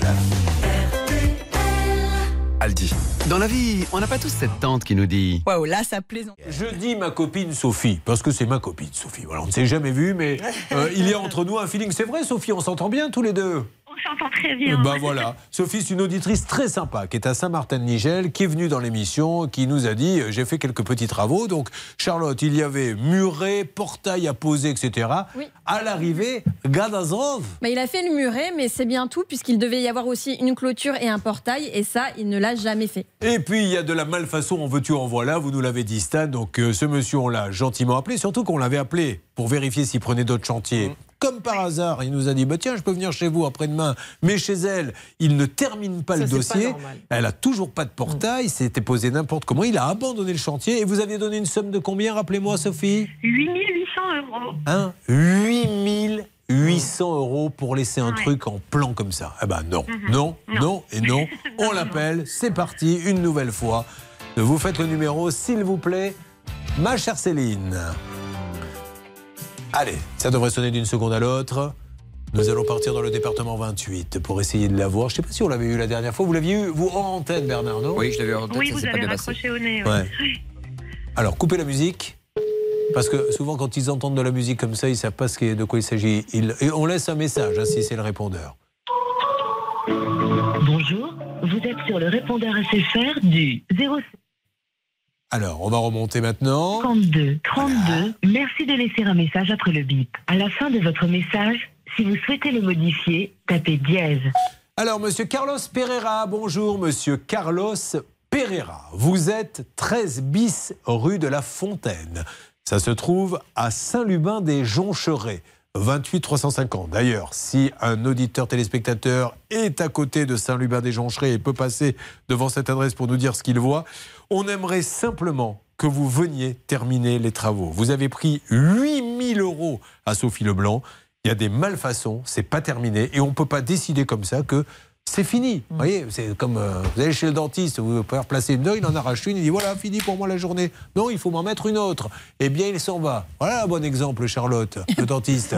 Aldi. Dans la vie, on n'a pas tous cette tante qui nous dit
Waouh, là, ça plaisante.
Je dis ma copine Sophie, parce que c'est ma copine Sophie. Voilà, on ne s'est jamais vu, mais euh, il y a entre nous un feeling. C'est vrai, Sophie, on s'entend bien tous les deux.
S'entend très bien.
Ben voilà, Sophie, c'est une auditrice très sympa qui est à Saint-Martin-de-Nigel, qui est venue dans l'émission, qui nous a dit euh, j'ai fait quelques petits travaux. Donc, Charlotte, il y avait muret, portail à poser, etc.
Oui.
À l'arrivée, Gadazov.
Mais il a fait le muret, mais c'est bien tout, puisqu'il devait y avoir aussi une clôture et un portail, et ça, il ne l'a jamais fait.
Et puis, il y a de la malfaçon, en veux-tu, en voilà, vous nous l'avez dit, Stan. Donc, euh, ce monsieur, on l'a gentiment appelé, surtout qu'on l'avait appelé pour vérifier s'il prenait d'autres chantiers. Comme par hasard, il nous a dit bah, Tiens, je peux venir chez vous après-demain. Mais chez elle, il ne termine pas
Ça,
le
pas
dossier. Elle a toujours pas de portail. C'était posé n'importe comment. Il a abandonné le chantier. Et vous aviez donné une somme de combien, rappelez-moi, Sophie?
8800 euros.
hein? 8800 euros pour laisser un truc en plan comme ça. Eh ben non,
Mhm.
non, non et non. On l'appelle, c'est parti, une nouvelle fois. Vous faites le numéro, s'il vous plaît, ma chère Céline. Allez, ça devrait sonner d'une seconde à l'autre. Nous allons partir dans le département 28 pour essayer de la voir. Je ne sais pas si on l'avait eu la dernière fois. Vous l'aviez eu, vous, en antenne, Bernard, non?
Oui, je l'avais eu en tête,
Oui,
ça
vous
pas
avez
bien passé.
raccroché au nez.
Ouais. Alors, coupez la musique. Parce que souvent, quand ils entendent de la musique comme ça, ils ne savent pas ce qui est- de quoi il s'agit. Ils- et on laisse un message, hein, si c'est le répondeur.
Bonjour, vous êtes sur le répondeur SFR du 06.
Alors, on va remonter maintenant.
32 32. Merci de laisser un message après le bip. À la fin de votre message, si vous souhaitez le modifier, tapez dièse.
Alors, monsieur Carlos Pereira, bonjour, monsieur Carlos Pereira. Vous êtes 13 bis rue de la Fontaine. Ça se trouve à Saint-Lubin des Joncherets. 28 350. D'ailleurs, si un auditeur téléspectateur est à côté de Saint-Lubin des Joncherets et peut passer devant cette adresse pour nous dire ce qu'il voit, on aimerait simplement que vous veniez terminer les travaux. Vous avez pris 8000 euros à Sophie Leblanc. Il y a des malfaçons, c'est pas terminé et on ne peut pas décider comme ça que c'est fini. Vous voyez, c'est comme euh, vous allez chez le dentiste, vous pouvez replacer une dent, il en arrache une, il dit voilà, fini pour moi la journée. Non, il faut m'en mettre une autre. Eh bien, il s'en va. Voilà un bon exemple, Charlotte, le dentiste,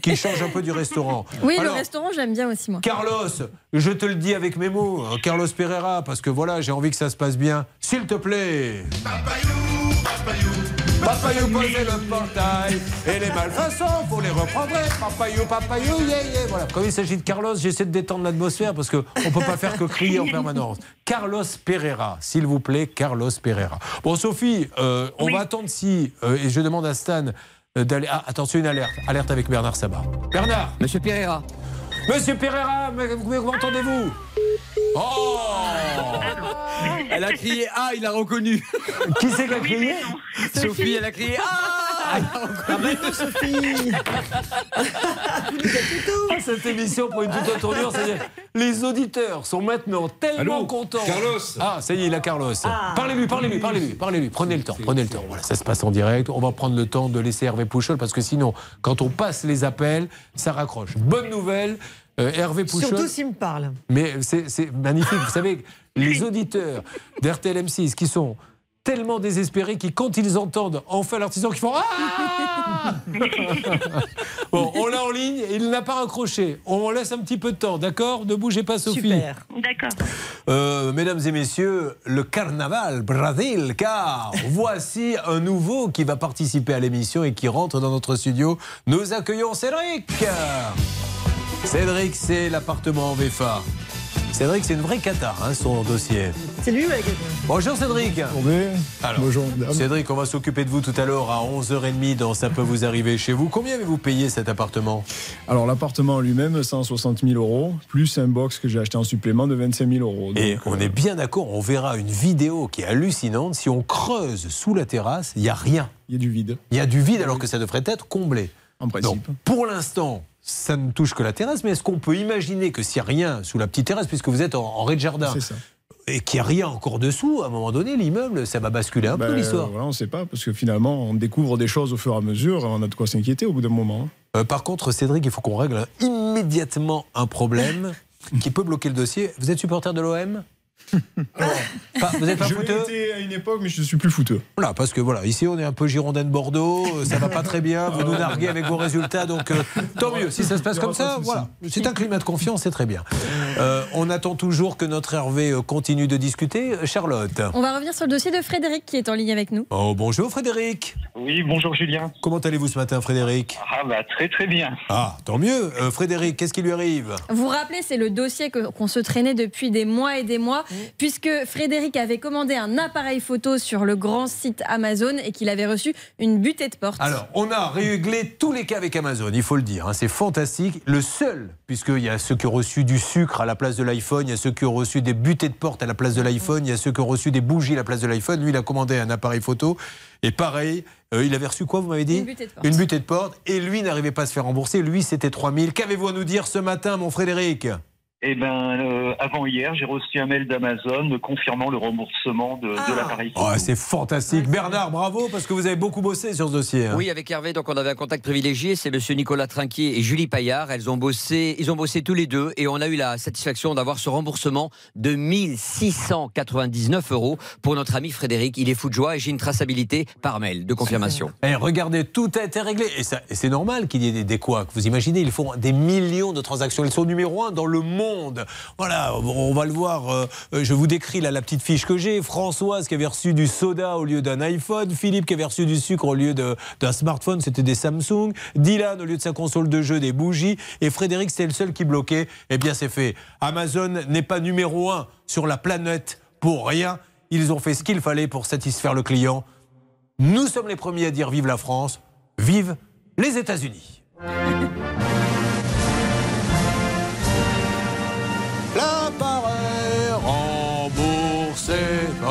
qui change un peu du restaurant.
Oui, le restaurant, j'aime bien aussi, moi.
Carlos, je te le dis avec mes mots, hein, Carlos Pereira, parce que voilà, j'ai envie que ça se passe bien. S'il te plaît. Papayou posait le portail et les malfaçons, faut les reprendre. Papayou, papayou, yeah, yeah. Voilà. Comme il s'agit de Carlos, j'essaie de détendre l'atmosphère parce qu'on ne peut pas faire que crier en permanence. Carlos Pereira, s'il vous plaît, Carlos Pereira. Bon, Sophie, euh, on va attendre si, euh, et je demande à Stan euh, d'aller. Ah, attention, une alerte. Alerte avec Bernard Sabat. Bernard
Monsieur Pereira.
Monsieur Pereira, mais vous m'entendez-vous Oh
Elle a crié Ah, il a reconnu.
Qui c'est qui a crié
Sophie, elle a crié Ah
Sophie
Ah, Cette émission pour une toute autre tournure, c'est-à-dire les auditeurs sont maintenant tellement
Allô
contents.
Carlos
Ah, ça y est, il a Carlos. Parlez-lui, parlez-lui, parlez-lui, parlez-lui. Prenez le temps, prenez le temps. Voilà, ça se passe en direct. On va prendre le temps de laisser Hervé Pouchol parce que sinon, quand on passe les appels, ça raccroche. Bonne nouvelle, euh, Hervé Pouchol.
Surtout s'il me parle.
Mais c'est c'est magnifique. Vous savez, les auditeurs d'RTL M6 qui sont tellement désespérés qui, quand ils entendent enfin l'artisan qui font Ah Bon, on l'a en ligne, il n'a pas raccroché. On laisse un petit peu de temps, d'accord? Ne bougez pas, Sophie.
Super.
D'accord.
Euh, mesdames et messieurs, le carnaval Brasil, car voici un nouveau qui va participer à l'émission et qui rentre dans notre studio. Nous accueillons Cédric. Cédric, c'est l'appartement en VFA. Cédric, c'est une vraie cata, hein, son dossier.
C'est lui quelqu'un
Bonjour Cédric. Alors,
Bonjour, madame.
Cédric, on va s'occuper de vous tout à l'heure à 11h30 dans Ça peut vous arriver chez vous. Combien avez-vous payé cet appartement?
Alors, l'appartement en lui-même, 160 000 euros, plus un box que j'ai acheté en supplément de 25 000 euros. Donc,
Et on est bien d'accord, on verra une vidéo qui est hallucinante. Si on creuse sous la terrasse, il n'y a rien.
Il y a du vide.
Il y a du vide alors que ça devrait être comblé.
En principe.
Donc, pour l'instant, ça ne touche que la terrasse, mais est-ce qu'on peut imaginer que s'il n'y a rien sous la petite terrasse, puisque vous êtes en, en rez-de-jardin,
C'est ça.
et qu'il n'y a rien encore dessous, à un moment donné, l'immeuble, ça va basculer un peu
Ben,
l'histoire.
voilà, on ne sait pas, parce que finalement, on découvre des choses au fur et à mesure, et on a de quoi s'inquiéter au bout d'un moment.
Euh, par contre, Cédric, il faut qu'on règle immédiatement un problème qui peut bloquer le dossier. Vous êtes supporter de l'OM Pas- Vous n'êtes pas
je
fouteux
l'étais à une époque, mais je ne suis plus fouteux.
Voilà, parce que voilà, ici on est un peu Girondin de Bordeaux, euh, ça va pas très bien, vous nous narguez avec vos résultats, donc euh, tant mieux. Si ça se passe comme ça, voilà, c'est un climat de confiance, c'est très bien. Euh, on attend toujours que notre Hervé continue de discuter. Charlotte.
On va revenir sur le dossier de Frédéric qui est en ligne avec nous.
Oh bonjour Frédéric.
Oui, bonjour Julien.
Comment allez-vous ce matin Frédéric?
Ah bah très très bien.
Ah, tant mieux. Euh, Frédéric, qu'est-ce qui lui arrive?
Vous vous rappelez, c'est le dossier qu'on se traînait depuis des mois et des mois, puisque Frédéric avait commandé un appareil photo sur le grand site Amazon et qu'il avait reçu une butée de porte.
Alors, on a réglé tous les cas avec Amazon, il faut le dire. hein, c'est fantastique. Le seul, puisqu'il y a ceux qui ont reçu du sucre à la place de l'iPhone, il y a ceux qui ont reçu des butées de porte à la place de l'iPhone, il y a ceux qui ont reçu des bougies à la place de l'iPhone. Lui, il a commandé un appareil photo. Et pareil, euh, il avait reçu quoi, vous m'avez dit?
Une butée de porte.
Une butée de porte. Et lui n'arrivait pas à se faire rembourser. Lui, c'était 3000. Qu'avez-vous à nous dire ce matin, mon Frédéric?
Eh ben, euh, avant hier, j'ai reçu un mail d'Amazon me confirmant le remboursement de, de l'appareil.
Oh, C'est fantastique. Bernard, bravo, parce que vous avez beaucoup bossé sur ce dossier. hein.
Oui, avec Hervé, donc on avait un contact privilégié, c'est monsieur Nicolas Trinquier et Julie Paillard. Elles ont bossé, ils ont bossé tous les deux et on a eu la satisfaction d'avoir ce remboursement de 1699 euros pour notre ami Frédéric. Il est fou de joie et j'ai une traçabilité par mail de confirmation.
Eh, regardez, tout a été réglé. Et, et c'est normal qu'il y ait des, des couacs. Vous imaginez, ils font des millions de transactions. Ils sont numéro un dans le monde. Voilà, on va le voir. euh, je vous décris la petite fiche que j'ai. Françoise qui avait reçu du soda au lieu d'un iPhone. Philippe qui avait reçu du sucre au lieu d'un smartphone, c'était des Samsung. Dylan, au lieu de sa console de jeu, des bougies. Et Frédéric, c'était le seul qui bloquait. Eh bien, c'est fait. Amazon n'est pas numéro un sur la planète pour rien. ils ont fait ce qu'il fallait pour satisfaire le client. Nous sommes les premiers à dire vive la France, vive les États-Unis.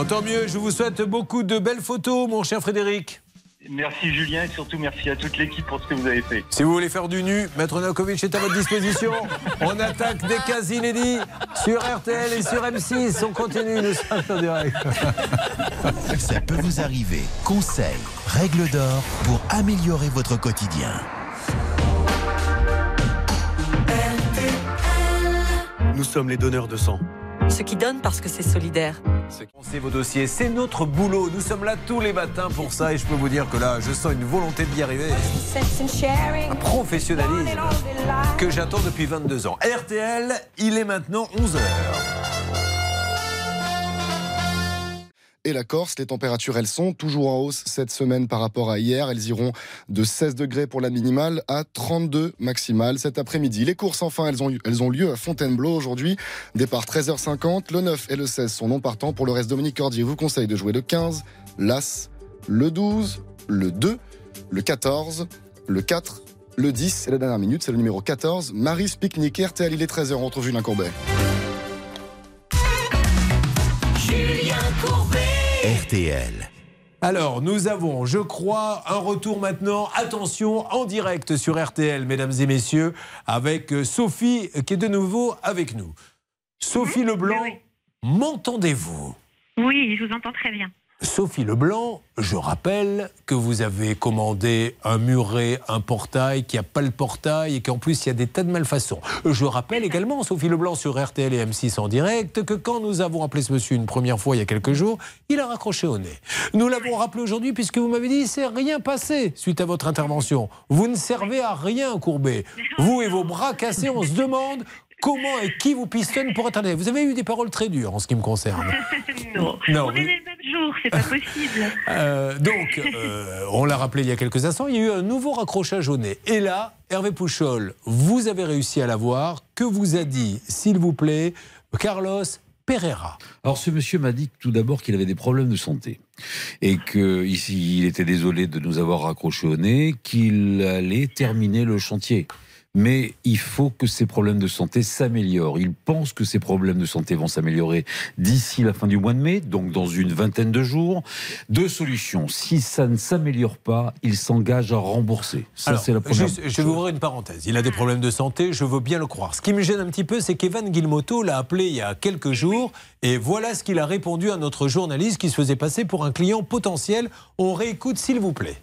Ben, tant mieux, je vous souhaite beaucoup de belles photos, mon cher Frédéric.
Merci Julien et surtout merci à toute l'équipe pour ce que vous avez fait.
Si vous voulez faire du nu, Maître Nakovic est à votre disposition. On attaque des cas inédits sur RTL et sur M6. On continue, nous sommes en direct.
Ça peut vous arriver. Conseils, règles d'or pour améliorer votre quotidien.
Nous sommes les donneurs de sang.
Ceux qui donnent parce que c'est solidaire.
C'est vos dossiers, c'est notre boulot. Nous sommes là tous les matins pour ça et je peux vous dire que là, je sens une volonté d'y arriver. Un professionnalisme que j'attends depuis 22 ans. RTL, il est maintenant 11h.
Et la Corse. Les températures, elles sont toujours en hausse cette semaine par rapport à hier. Elles iront de 16 degrés pour la minimale à 32 maximale cet après-midi. Les courses, enfin, elles ont, elles ont lieu à Fontainebleau aujourd'hui. Départ 13h50. Le 9 et le 16 sont non partants. Pour le reste, Dominique Cordier vous conseille de jouer le 15, l'As, le 12, le 2, le 14, le 4, le 10 et la dernière minute, c'est le numéro 14. Marie Picnic, RTL, il est 13h. On retrouve Julien Courbet.
RTL.
Alors, nous avons, je crois, un retour maintenant. Attention, en direct sur RTL, mesdames et messieurs, avec euh, Sophie euh, qui est de nouveau avec nous. Sophie Leblanc, m'entendez-vous?
Oui, je vous entends très bien.
Sophie Leblanc, je rappelle que vous avez commandé un muret, un portail, qui n'a pas le portail et qu'en plus il y a des tas de malfaçons. Je rappelle également, Sophie Leblanc sur RTL et M6 en direct, que quand nous avons appelé ce monsieur une première fois il y a quelques jours, il a raccroché au nez. Nous l'avons rappelé aujourd'hui puisque vous m'avez dit il s'est rien passé suite à votre intervention. Vous ne servez à rien, Courbet. Vous et vos bras cassés, on se demande comment et qui vous pistonne pour atteindre. Vous avez eu des paroles très dures en ce qui me concerne.
non.
Non,
On est les mêmes jours, c'est pas possible.
Euh, donc, euh, on l'a rappelé il y a quelques instants, il y a eu un nouveau raccrochage au nez. Et là, Hervé Pouchol, vous avez réussi à l'avoir. Que vous a dit, s'il vous plaît, Carlos Pereira
Alors ce monsieur m'a dit tout d'abord qu'il avait des problèmes de santé et que ici il était désolé de nous avoir raccroché au nez, qu'il allait terminer le chantier. Mais il faut que ces problèmes de santé s'améliorent. Il pense que ces problèmes de santé vont s'améliorer d'ici la fin du mois de mai, donc dans une vingtaine de jours. Deux solutions. Si ça ne s'améliore pas, il s'engage à rembourser. Ça,
Alors,
c'est la première.
juste, je vais ouvrir une parenthèse. Il a des problèmes de santé, je veux bien le croire. Ce qui me gêne un petit peu, c'est qu'Evan Guilmoto l'a appelé il y a quelques jours et voilà ce qu'il a répondu à notre journaliste qui se faisait passer pour un client potentiel. On réécoute, s'il vous plaît.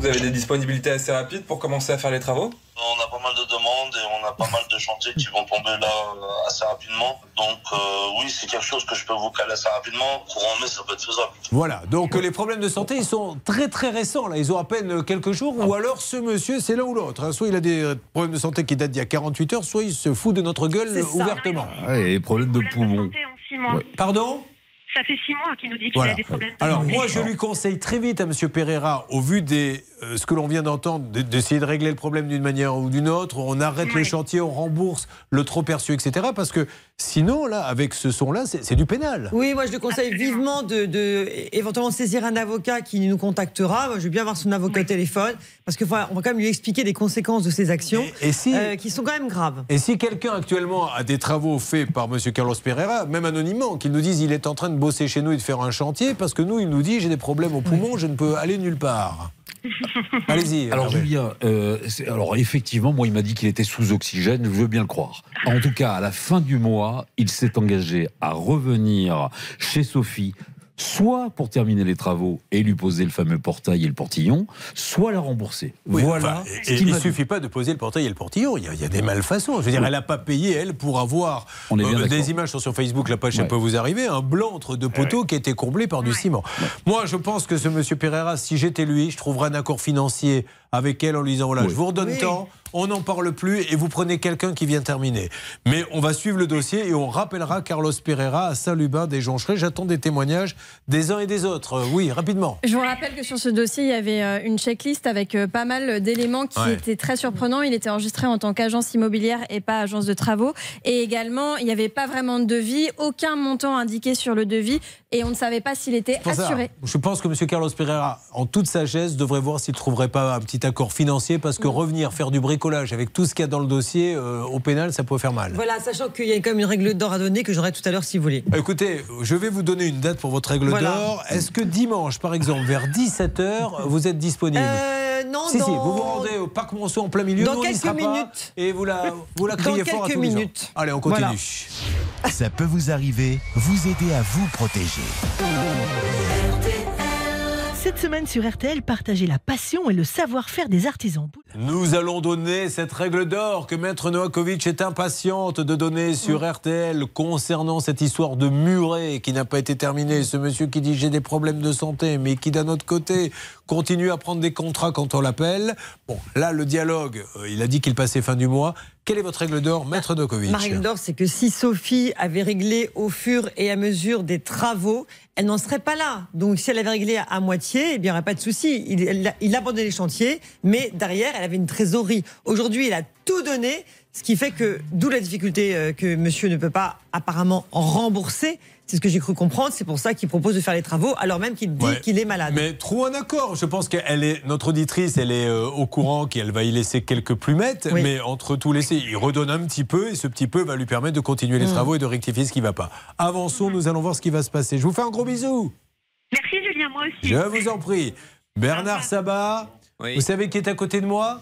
Vous avez des disponibilités assez rapides pour commencer à faire les travaux?
On a pas mal de demandes et on a pas mal de chantiers qui vont tomber là euh, assez rapidement. Donc euh, oui, c'est quelque chose que je peux vous caler assez rapidement. Courant mai, ça peut être faisable.
Voilà, donc les problèmes de santé, ils sont très très récents, là. Ils ont à peine quelques jours, ou alors ce monsieur, c'est l'un ou l'autre. hein. Soit il a des problèmes de santé qui datent d'il y a 48 heures, soit il se fout de notre gueule ouvertement.
Ouais, et les problèmes de poumons.
Pardon?
Ça fait six mois qu'il nous dit qu'il
Voilà.
a des problèmes. de
Alors
santé.
moi, je lui conseille très vite à M. Pereira, au vu de ce que l'on vient d'entendre, de- d'essayer de régler le problème d'une manière ou d'une autre. On arrête les chantiers, on rembourse le trop perçu, etc. Parce que sinon, là, avec ce son-là, c'est c'est du pénal.
Oui, moi je le conseille vivement de, de éventuellement saisir un avocat qui nous contactera. Moi, je veux bien avoir son avocat au téléphone parce qu'on va, on va quand même lui expliquer les conséquences de ses actions
Et si-
euh, qui sont quand même graves.
Et si quelqu'un actuellement a des travaux faits par M. Carlos Pereira, même anonymement, qu'il nous dise il est en train de bosser chez nous et de faire un chantier, parce que nous, il nous dit j'ai des problèmes au poumon, je ne peux aller nulle part. Allez-y.
Alors
Hervé.
Julien, euh, c'est- alors effectivement, moi il m'a dit qu'il était sous oxygène, je veux bien le croire. En tout cas, à la fin du mois, il s'est engagé à revenir chez Sophie, soit pour terminer les travaux et lui poser le fameux portail et le portillon, soit la rembourser.
Oui,
voilà.
enfin,
ce
et-
qu'il
il ne suffit pas de poser le portail et le portillon. Il y a, il y a des malfaçons. Je veux dire, elle n'a pas payé, elle, pour avoir
On
euh, des images sont sur Facebook, la page, peut vous arriver, un blanc entre deux poteaux qui a été comblé par du ciment. Moi, je pense que ce monsieur Pereira, si j'étais lui, je trouverais un accord financier avec elle en lui disant voilà, je vous redonne
Oui.
tant, on n'en parle plus et vous prenez quelqu'un qui vient terminer. Mais on va suivre le dossier et on rappellera Carlos Pereira à Saint-Lubin des Joncherets. J'attends des témoignages des uns et des autres. Euh, Oui, rapidement.
Je vous rappelle que sur ce dossier, il y avait euh, une checklist avec euh, pas mal d'éléments qui
Ouais.
étaient très surprenants. Il était enregistré en tant qu'agence immobilière et pas agence de travaux. Et également, il n'y avait pas vraiment de devis, aucun montant indiqué sur le devis et on ne savait pas s'il était
ça,
assuré.
je pense que M. Carlos Pereira, en toute sagesse, devrait voir s'il ne trouverait pas un petit accord financier parce que revenir faire du bricolage avec tout ce qu'il y a dans le dossier euh, au pénal, ça peut faire mal.
Voilà, sachant qu'il y a quand même une règle d'or à donner que j'aurai tout à l'heure si vous voulez.
Écoutez, je vais vous donner une date pour votre règle
Voilà.
d'or. Est-ce que dimanche, par exemple, vers 17h, vous êtes disponible
Euh, non,
Si, si,
dans-
vous vous rendez au Parc Monceau en plein milieu.
Dans
nous,
quelques
pas,
minutes.
et vous la, vous la
Dans
criez fort à
quelques
tous les gens.
minutes.
Allez, on continue.
Voilà.
Ça peut vous arriver, vous aider à vous protéger.
Cette semaine sur RTL, partagez la passion et le savoir-faire des artisans.
Nous allons donner cette règle d'or que Maître Novakovic est impatiente de donner sur RTL concernant cette histoire de muret qui n'a pas été terminée. Ce monsieur qui dit j'ai des problèmes de santé, mais qui d'un autre côté continue à prendre des contrats quand on l'appelle. Bon, là, le dialogue, euh, il a dit qu'il passait fin du mois. Quelle est votre règle d'or, Maître Novakovic
Ma règle d'or, c'est que si Sophie avait réglé au fur et à mesure des travaux, elle n'en serait pas là. Donc si elle avait réglé à, moitié, eh il n'y aurait pas de souci. Il, elle- il abandonnait les chantiers, mais derrière, elle avait une trésorerie. Aujourd'hui, il a tout donné, ce qui fait que, d'où la difficulté euh, que monsieur ne peut pas apparemment rembourser. C'est ce que j'ai cru comprendre. C'est pour ça qu'il propose de faire les travaux, alors même qu'il dit
Ouais.
qu'il est malade.
Mais trop un accord. Je pense qu'elle est notre auditrice, elle est euh, au courant qu'elle va y laisser quelques plumettes,
Oui.
mais entre tout laisser, il redonne un petit peu et ce petit peu va lui permettre de continuer les
Mm.
travaux et de rectifier ce qui ne va pas. Avançons, nous allons voir ce qui va se passer. Je vous fais un gros bisou.
Merci Julien, moi aussi.
Je vous en prie. Bernard Sabat, vous savez qui est à côté de moi?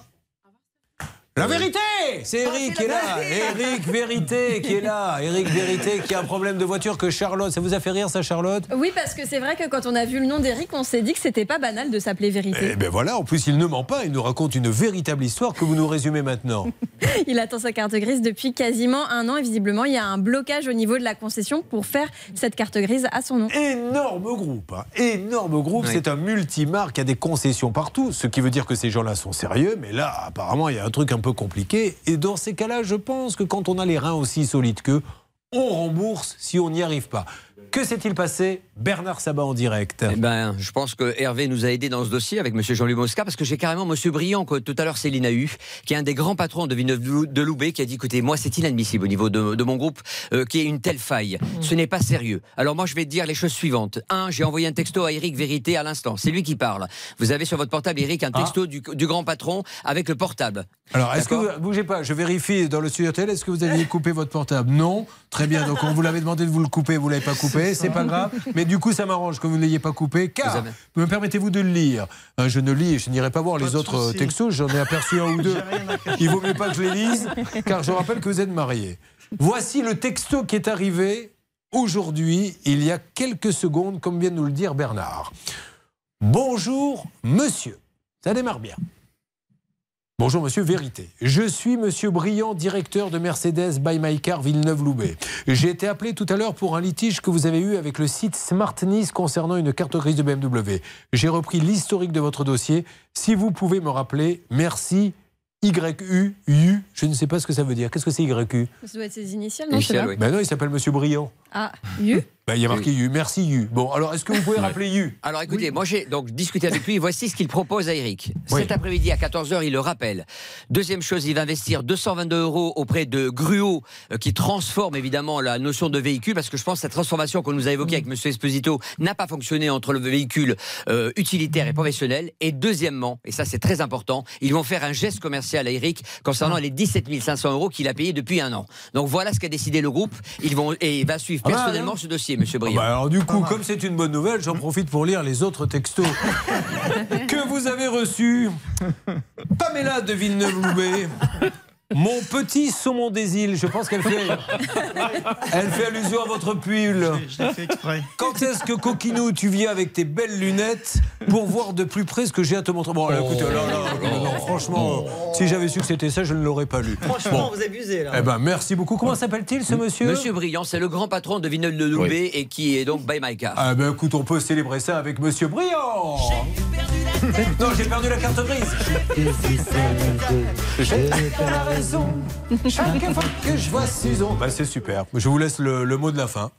La vérité C'est Eric qui est là. Eric Vérité qui est là. Eric Vérité qui a un problème de voiture que Charlotte. Ça vous a fait rire ça Charlotte?
Oui, parce que c'est vrai que quand on a vu le nom d'Eric, on s'est dit que c'était pas banal de s'appeler Vérité.
Eh ben voilà, en plus il ne ment pas, il nous raconte une véritable histoire que vous nous résumez maintenant.
Il attend sa carte grise depuis quasiment un an. Et visiblement il y a un blocage au niveau de la concession pour faire cette carte grise à son nom.
Énorme groupe, hein, énorme groupe,
Oui.
c'est un multimarque, il y a des concessions partout, ce qui veut dire que ces gens-là sont sérieux, mais là apparemment il y a un truc un peu compliqué. Et dans ces cas-là, je pense que quand on a les reins aussi solides qu'eux, on rembourse si on n'y arrive pas. Que s'est-il passé Bernard Sabat en direct?
Eh ben, je pense que Hervé nous a aidé dans ce dossier avec Monsieur Jean-Louis Mosca parce que j'ai carrément Monsieur Briand que tout à l'heure Céline a eu, qui est un des grands patrons de Villeneuve de Loubet, qui a dit écoutez, moi c'est inadmissible au niveau de, de mon groupe euh, qu'il y ait une telle faille. Ce n'est pas sérieux. Alors moi je vais te dire les choses suivantes. Un, j'ai envoyé un texto à Eric Vérité à l'instant. C'est lui qui parle. Vous avez sur votre portable Eric un texto du, du grand patron avec le portable.
Alors, est-ce que vous, bougez pas, je vérifie dans le studio télé, est-ce que vous aviez coupé votre portable? Non? Très bien, donc on vous l'avait demandé de vous le couper, vous l'avez pas coupé, c'est pas grave. Mais du coup, ça m'arrange que vous ne l'ayez pas coupé, car,
avez-
me permettez-vous de le lire Hein, Je ne lis, je n'irai pas voir les autres euh,
souci.
textos, j'en ai aperçu un ou deux. Il vaut mieux pas que je les lise, car je rappelle que vous êtes mariés. Voici le texto qui est arrivé aujourd'hui, il y a quelques secondes, comme vient de nous le dire Bernard. Bonjour, monsieur. Ça démarre bien. Bonjour Monsieur Vérité. Je suis Monsieur Briand, directeur de Mercedes by My Car Villeneuve-Loubet. J'ai été appelé tout à l'heure pour un litige que vous avez eu avec le site Smart Nice concernant une carte grise de BMW. J'ai repris l'historique de votre dossier. Si vous pouvez me rappeler, merci. YU, U, je ne sais pas ce que ça veut dire. Qu'est-ce que c'est YU
Ça doit être ses initiales, non.
Ben non, il s'appelle Monsieur Briand.
Ah, U?
Ben, il y a marqué U. Merci U. Bon, alors est-ce que vous pouvez rappeler U?
Alors écoutez, moi j'ai donc discuté avec lui. Voici ce qu'il propose à Eric. Cet après-midi à 14h, il le rappelle. Deuxième chose, il va investir 222 euros auprès de Gruo, euh, qui transforme évidemment la notion de véhicule, parce que je pense que cette transformation qu'on nous a évoquée avec Monsieur Esposito n'a pas fonctionné entre le véhicule euh, utilitaire et professionnel. Et deuxièmement, et ça c'est très important, ils vont faire un geste commercial à Eric concernant les 17 500 euros qu'il a payés depuis un an. Donc voilà ce qu'a décidé le groupe. Ils vont et il va suivre
Ah bah,
personnellement ce dossier, Monsieur
Ah
Briand.
bah alors du coup, comme c'est une bonne nouvelle, j'en profite pour lire les autres textos que vous avez reçus. Pamela de Villeneuve-Loubet. Mon petit saumon des îles, je pense qu'elle fait, elle fait allusion à votre pull.
Je l'ai fait exprès.
Quand est-ce que Coquinou, tu viens avec tes belles lunettes pour voir de plus près ce que j'ai à te montrer? Bon, là, écoutez, là, là, non, non, franchement, si j'avais su que c'était ça, je ne l'aurais pas lu.
Franchement,
Bon.
vous abusez là.
Eh ben, merci beaucoup. Comment s'appelle-t-il ce monsieur?
Monsieur Briand, c'est le grand patron de Villeneuve de Loubet et qui est donc by my car.
Ah ben écoute, on peut célébrer ça avec Monsieur Briand. Non, j'ai perdu la carte grise. J'ai la raison. Chaque fois que je vois Susan. Bah, c'est super. Je vous laisse le, le mot de la fin.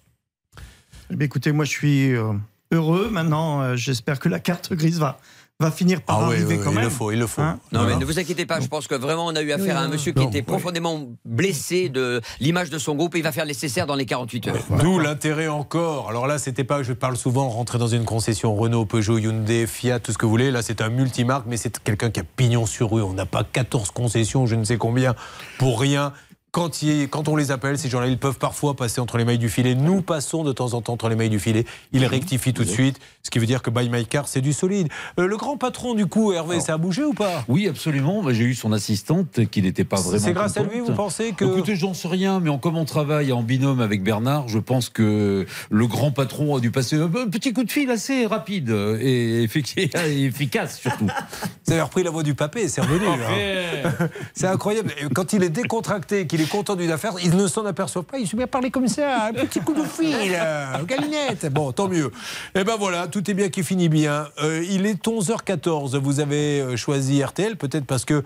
Eh bien, écoutez, moi je suis euh, heureux. Maintenant, euh, j'espère que la carte grise va, va finir par
Ah oui,
arriver
oui,
quand
il
même.
le faut, il le faut.
Hein
Non, mais ne vous inquiétez pas, je pense que vraiment on a eu affaire à un monsieur qui
Non,
était
oui.
profondément blessé de l'image de son groupe et il va faire le nécessaire dans les 48 heures.
D'où l'intérêt encore. Alors là, c'était pas, je parle souvent, rentrer dans une concession Renault, Peugeot, Hyundai, Fiat, tout ce que vous voulez. Là, c'est un multimarque, mais c'est quelqu'un qui a pignon sur rue. On n'a pas 14 concessions, je ne sais combien, pour rien. Quand, il- quand on les appelle, ces gens-là, ils peuvent parfois passer entre les mailles du filet. Nous passons de temps en temps entre les mailles du filet. Ils rectifient tout de suite, ce qui veut dire que Buy My Car, c'est du solide. Euh, le grand patron, du coup, Hervé, ça a bougé ou pas?
Oui, absolument. Bah, J'ai eu son assistante qui n'était pas vraiment.
C'est grâce à lui, vous pensez que.
Écoutez, j'en sais rien, mais en, comme on travaille en binôme avec Bernard, je pense que le grand patron a dû passer un petit coup de fil assez rapide et effic- et efficace surtout.
Vous avez repris la voix du papé, c'est revenu. hein. C'est incroyable. Quand il est décontracté, qu'il est content d'une affaire, il ne s'en aperçoit pas. Il se met à parler comme ça, un petit coup de fil, galinette. Bon, tant mieux. Et ben voilà, tout est bien qui finit bien. Euh, il est 11h14. Vous avez euh, choisi RTL, peut-être parce que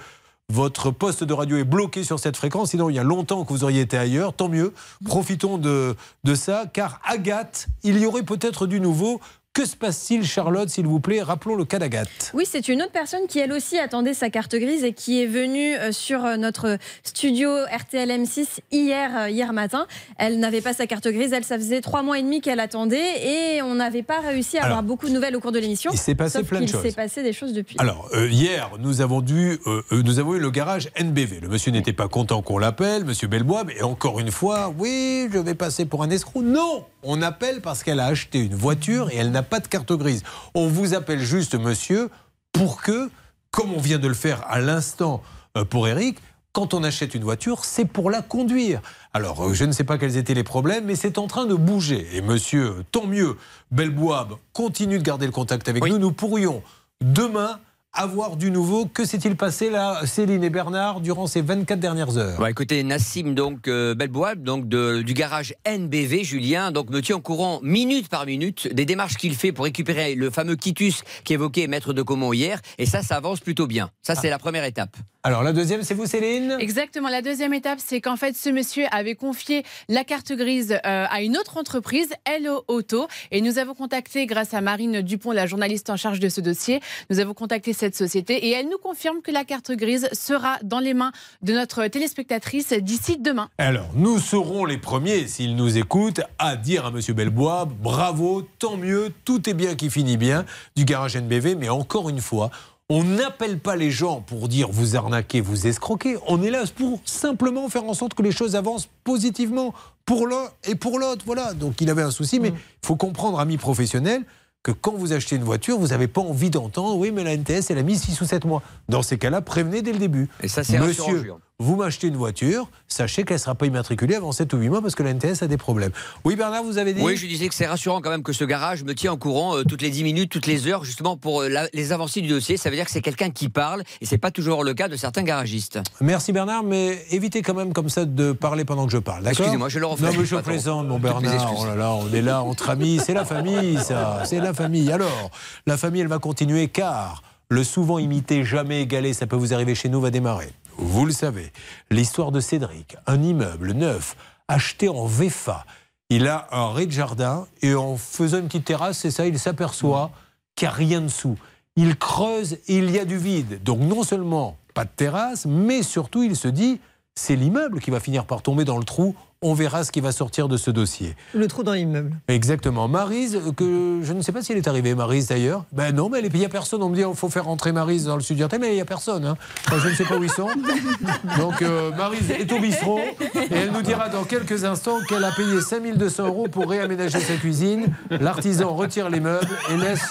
votre poste de radio est bloqué sur cette fréquence. Sinon, il y a longtemps que vous auriez été ailleurs. Tant mieux. Profitons de, de ça, car Agathe, il y aurait peut-être du nouveau. Que se passe-t-il, Charlotte, s'il vous plaît Rappelons le cas d'Agathe.
Oui, c'est une autre personne qui, elle aussi, attendait sa carte grise et qui est venue euh, sur euh, notre studio RTL M6 hier, euh, hier matin. Elle n'avait pas sa carte grise. Elle, ça faisait trois mois et demi qu'elle attendait et on n'avait pas réussi à
Alors,
avoir beaucoup de nouvelles au cours de l'émission.
il s'est passé plein de choses.
s'est passé des choses depuis.
Alors, euh, hier, nous avons, dû, euh, nous avons eu le garage NBV. Le monsieur n'était pas content qu'on l'appelle, monsieur Belbois, mais encore une fois, oui, je vais passer pour un escroc. Non On appelle parce qu'elle a acheté une voiture et elle n'a pas de carte grise. On vous appelle juste, monsieur, pour que, comme on vient de le faire à l'instant euh, pour Eric, quand on achète une voiture, c'est pour la conduire. Alors, euh, je ne sais pas quels étaient les problèmes, mais c'est en train de bouger. Et monsieur, tant mieux, Belbois continue de garder le contact avec nous. Nous pourrions demain avoir du nouveau. Que s'est-il passé là, Céline et Bernard, durant ces 24 dernières heures?
Bon, écoutez, Nassim donc euh, Belbois, donc de- du garage NBV, Julien, donc me tient au courant minute par minute des démarches qu'il fait pour récupérer le fameux quitus qu'évoquait Maître de Comont hier, et ça, ça avance plutôt bien. Ça, c'est la première étape.
Alors la deuxième, c'est vous, Céline?
Exactement. La deuxième étape, c'est qu'en fait, ce monsieur avait confié la carte grise euh, à une autre entreprise, Hello Auto. Et nous avons contacté, grâce à Marine Dupont, la journaliste en charge de ce dossier, nous avons contacté cette société et elle nous confirme que la carte grise sera dans les mains de notre téléspectatrice d'ici demain.
Alors, nous serons les premiers, s'ils nous écoutent, à dire à Monsieur Belbois, bravo, tant mieux, tout est bien qui finit bien, du garage NBV, mais encore une fois, on n'appelle pas les gens pour dire vous arnaquez, vous escroquez. On est là pour simplement faire en sorte que les choses avancent positivement pour l'un et pour l'autre. Voilà. Donc il avait un souci, mais il faut comprendre, amis professionnels, que quand vous achetez une voiture, vous n'avez pas envie d'entendre oui, mais la NTS, elle a mis 6 ou 7 mois. Dans ces cas-là, prévenez dès le début.
Et ça, c'est
Monsieur. Vous m'achetez une voiture, sachez qu'elle ne sera pas immatriculée avant 7 ou 8 mois parce que la NTS a des problèmes. Oui, Bernard, vous avez dit
Oui, je disais que c'est rassurant quand même que ce garage me tient au courant euh, toutes les 10 minutes, toutes les heures, justement pour euh, la- les avancées du dossier. Ça veut dire que c'est quelqu'un qui parle, et c'est pas toujours le cas de certains garagistes.
Merci Bernard, mais évitez quand même comme ça de parler pendant que je parle.
Excusez-moi, je le refais.
Non, mais je plaisante, mon Bernard. Oh là là, on est là entre amis. C'est la famille, ça. C'est la famille. Alors, la famille, elle va continuer car le souvent imité, jamais égalé, ça peut vous arriver chez nous, va démarrer. Vous le savez, l'histoire de Cédric, un immeuble neuf, acheté en VFA. Il a un rez-de-jardin et en faisant une petite terrasse, c'est ça, il s'aperçoit qu'il n'y a rien dessous. Il creuse et il y a du vide. Donc non seulement pas de terrasse, mais surtout il se dit, c'est l'immeuble qui va finir par tomber dans le trou. On verra ce qui va sortir de ce dossier.
Le trou dans l'immeuble.
Exactement. Marise, que je ne sais pas si elle est arrivée, Marise d'ailleurs. Ben non, mais il n'y a personne. On me dit il faut faire rentrer Marise dans le studio RTL, mais il n'y a personne. hein. Enfin, je ne sais pas où ils sont. Donc euh, Marise est au bistrot et elle nous dira dans quelques instants qu'elle a payé 5200 euros pour réaménager sa cuisine. L'artisan retire les meubles et laisse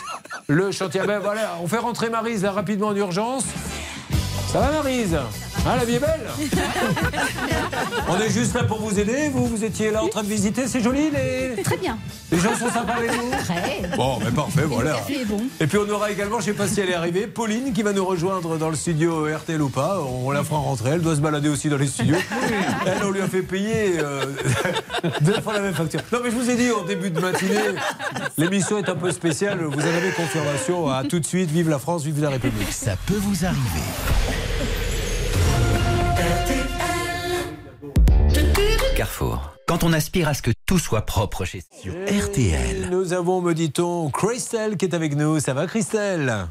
le chantier. Ben voilà, on fait rentrer Marise là rapidement en urgence. Ça va Marise Ah, la vie est belle On est juste là pour vous aider. Vous, vous étiez là en train de visiter. C'est joli, les...
Très bien.
Les gens sont sympas avec vous
Très.
Bon, mais parfait, voilà.
café est bon.
Et puis on aura également, je sais pas si elle est arrivée, Pauline qui va nous rejoindre dans le studio RTL ou pas. On la fera rentrer. Elle doit se balader aussi dans les studios. Elle, on lui a fait payer euh, deux fois la même facture. Non, mais je vous ai dit en début de matinée, l'émission est un peu spéciale. Vous en avez confirmation. À tout de suite. Vive la France, vive la République.
Ça peut vous arriver.
Carrefour. Quand on aspire à ce que tout soit propre chez sur
RTL. Nous avons, me dit-on, Christelle qui est avec nous. Ça va, Christelle?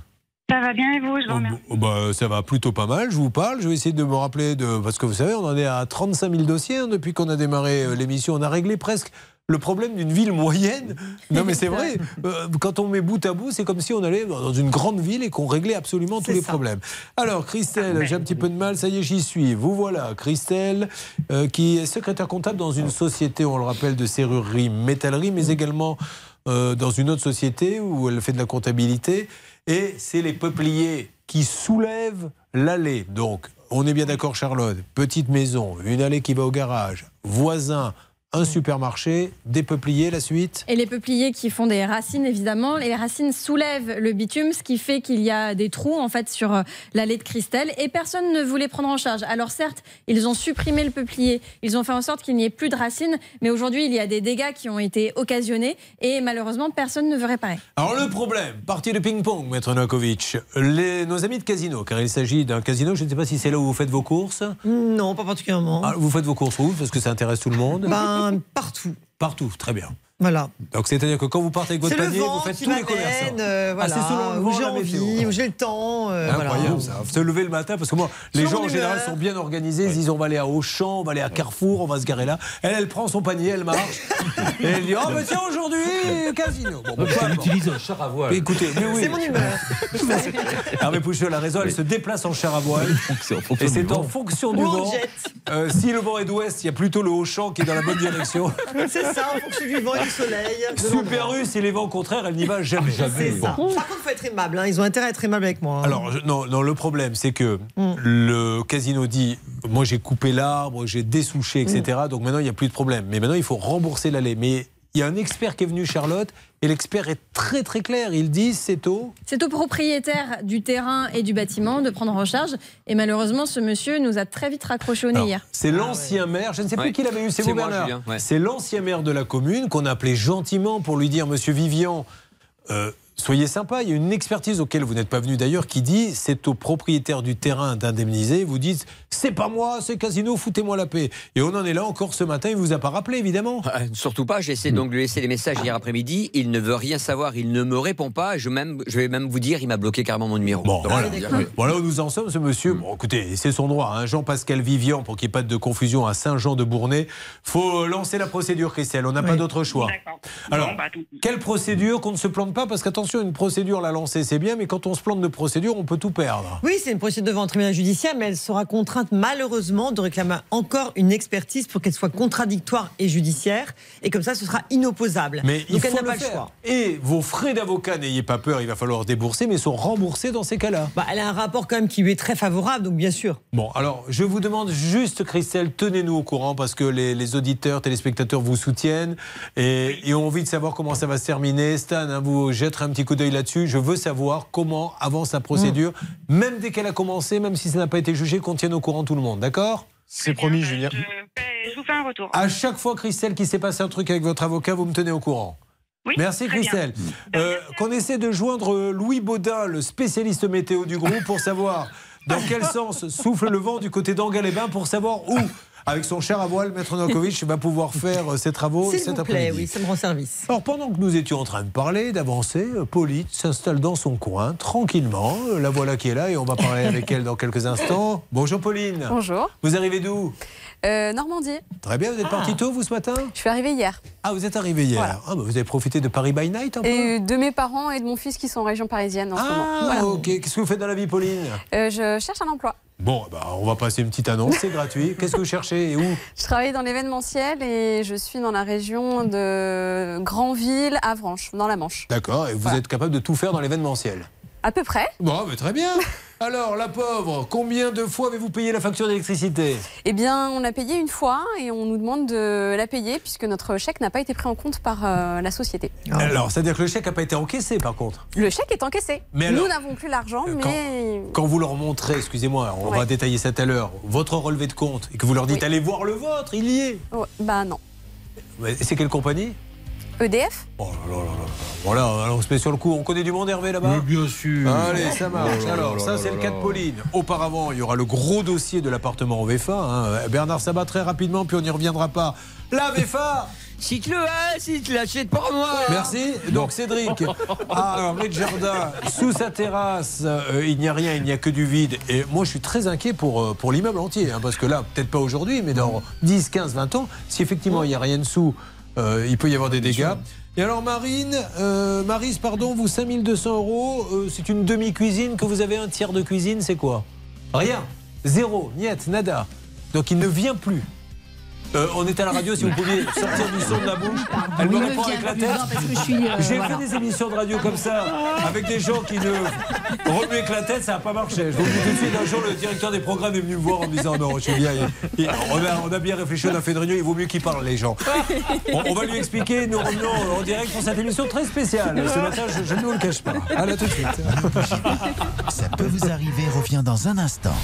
Ça va bien et vous? Je vous remercie.
Oh, bah, ça va plutôt pas mal, je vous parle. Je vais essayer de me rappeler de. Parce que vous savez, on en est à 35 000 dossiers hein, depuis qu'on a démarré euh, l'émission. On a réglé presque le problème d'une ville moyenne. Non, mais c'est vrai. Euh, Quand on met bout à bout, c'est comme si on allait dans une grande ville et qu'on réglait absolument tous les problèmes. Alors, Christelle, j'ai un petit peu de mal. Ça y est, j'y suis. Vous voilà, Christelle, euh, qui est secrétaire comptable dans une société, on le rappelle, de serrurerie, métallerie, mais également euh, dans une autre société où elle fait de la comptabilité. Et c'est les peupliers qui soulèvent l'allée. Donc, on est bien d'accord, Charlotte. Petite maison, une allée qui va au garage, voisin, un supermarché, des peupliers, la suite
Et les peupliers qui font des racines, évidemment, les racines soulèvent le bitume, ce qui fait qu'il y a des trous en fait sur euh, l'allée de Christelle et personne ne voulait prendre en charge. Alors certes, ils ont supprimé le peuplier, ils ont fait en sorte qu'il n'y ait plus de racines, mais aujourd'hui il y a des dégâts qui ont été occasionnés et malheureusement personne ne veut réparer.
Alors le problème, partie de ping-pong, Maître Novakovic. Les, nos amis de casino, car il s'agit d'un casino, je ne sais pas si c'est là où vous faites vos courses.
Non, pas particulièrement.
Ah, vous faites vos courses où? Parce que ça intéresse tout le monde.
Ben, partout.
Partout, très bien.
Voilà.
Donc c'est-à-dire que quand vous partez avec votre panier,
vent
vous faites tous les commerçants.
euh, voilà,
ah, c'est selon le
où j'ai
la
envie, où j'ai le temps. euh, voilà.
Incroyable ça. Se lever le matin, parce que moi, les gens en général
humeur.
sont bien organisés. Ils disent on va aller à Auchan, on va aller à Carrefour, on va se garer là. Elle, elle prend son panier, elle marche. et elle dit oh, mais tiens, aujourd'hui, casino. Bon, bah, peu
Elle utilise un char à voile.
Mais écoutez, mais oui.
C'est mon humeur.
Hervé Pouchol a raison, elle se déplace en char à voile. Et c'est en fonction du vent. Euh, si le vent est d'ouest, il y a plutôt le Auchan qui est dans la bonne direction.
C'est ça, en fonction du vent soleil. de
Super. U, si les vents au contraire, elle n'y va jamais.
C'est ça. Par contre, il faut être aimable. hein. Ils ont intérêt à être aimables avec moi. hein.
Alors, je- non, non, le problème, c'est que
Mm.
le casino dit Moi, j'ai coupé l'arbre, j'ai dessouché, etc.
Mm.
Donc maintenant, il n'y a plus de problème. Mais maintenant, il faut rembourser l'allée. Mais il y a un expert qui est venu, Charlotte, et l'expert est très, très clair. Il dit C'est au.
C'est au propriétaire du terrain et du bâtiment de prendre en charge. Et malheureusement, ce monsieur nous a très vite raccroché au nez hier.
C'est l'ancien maire, je ne sais plus
Ouais.
qui l'avait eu, c'est vous
moi,
Bernard.
Ouais.
C'est l'ancien maire de la commune qu'on a appelé gentiment pour lui dire Monsieur Vivian, euh, soyez sympa. Il y a une expertise auquel vous n'êtes pas venu d'ailleurs qui dit c'est au propriétaire du terrain d'indemniser. Vous dites c'est pas moi, c'est Casino, foutez-moi la paix. Et on en est là encore ce matin. Il vous a pas rappelé évidemment.
Euh, Surtout pas, j'ai essayé donc de lui laisser des messages hier après-midi. Il ne veut rien savoir, il ne me répond pas. Je, même, je vais même vous dire, il m'a bloqué carrément mon numéro.
Bon,
Donc,
voilà. Voilà où nous en sommes, ce monsieur. Bon, écoutez, c'est son droit. hein. Jean-Pascal Vivian, pour qu'il n'y ait pas de confusion, à Saint-Jean-de-Bournay. faut lancer la procédure, Christelle. On n'a pas d'autre choix. Alors,
Bon, bah, tout-
quelle procédure qu'on ne se plante pas Parce qu'attention, une procédure, la lancer, c'est bien, mais quand on se plante de procédure, on peut tout perdre.
Oui, c'est une procédure devant un tribunal judiciaire, mais elle sera contrainte malheureusement de réclamer encore une expertise pour qu'elle soit contradictoire et judiciaire. Et comme ça, ce sera inopposable.
Mais il
Donc elle
faut
n'a
le
pas le
faire.
choix.
Et vos frais d'avocat, n'ayez pas peur, il va falloir débourser, mais sont remboursés dans ces cas-là.
Bah, elle a un rapport quand même qui lui est très favorable, donc bien sûr.
Bon, alors, je vous demande juste, Christelle, tenez-nous au courant parce que les, les auditeurs, téléspectateurs vous soutiennent et, et ont envie de savoir comment ça va se terminer. Stan, hein, vous jetterez un petit coup d'œil là-dessus. Je veux savoir comment avance la procédure, même dès qu'elle a commencé, même si ça n'a pas été jugé, qu'on tienne au courant tout le monde, d'accord?
C'est promis, Julien.
Je, fais- je vous fais un retour.
À chaque fois, Christelle, qu'il s'est passé un truc avec votre avocat, vous me tenez au courant.
Oui,
Merci
bien.
Christelle. Euh, Qu'on essaie de joindre Louis Baudin, le spécialiste météo du groupe, pour savoir dans quel sens souffle le vent du côté d'Angal-les-Bains, pour savoir où, avec son cher à voile, Maître Novakovic va pouvoir faire euh, ses travaux
S'il
cet
vous plaît, oui, ça me rend service.
Alors pendant que nous étions en train de parler, d'avancer, euh, Pauline s'installe dans son coin, tranquillement. Euh, La voilà qui est là et on va parler avec elle dans quelques instants. Bonjour Pauline.
Bonjour.
Vous arrivez d'où
Euh, Normandie.
Très bien, vous êtes parti tôt vous ce matin
Je suis arrivée hier.
Ah, vous êtes arrivé hier.
Voilà.
Ah, bah, vous avez profité de Paris by Night un peu
Et de mes parents et de mon fils qui sont en région parisienne en ce moment.
Ah,
Voilà.
ok. Qu'est-ce que vous faites dans la vie, Pauline?
Euh, je cherche un emploi.
Bon, bah, on va passer une petite annonce, c'est gratuit. Qu'est-ce que vous cherchez et où
Je travaille dans l'événementiel et je suis dans la région de Granville, Avranches, dans la Manche.
D'accord, et vous
Voilà.
êtes capable de tout faire dans l'événementiel?
À peu près.
Bon, mais très bien. Alors, la pauvre, combien de fois avez-vous payé la facture d'électricité?
Eh bien, on l'a payé une fois et on nous demande de la payer puisque notre chèque n'a pas été pris en compte par euh, la société.
Alors, c'est-à-dire que le chèque n'a pas été encaissé, par contre?
Le chèque est encaissé.
Mais
nous n'avons plus l'argent,
euh, quand-
mais
Quand vous leur montrez, excusez-moi, on
Ouais.
va détailler ça tout à l'heure, votre relevé de compte, et que vous leur dites
Oui.
allez voir le vôtre, il y est.
Ouais, bah non.
Mais C'est quelle compagnie?
EDF
Oh là là là là. Voilà, alors on se met sur le coup. On connaît du monde, Hervé, là-bas
bien sûr.
Allez, ça marche.
Oh là
Alors, ça, c'est le cas de. Pauline. Auparavant, il y aura le gros dossier de l'appartement en VFA. hein. Bernard Sabat, très rapidement, puis on n'y reviendra pas. La VFA
Si tu le as, si tu l'achètes pour moi.
Merci. Donc Cédric a un rez-de-jardin sous sa terrasse. euh, il n'y a rien, il n'y a que du vide. Et moi, je suis très inquiet pour, euh, pour l'immeuble entier. hein, parce que là, peut-être pas aujourd'hui, mais dans 10, 15, 20 ans, si effectivement il n'y a rien dessous, euh, il peut y avoir des dégâts. Et alors Marine, euh, Marise, pardon, vous 5200 euros, euh, c'est une demi-cuisine que vous avez un tiers de cuisine, c'est quoi? Rien. Zéro, niet, nada. Donc il ne vient plus. Euh, on est à la radio, si vous pouviez sortir du son de la bouche. Elle me répond avec la tête.
que je suis, euh,
J'ai
voilà.
fait des émissions de radio comme ça, avec des gens qui ne remuaient avec la tête, ça n'a pas marché. Je vous dis tout de suite, un jour, le directeur des programmes est venu me voir en me disant Non, il- il- on, a, on a bien réfléchi, on a fait une réunion, il vaut mieux qu'il parle, les gens. On, on va lui expliquer, nous revenons en direct pour cette émission très spéciale. Ce matin, je, je ne vous le cache pas. À là tout de suite.
Ça peut vous arriver, revient dans un instant.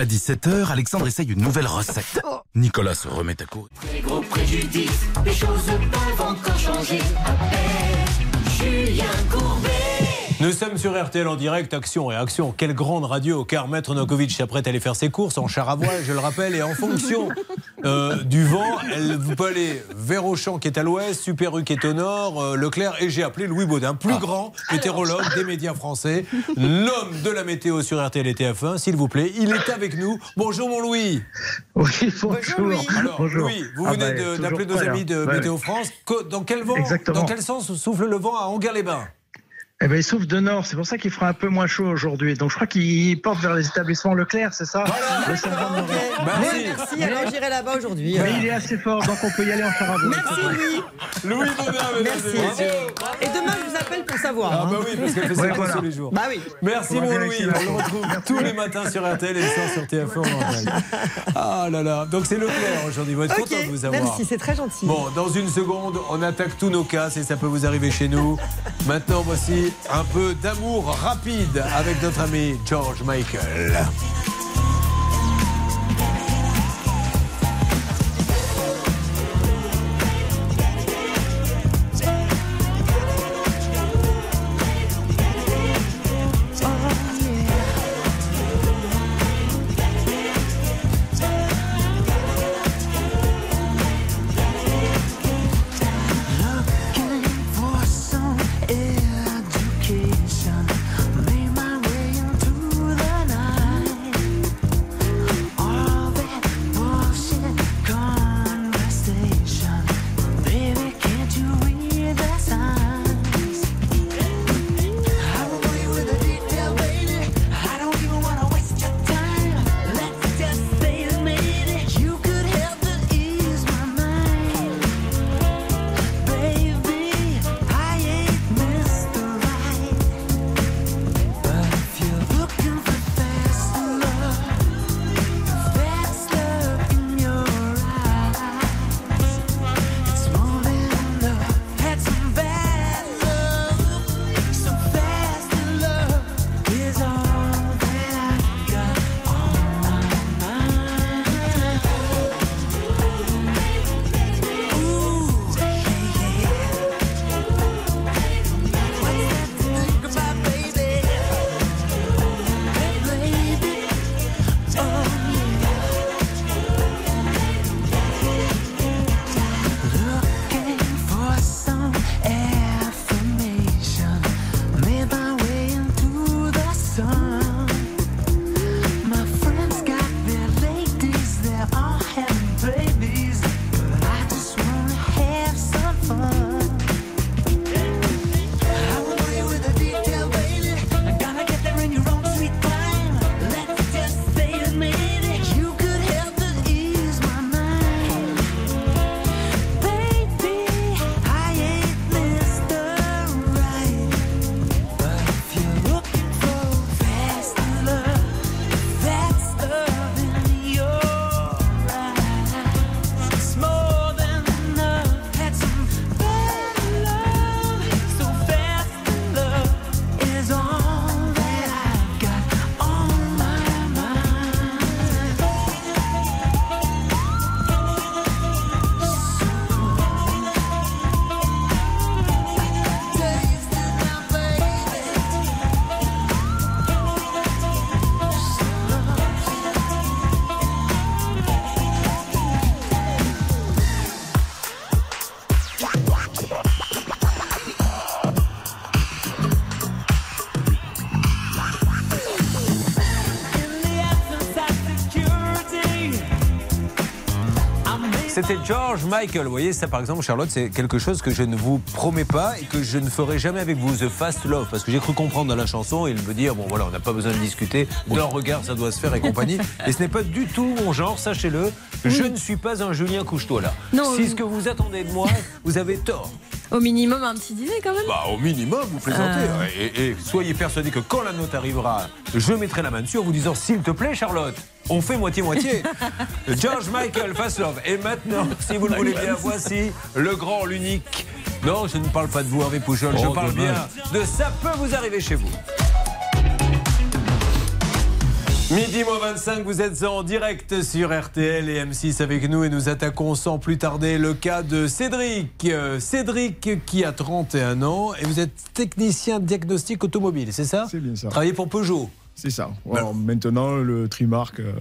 À 17h, Alexandre essaye une nouvelle recette. Nicolas se remet à courir.
Très gros préjudice, les choses peuvent encore changer. Appelle Julien Courbet.
Nous sommes sur RTL en direct, action, réaction. Quelle grande radio, car Maître Nokovic s'apprête à aller faire ses courses en char à voile, je le rappelle, et en fonction euh, du vent, elle, vous peut aller vers Auchan qui est à l'ouest, Super U qui est au nord, euh, Leclerc, et j'ai appelé Louis Baudin, plus grand météorologue des médias français, l'homme de la météo sur RTL et TF1, s'il vous plaît. Il est avec nous. Bonjour mon Louis.
Oui, bonjour.
Alors,
Bonjour.
Louis, vous
Ah
venez
bah,
d'appeler nos amis de.
Ouais.
Météo France. Que- Dans quel vent
Exactement.
Dans quel sens souffle le vent à Anguin-les-Bains
Eh ben, il souffle de nord, c'est pour ça qu'il fera un peu moins chaud aujourd'hui. Donc je crois qu'il porte vers les établissements Leclerc, c'est ça? Le Salvan de Nord.
Merci.
Merci, alors j'irai là-bas aujourd'hui.
Mais il est assez fort, donc on peut y aller en char à voile.
Merci Louis.
Louis Baudin, mesdames
Merci.
et
demain, je vous appelle pour savoir.
Ah
hein.
bah oui, parce qu'elle fait ses
Ouais, voilà.
tous les jours.
Bah oui.
Merci
On
mon Louis, on le retrouve tous les matins sur RTL et le soir sur TF1 en live. Ah là là, donc c'est Leclerc aujourd'hui, vous êtes
Ok,
content de vous avoir.
merci, c'est très gentil.
Bon, dans une seconde, on attaque tous nos cas et ça peut vous arriver chez nous. Maintenant, voici un peu d'amour rapide avec notre ami George Michael. C'était George Michael. Vous voyez, ça par exemple, Charlotte, c'est quelque chose que je ne vous promets pas et que je ne ferai jamais avec vous. The Fast Love. Parce que j'ai cru comprendre dans la chanson et il me dire, bon voilà, on n'a pas besoin de discuter. D'un regard, ça doit se faire et compagnie. Et ce n'est pas du tout mon genre, sachez-le. Je ne suis pas un Julien couche-toi là.
Non,
si
oui.
ce que vous attendez de moi, vous avez tort.
Au minimum, un petit dîner quand même.
Bah, au minimum, vous plaisantez. Et, et soyez persuadés que quand la note arrivera, je mettrai la main dessus en vous disant S'il te plaît, Charlotte, on fait moitié-moitié. George Michael, Fast Love. Et maintenant, si vous le voulez bien, voici le grand, l'unique. Non, je ne parle pas de vous, Hervé Pouchol, je
Oh,
parle bien de Ça peut vous arriver chez vous. Midi moins 25, vous êtes en direct sur RTL et M6 avec nous et nous attaquons sans plus tarder le cas de Cédric. Euh, Cédric qui a 31 ans et vous êtes technicien de diagnostic automobile, c'est ça?
C'est bien ça.
Travaillez pour Peugeot.
C'est ça. Alors, maintenant, le Trimark, euh,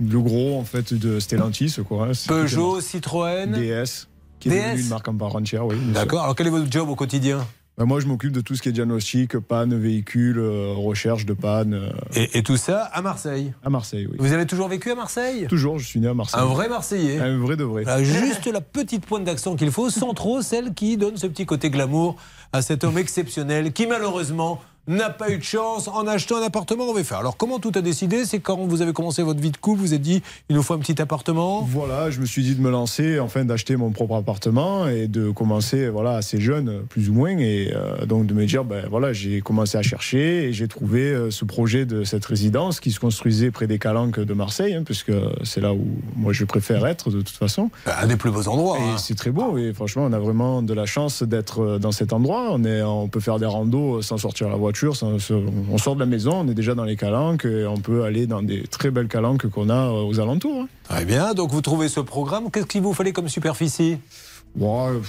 le gros en fait de Stellantis, quoi. hein, c'est
Peugeot, Citroën.
DS, qui est
DS.
devenu une marque en part entière, oui. bien sûr.
D'accord. Alors quel est votre job au quotidien?
Bah, moi, je m'occupe de tout ce qui est diagnostic, panne, véhicule, euh, recherche de panne. euh,
et, et tout ça à Marseille?
À Marseille, oui.
Vous avez toujours vécu à Marseille?
Toujours, je suis né à Marseille.
Un vrai Marseillais
Un vrai de vrai.
Voilà, juste la petite pointe d'accent qu'il faut, sans trop celle qui donne ce petit côté glamour à cet homme exceptionnel qui malheureusement n'a pas eu de chance en achetant un appartement en VFA. Alors comment tout a décidé? C'est quand vous avez commencé votre vie de couple, vous êtes dit il nous faut un petit appartement?
Voilà, je me suis dit de me lancer, enfin d'acheter mon propre appartement et de commencer voilà assez jeune, plus ou moins, et euh, donc de me dire ben voilà j'ai commencé à chercher et j'ai trouvé euh, ce projet de cette résidence qui se construisait près des Calanques de Marseille, hein, puisque c'est là où moi je préfère être de toute façon.
Un des plus beaux endroits.
Et
hein.
c'est très beau et franchement on a vraiment de la chance d'être euh, dans cet endroit. On est, on peut faire des randos sans sortir la voiture, on sort de la maison, on est déjà dans les Calanques et on peut aller dans des très belles Calanques qu'on a euh, aux alentours. hein.
Très bien, donc vous trouvez ce programme. Qu'est-ce qu'il vous fallait comme superficie?
Bon, euh,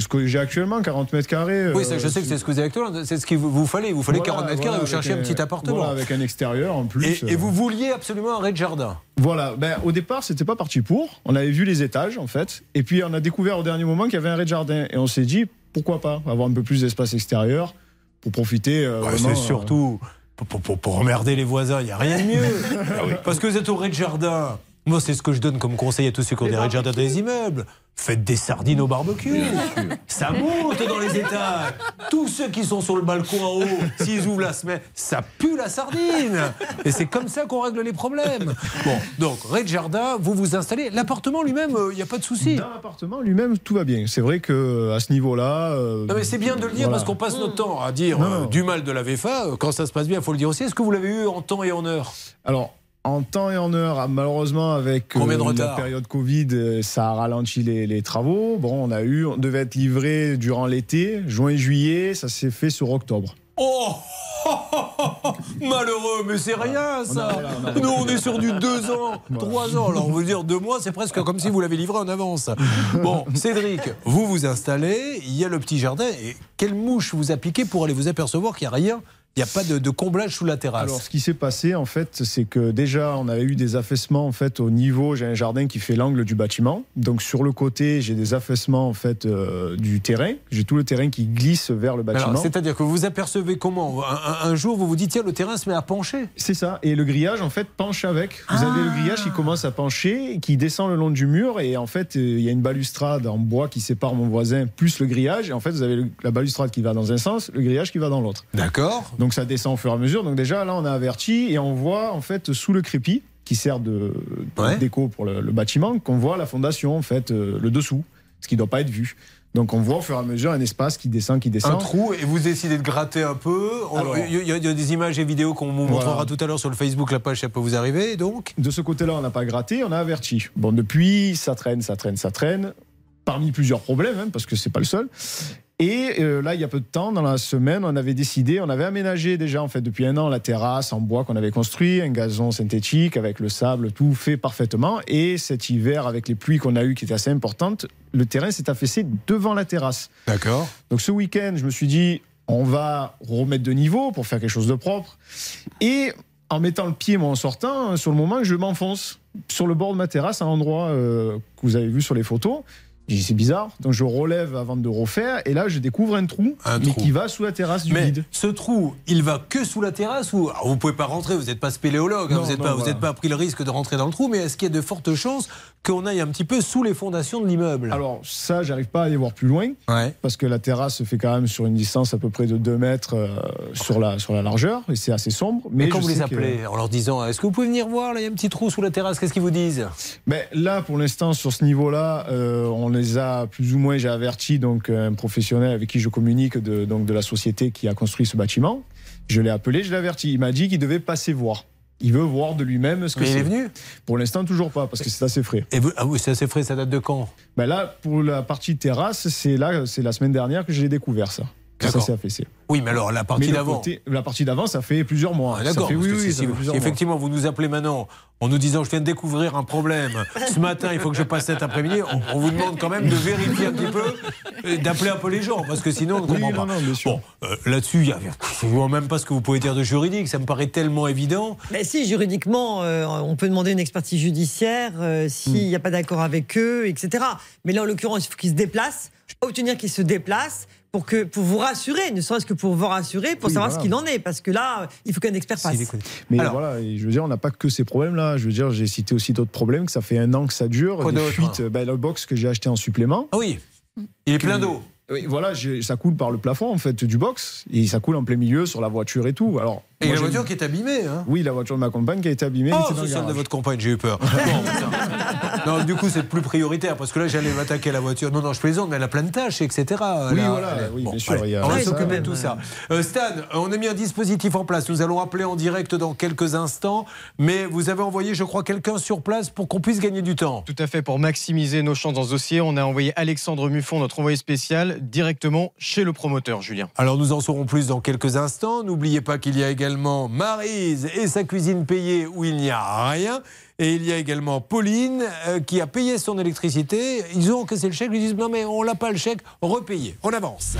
ce que j'ai actuellement, 40 mètres carrés.
Oui,
euh,
je sais que c'est ce que vous avez actuellement. C'est ce qu'il vous fallait. Il vous fallait
Voilà,
40 mètres
voilà,
carrés. Vous
avec
cherchiez un
un-
petit appartement.
Voilà, avec un extérieur en plus.
Et, et
euh,
vous vouliez absolument un rez-de-jardin?
Voilà, ben, au départ, c'était pas parti pour. On avait vu les étages, en fait. Et puis, on a découvert au dernier moment qu'il y avait un rez-de-jardin. Et on s'est dit, pourquoi pas avoir un peu plus d'espace extérieur pour profiter. euh,
Ouais, c'est surtout pour, pour- pour- emmerder les voisins, il n'y a rien de mieux. Parce que vous êtes au rez-de-jardin. Moi, c'est ce que je donne comme conseil à tous ceux qui ont des rez-de-jardin dans les immeubles. Faites des sardines au barbecue. Ça monte dans les étages. Tous ceux qui sont sur le balcon en haut, s'ils ouvrent la semaine, ça pue la sardine. Et c'est comme ça qu'on règle les problèmes. Bon, donc, rez-de-jardin, vous vous installez. L'appartement lui-même, il n'y a pas de souci.
Dans l'appartement lui-même, tout va bien. C'est vrai que à ce niveau-là. euh,
Non mais c'est bien de le dire
voilà.
parce qu'on passe notre temps à dire euh, du mal de la VFA. euh, Quand ça se passe bien, il faut le dire aussi. Est-ce que vous l'avez eu en temps et en heure?
Alors, en temps et en heure, ah, malheureusement, avec euh, la période Covid, euh, ça a ralenti les, les travaux. Bon, on a eu, on devait être livré durant l'été, juin, juillet, ça s'est fait sur octobre.
Oh Malheureux, mais c'est rien ça
on a-
Nous on est sur du 2 ans, 3 ans. Alors on veut dire 2 mois, c'est presque comme si vous l'avez livré en avance. Bon, Cédric, vous vous installez, il y a le petit jardin. Et quelle mouche vous a piqué pour aller vous apercevoir qu'il n'y a rien Il n'y a pas de, de comblage sous la terrasse
Alors, ce qui s'est passé, en fait, c'est que déjà, on avait eu des affaissements, en fait, au niveau. J'ai un jardin qui fait l'angle du bâtiment. Donc, sur le côté, j'ai des affaissements, en fait, euh, du terrain. J'ai tout le terrain qui glisse vers le bâtiment.
C'est-à-dire que vous apercevez comment un, jour, vous vous dites, tiens, le terrain se met à pencher.
C'est ça. Et le grillage, en fait, penche avec. Vous avez le grillage qui commence à pencher, qui descend le long du mur. Et en fait, euh, il y a une balustrade en bois qui sépare mon voisin plus le grillage. Et en fait, vous avez le- la balustrade qui va dans un sens, le grillage qui va dans l'autre.
D'accord.
Donc ça descend au fur et à mesure. Donc déjà, là, on a averti et on voit, en fait, sous le crépi, qui sert de, de déco pour le, le bâtiment, qu'on voit la fondation, en fait, euh, le dessous, ce qui ne doit pas être vu. Donc on voit au fur et à mesure un espace qui descend, qui descend.
Un trou et vous décidez de gratter un peu. Il, y a, il y a des images et vidéos qu'on vous
Voilà.
montrera tout à l'heure sur le Facebook, la page, ça peut vous arriver. Donc,
De ce côté-là, on n'a pas gratté, on a averti. Bon, depuis, ça traîne, ça traîne, ça traîne. Parmi plusieurs problèmes, hein, parce que c'est pas le seul. Et euh, là, il y a peu de temps, dans la semaine, on avait décidé, on avait aménagé déjà, en fait, depuis un an, la terrasse en bois qu'on avait construit, un gazon synthétique avec le sable, tout fait parfaitement. Et cet hiver, avec les pluies qu'on a eues qui étaient assez importantes, le terrain s'est affaissé devant la terrasse.
D'accord.
Donc ce week-end, je me suis dit, on va remettre de niveau pour faire quelque chose de propre. Et en mettant le pied, moi, en sortant, sur le moment, je m'enfonce sur le bord de ma terrasse, à l'endroit euh, que vous avez vu sur les photos. J'ai dit, c'est bizarre. Donc je relève avant de refaire. Et là, je découvre un trou,
Un
mais
trou.
qui va sous la terrasse du
Mais
vide.
ce trou, il va que sous la terrasse ou alors, vous pouvez pas rentrer, vous n'êtes pas spéléologue, hein, vous n'êtes pas,
voilà.
pas pris le risque de rentrer dans le trou, mais est-ce qu'il y a de fortes chances qu'on aille un petit peu sous les fondations de l'immeuble
Alors ça, j'arrive pas à aller voir plus loin.
Ouais.
Parce que la terrasse se fait quand même sur une distance à peu près de 2 mètres euh, sur, la, sur la largeur. Et c'est assez sombre.
Mais,
Mais
quand vous les appelez en leur disant est-ce que vous pouvez venir voir, là il y a un petit trou sous la terrasse, qu'est-ce qu'ils vous disent?
Mais là, pour l'instant, sur ce niveau-là, euh, on les a plus ou moins, j'ai averti donc un professionnel avec qui je communique de, donc, de la société qui a construit ce bâtiment. Je l'ai appelé, je l'ai averti. Il m'a dit qu'il devait passer voir. Il veut voir de lui-même ce que
Mais il
c'est.
est venu
Pour l'instant, toujours pas, parce que c'est assez frais.
Et vous- Ah oui, c'est assez frais, ça date de quand?
Ben là, pour la partie terrasse, c'est là, c'est la semaine dernière que j'ai découvert ça. Que ça s'est affaissé.
Oui, mais alors la partie d'avant.
La partie d'avant, ça fait plusieurs mois.
Ah, D'accord.
oui, oui,
si-
mois.
effectivement vous nous appelez maintenant en nous disant je viens de découvrir un problème, ce matin il faut que je passe cet après-midi, on, on vous demande quand même de vérifier un petit peu, et d'appeler un peu les gens, parce que sinon on ne comprend
Oui,
pas.
non, non.
Bon, euh, là-dessus, je ne vois même pas ce que vous pouvez dire de juridique, ça me paraît tellement évident.
Mais si, juridiquement, euh, on peut demander une expertise judiciaire euh, s'il
Hmm.
n'y a pas d'accord avec eux, etc. Mais là, en l'occurrence, il faut qu'ils se déplacent, obtenir qu'ils se déplacent pour, que, pour vous rassurer, ne serait-ce que pour vous rassurer, pour
Oui,
savoir
voilà.
ce qu'il en est. Parce que là, il faut qu'un expert passe.
Mais
Alors-
voilà, et je veux dire, on n'a pas que ces problèmes-là. Je veux dire, j'ai cité aussi d'autres problèmes, que ça fait un an que ça dure.
Quoi
des
d'autre
fuites, ben, le box que j'ai acheté en supplément.
Ah oui, il est plein d'eau.
Oui, voilà, ça coule par le plafond en fait du box et ça coule en plein milieu sur la voiture et tout. Alors,
Et
moi,
la voiture qui est abîmée. Hein.
Oui, la voiture de ma compagne qui a été abîmée.
Oh, c'est celle de votre compagne, j'ai eu peur. Non, du coup, c'est plus prioritaire parce que là, j'allais m'attaquer à la voiture. Non, non, je plaisante, mais elle a plein de tâches, etc.
Oui,
Là,
voilà,
est-
oui,
bon,
bien sûr,
allez,
il y a-
on va s'occuper de tout ça. Euh, Stan, on a mis un dispositif en place. Nous allons appeler en direct dans quelques instants. Mais vous avez envoyé, je crois, quelqu'un sur place pour qu'on puisse gagner du temps.
Tout à fait, pour maximiser nos chances dans ce dossier, on a envoyé Alexandre Muffon, notre envoyé spécial, directement chez le promoteur, Julien.
Alors nous en saurons plus dans quelques instants. N'oubliez pas qu'il y a également Marise et sa cuisine payée où il n'y a rien. Et il y a également Pauline euh, qui a payé son électricité. Ils ont encaissé le chèque, ils disent non mais on l'a pas le chèque, repayez. On avance.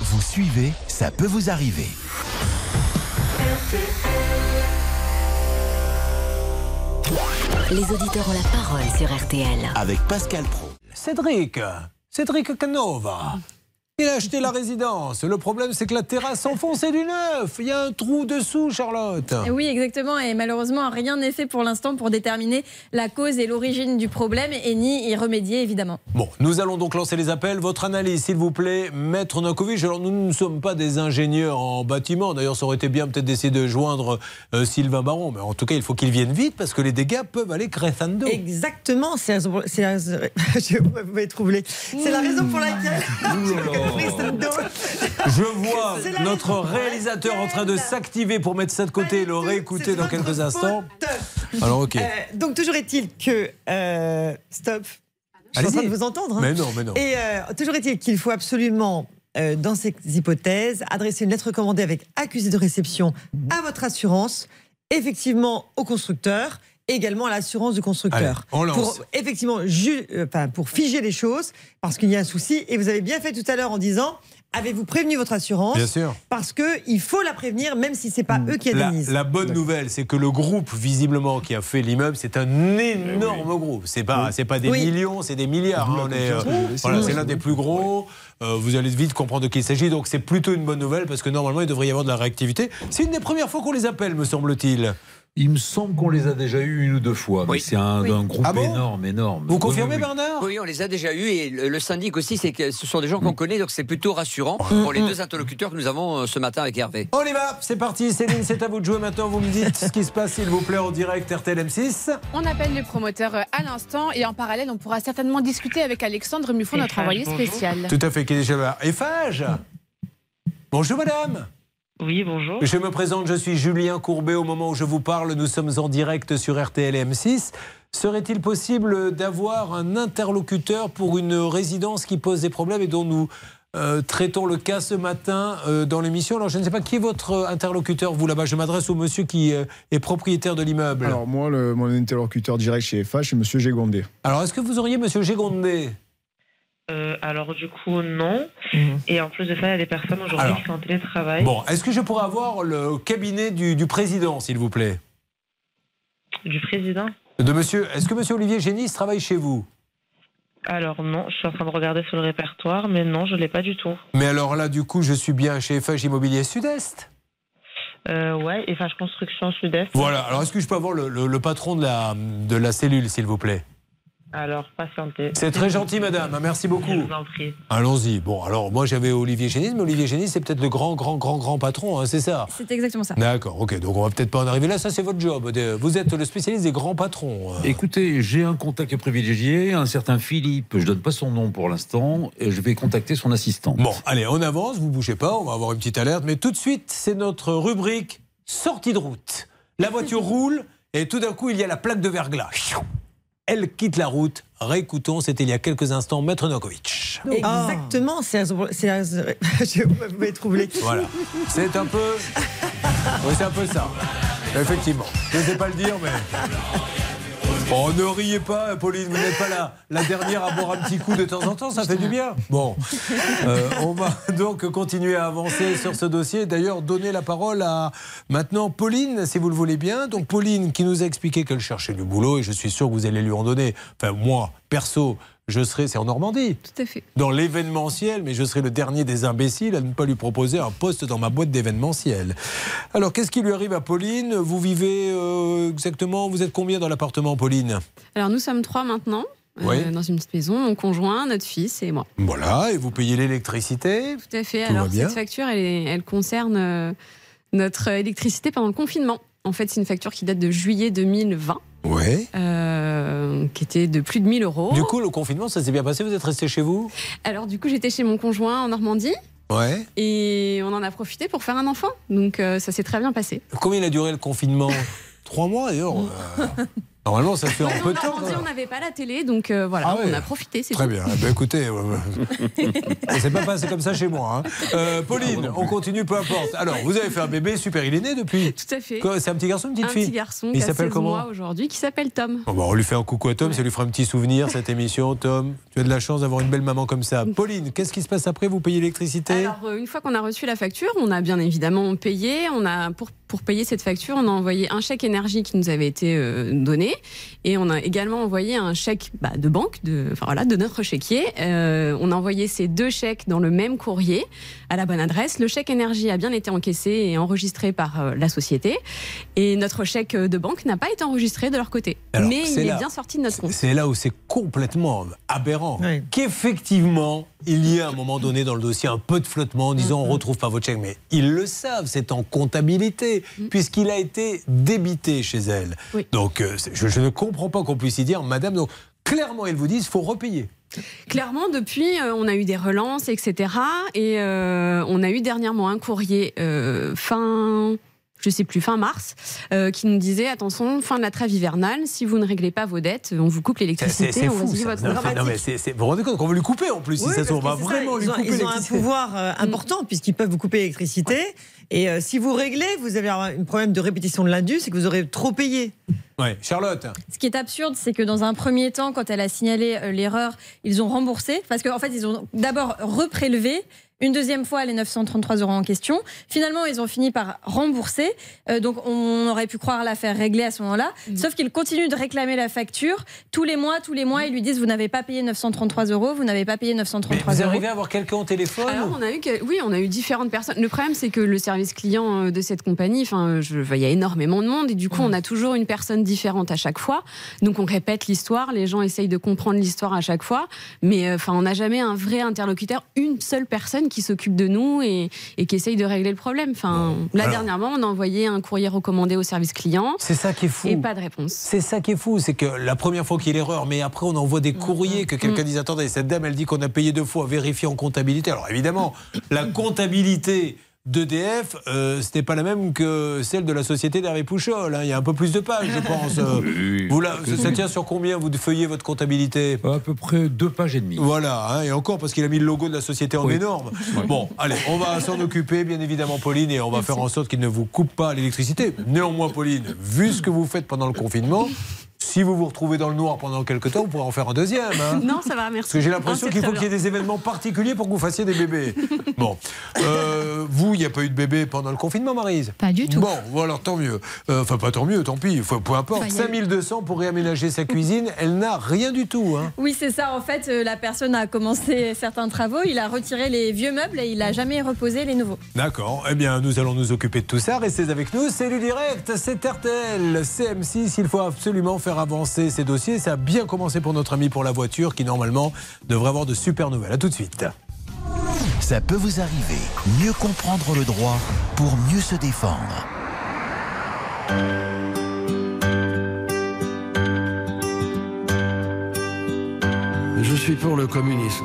Vous suivez, ça peut vous arriver.
Les auditeurs ont la parole sur RTL.
Avec Pascal Pro.
Cédric, Cédric Canova. Il a acheté la résidence. Le problème, c'est que la terrasse s'enfonce et du neuf. Il y a un trou dessous, Charlotte.
Et Oui, exactement. Et malheureusement, rien n'est fait pour l'instant pour déterminer la cause et l'origine du problème et ni y remédier, évidemment.
Bon, nous allons donc lancer les appels. Votre analyse, s'il vous plaît, Maître Nankovic. Alors, nous ne sommes pas des ingénieurs en bâtiment. D'ailleurs, ça aurait été bien peut-être d'essayer de joindre euh, Sylvain Baron. Mais en tout cas, il faut qu'il vienne vite parce que les dégâts peuvent aller crescendo.
Exactement, c'est la raison pour- c'est la- je vous m'avez troublé. C'est la raison pour laquelle.
Je vois notre réalisateur en train de s'activer pour mettre ça de côté et le réécouter dans quelques instants. Alors, ok.
Euh, donc toujours est-il que euh, stop. Je suis en train de vous entendre. hein.
Mais non, mais non.
Et euh, toujours est-il qu'il faut absolument, euh, dans ces hypothèses, adresser une lettre recommandée avec accusé de réception à votre assurance, effectivement au constructeur. Également à l'assurance du constructeur.
Allez, on lance.
Pour effectivement ju- euh, enfin, pour figer les choses, parce qu'il y a un souci. Et vous avez bien fait tout à l'heure en disant avez-vous prévenu votre assurance
Bien sûr.
Parce qu'il faut la prévenir, même si c'est pas eux qui
La,
indemnisent.
la bonne nouvelle, c'est que le groupe, visiblement, qui a fait l'immeuble, c'est un énorme groupe. C'est pas, c'est pas des
Oui.
millions, c'est des milliards. hein. On est, euh, voilà, c'est l'un des plus gros. Euh, vous allez vite comprendre de qui il s'agit. Donc c'est plutôt une bonne nouvelle parce que normalement, il devrait y avoir de la réactivité. C'est une des premières fois qu'on les appelle, me semble-t-il.
Il me semble qu'on les a déjà eu une ou deux fois. C'est un, un groupe
Ah bon
énorme, énorme.
Vous confirmez,
oui, oui.
Bernard
Oui, on les a déjà eus et le, le syndic aussi, c'est que ce sont des gens qu'on connaît, donc c'est plutôt rassurant
Mm,
pour les deux interlocuteurs que nous avons euh, ce matin avec Hervé.
On y va, c'est parti. Céline, c'est à vous de jouer maintenant. Vous me dites ce qui se passe, s'il vous plaît, en direct RTL M6.
On appelle le promoteur euh, à l'instant et en parallèle, on pourra certainement discuter avec Alexandre Muffon, notre envoyé spécial.
Tout à fait, qui est déjà là. Eiffage Bonjour, madame.
Oui, bonjour.
Je me présente, je suis Julien Courbet. Au moment où je vous parle, nous sommes en direct sur RTL M6. Serait-il possible d'avoir un interlocuteur pour une résidence qui pose des problèmes et dont nous euh, traitons le cas ce matin euh, dans l'émission? Alors, je ne sais pas qui est votre interlocuteur, vous là-bas? Je m'adresse au monsieur qui euh, est propriétaire de l'immeuble.
Alors moi, le- mon interlocuteur direct chez FH, c'est Monsieur Gégondé.
Alors, est-ce que vous auriez monsieur Gégondé
Euh, alors du coup non. Et en plus de ça, il y a des personnes aujourd'hui qui sont en télétravail.
Bon, est-ce que je pourrais avoir le cabinet du, du président, s'il vous plaît?
Du président?
De monsieur, est-ce que monsieur Olivier Génis travaille chez vous?
Alors non, je suis en train de regarder sur le répertoire, mais non, je l'ai pas du tout.
Mais alors là, du coup, je suis bien chez FH Immobilier Sud-Est?
Euh, ouais, Fage Construction Sud-Est.
Voilà. Alors, est-ce que je peux avoir le, le- le patron de la, de la cellule, s'il vous plaît?
Alors, patientez.
C'est très gentil, madame. Merci beaucoup.
Je vous en prie.
Allons-y. Bon, alors, moi, j'avais Olivier Génis, mais Olivier Génis, c'est peut-être le grand, grand, grand, grand patron, hein, c'est ça
C'est exactement ça.
D'accord, ok. Donc, on va peut-être pas en arriver là. Ça, c'est votre job. De- Vous êtes le spécialiste des grands patrons.
Écoutez, j'ai un contact privilégié, un certain Philippe, je donne pas son nom pour l'instant, et je vais contacter son assistant.
Bon, allez, on avance, vous bougez pas, on va avoir une petite alerte, mais tout de suite, c'est notre rubrique sortie de route. La voiture roule et tout d'un coup, il y a la plaque de verglas. Elle quitte la route. Réécoutons, c'était il y a quelques instants, Maître Nokovic.
Exactement, c'est c'est- je m'avez troublé.
Voilà. C'est un peu. Oui, c'est un peu ça. Effectivement. Je ne sais pas le dire, mais. Oh, ne riez pas, Pauline, vous n'êtes pas la, la dernière à boire un petit coup de temps en temps, ça fait du bien. Bon, Euh, on va donc continuer à avancer sur ce dossier. D'ailleurs, donner la parole à maintenant Pauline, si vous le voulez bien. Donc, Pauline qui nous a expliqué qu'elle cherchait du boulot, et je suis sûr que vous allez lui en donner. Enfin, moi, perso, je serai, c'est en Normandie
Tout à fait.
dans l'événementiel, mais je serai le dernier des imbéciles à ne pas lui proposer un poste dans ma boîte d'événementiel. Alors, qu'est-ce qui lui arrive à Pauline? Vous vivez euh, exactement, vous êtes combien dans l'appartement, Pauline?
Alors nous sommes trois maintenant. euh,
Oui.
dans une petite maison, mon conjoint, notre fils et moi.
Voilà, et vous payez l'électricité?
Tout à fait.
Tout
Alors cette facture, elle, est- elle concerne euh, notre électricité pendant le confinement. En fait, c'est une facture qui date de juillet 2020,
Ouais.
euh, qui était de plus de 1000 euros.
Du coup, le confinement, ça s'est bien passé Vous êtes resté chez vous?
Alors du coup, j'étais chez mon conjoint en Normandie
Ouais.
et on en a profité pour faire un enfant. Donc euh, ça s'est très bien passé.
Combien il a duré le confinement? Trois mois, d'ailleurs. euh, Normalement, ça fait un peu
en
de temps.
On n'avait pas la télé, donc euh, voilà,
Ah ouais.
on a profité. c'est
Très
tout.
bien. Eh ben, écoutez, euh, c'est pas passé comme ça chez moi. hein. Euh, Pauline, on continue, peu importe. Alors, vous avez fait un bébé, super, il est né depuis
Tout à fait.
C'est un petit garçon, une petite
un
fille
petit garçon
Il s'appelle
16
comment
aujourd'hui, qui s'appelle Tom.
Bon, bah, on lui fait un coucou à Tom, ça lui fera un petit souvenir cette émission. Tom, tu as de la chance d'avoir une belle maman comme ça. Pauline, qu'est-ce qui se passe après? Vous payez l'électricité?
Alors, euh, une fois qu'on a reçu la facture, on a bien évidemment payé. On a pour pour payer cette facture, on a envoyé un chèque énergie qui nous avait été euh, donné, et on a également envoyé un chèque bah, de banque, de enfin, voilà, de notre chéquier. Euh, on a envoyé ces deux chèques dans le même courrier à la bonne adresse. Le chèque énergie a bien été encaissé et enregistré par euh, la société, et notre chèque de banque n'a pas été enregistré de leur côté.
Alors,
Mais il
là-
est bien sorti de notre compte.
C'est là où c'est complètement aberrant qu'effectivement, il y a à un moment donné dans le dossier un peu de flottement en disant on ne retrouve pas votre chèque. Mais ils le savent, c'est en comptabilité, puisqu'il a été débité chez elle. Donc euh, je, je ne comprends pas qu'on puisse y dire, madame, donc clairement, ils vous disent il faut repayer.
Clairement, depuis, euh, on a eu des relances, etc. Et euh, on a eu dernièrement un courrier euh, fin. Je sais plus, fin mars, euh, qui nous disait attention, fin de la trêve hivernale, si vous ne réglez pas vos dettes, on vous coupe l'électricité, on
ça.
votre
Non, mais- non, mais c'est- c'est- vous vous rendez compte qu'on veut lui couper en plus, si
Oui,
ça se va vraiment lui
ils ont,
couper
ils ont un pouvoir euh, important puisqu'ils peuvent vous couper l'électricité. Et euh, si vous réglez, vous avez un problème de répétition de l'indu, c'est que vous aurez trop payé.
Ouais, Charlotte.
Ce qui est absurde, c'est que dans un premier temps, quand elle a signalé l'erreur, ils ont remboursé. Parce qu'en fait, ils ont d'abord reprélevé. Une deuxième fois, les 933 euros en question. Finalement, ils ont fini par rembourser. Euh, donc, on aurait pu croire l'affaire réglée à ce moment-là. Sauf qu'ils continuent de réclamer la facture. Tous les mois, tous les mois, ils lui disent Vous n'avez pas payé 933 euros, vous n'avez pas payé 933
Vous
euros.
arrivez à avoir quelqu'un au téléphone
Alors, on a eu que- oui, on a eu différentes personnes. Le problème, c'est que le service client euh, de cette compagnie, enfin, je- il y a énormément de monde et du coup, on a toujours une personne différente à chaque fois. Donc, on répète l'histoire. Les gens essayent de comprendre l'histoire à chaque fois, mais euh, enfin, on n'a jamais un vrai interlocuteur, une seule personne qui s'occupe de nous et, et qui essaye de régler le problème. Enfin, là
Alors-
dernièrement, on a envoyé un courrier recommandé au service client.
C'est ça qui est fou.
Et pas de réponse.
C'est ça qui est fou, c'est que la première fois qu'il y a l'erreur, mais après on envoie des courriers que quelqu'un dise attendez, cette dame elle dit qu'on a payé deux fois, vérifiez en comptabilité. Alors évidemment, la comptabilité d'EDF, euh, c'était pas la même que celle de la société d'Hervé Pouchol. hein. Il y a un peu plus de pages, je pense.
Oui,
vous
quelques-
ça tient sur combien vous feuillez votre comptabilité
À peu près deux pages et demie.
Voilà, hein, et encore parce qu'il a mis le logo de la société en
Oui.
énorme. Bon, allez, on va s'en occuper, bien évidemment, Pauline, et on va faire en sorte qu'il ne vous coupe pas l'électricité. Néanmoins, Pauline, vu ce que vous faites pendant le confinement, si vous vous retrouvez dans le noir pendant quelques temps, vous pourrez en faire un deuxième. hein.
Non, ça va, merci.
Parce que j'ai l'impression
c'est
qu'il faut qu'il y ait des événements particuliers pour que vous fassiez des bébés. Bon. Euh, vous, il n'y a pas eu de bébé pendant le confinement, Marise?
Pas du tout.
Bon, alors tant mieux. Euh, Enfin, pas tant mieux, tant pis. Faut, peu importe.
Enfin, il y a eu-
5200 pour réaménager sa cuisine. Elle n'a rien du tout. Hein.
Oui, c'est ça. En fait, euh, la personne a commencé certains travaux, il a retiré les vieux meubles et il n'a jamais reposé les nouveaux.
D'accord. Eh bien, nous allons nous occuper de tout ça. Restez avec nous. C'est du direct, c'est RTL, CM6. Il faut absolument faire avancer ces dossiers. Ça a bien commencé pour notre ami pour la voiture qui, normalement, devrait avoir de super nouvelles. À tout de suite.
Ça peut vous arriver. Mieux comprendre le droit pour mieux se défendre.
Je suis pour le communisme.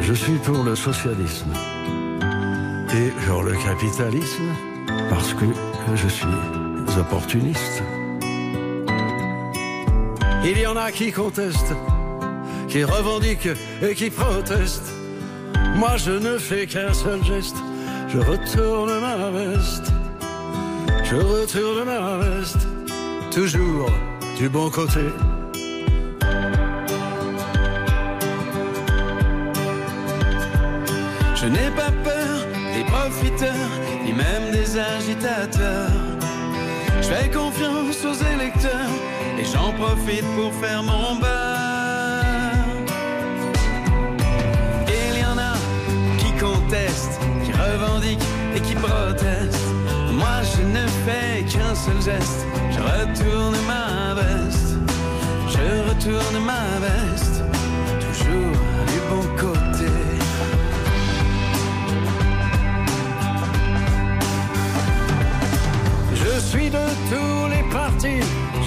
Je suis pour le socialisme. Et pour le capitalisme, parce que je suis opportuniste. Il y en a qui contestent, qui revendiquent et qui protestent. Moi je ne fais qu'un seul geste, je retourne ma veste. Je retourne ma veste, toujours du bon côté.
Je n'ai pas peur des profiteurs, ni même des agitateurs. Je fais confiance aux électeurs et j'en profite pour faire mon beurre. Il y en a qui contestent, qui revendiquent et qui protestent. Moi je ne fais qu'un seul geste, je retourne ma veste. Je retourne ma veste, toujours du bon côté.
Je suis de tous les partis,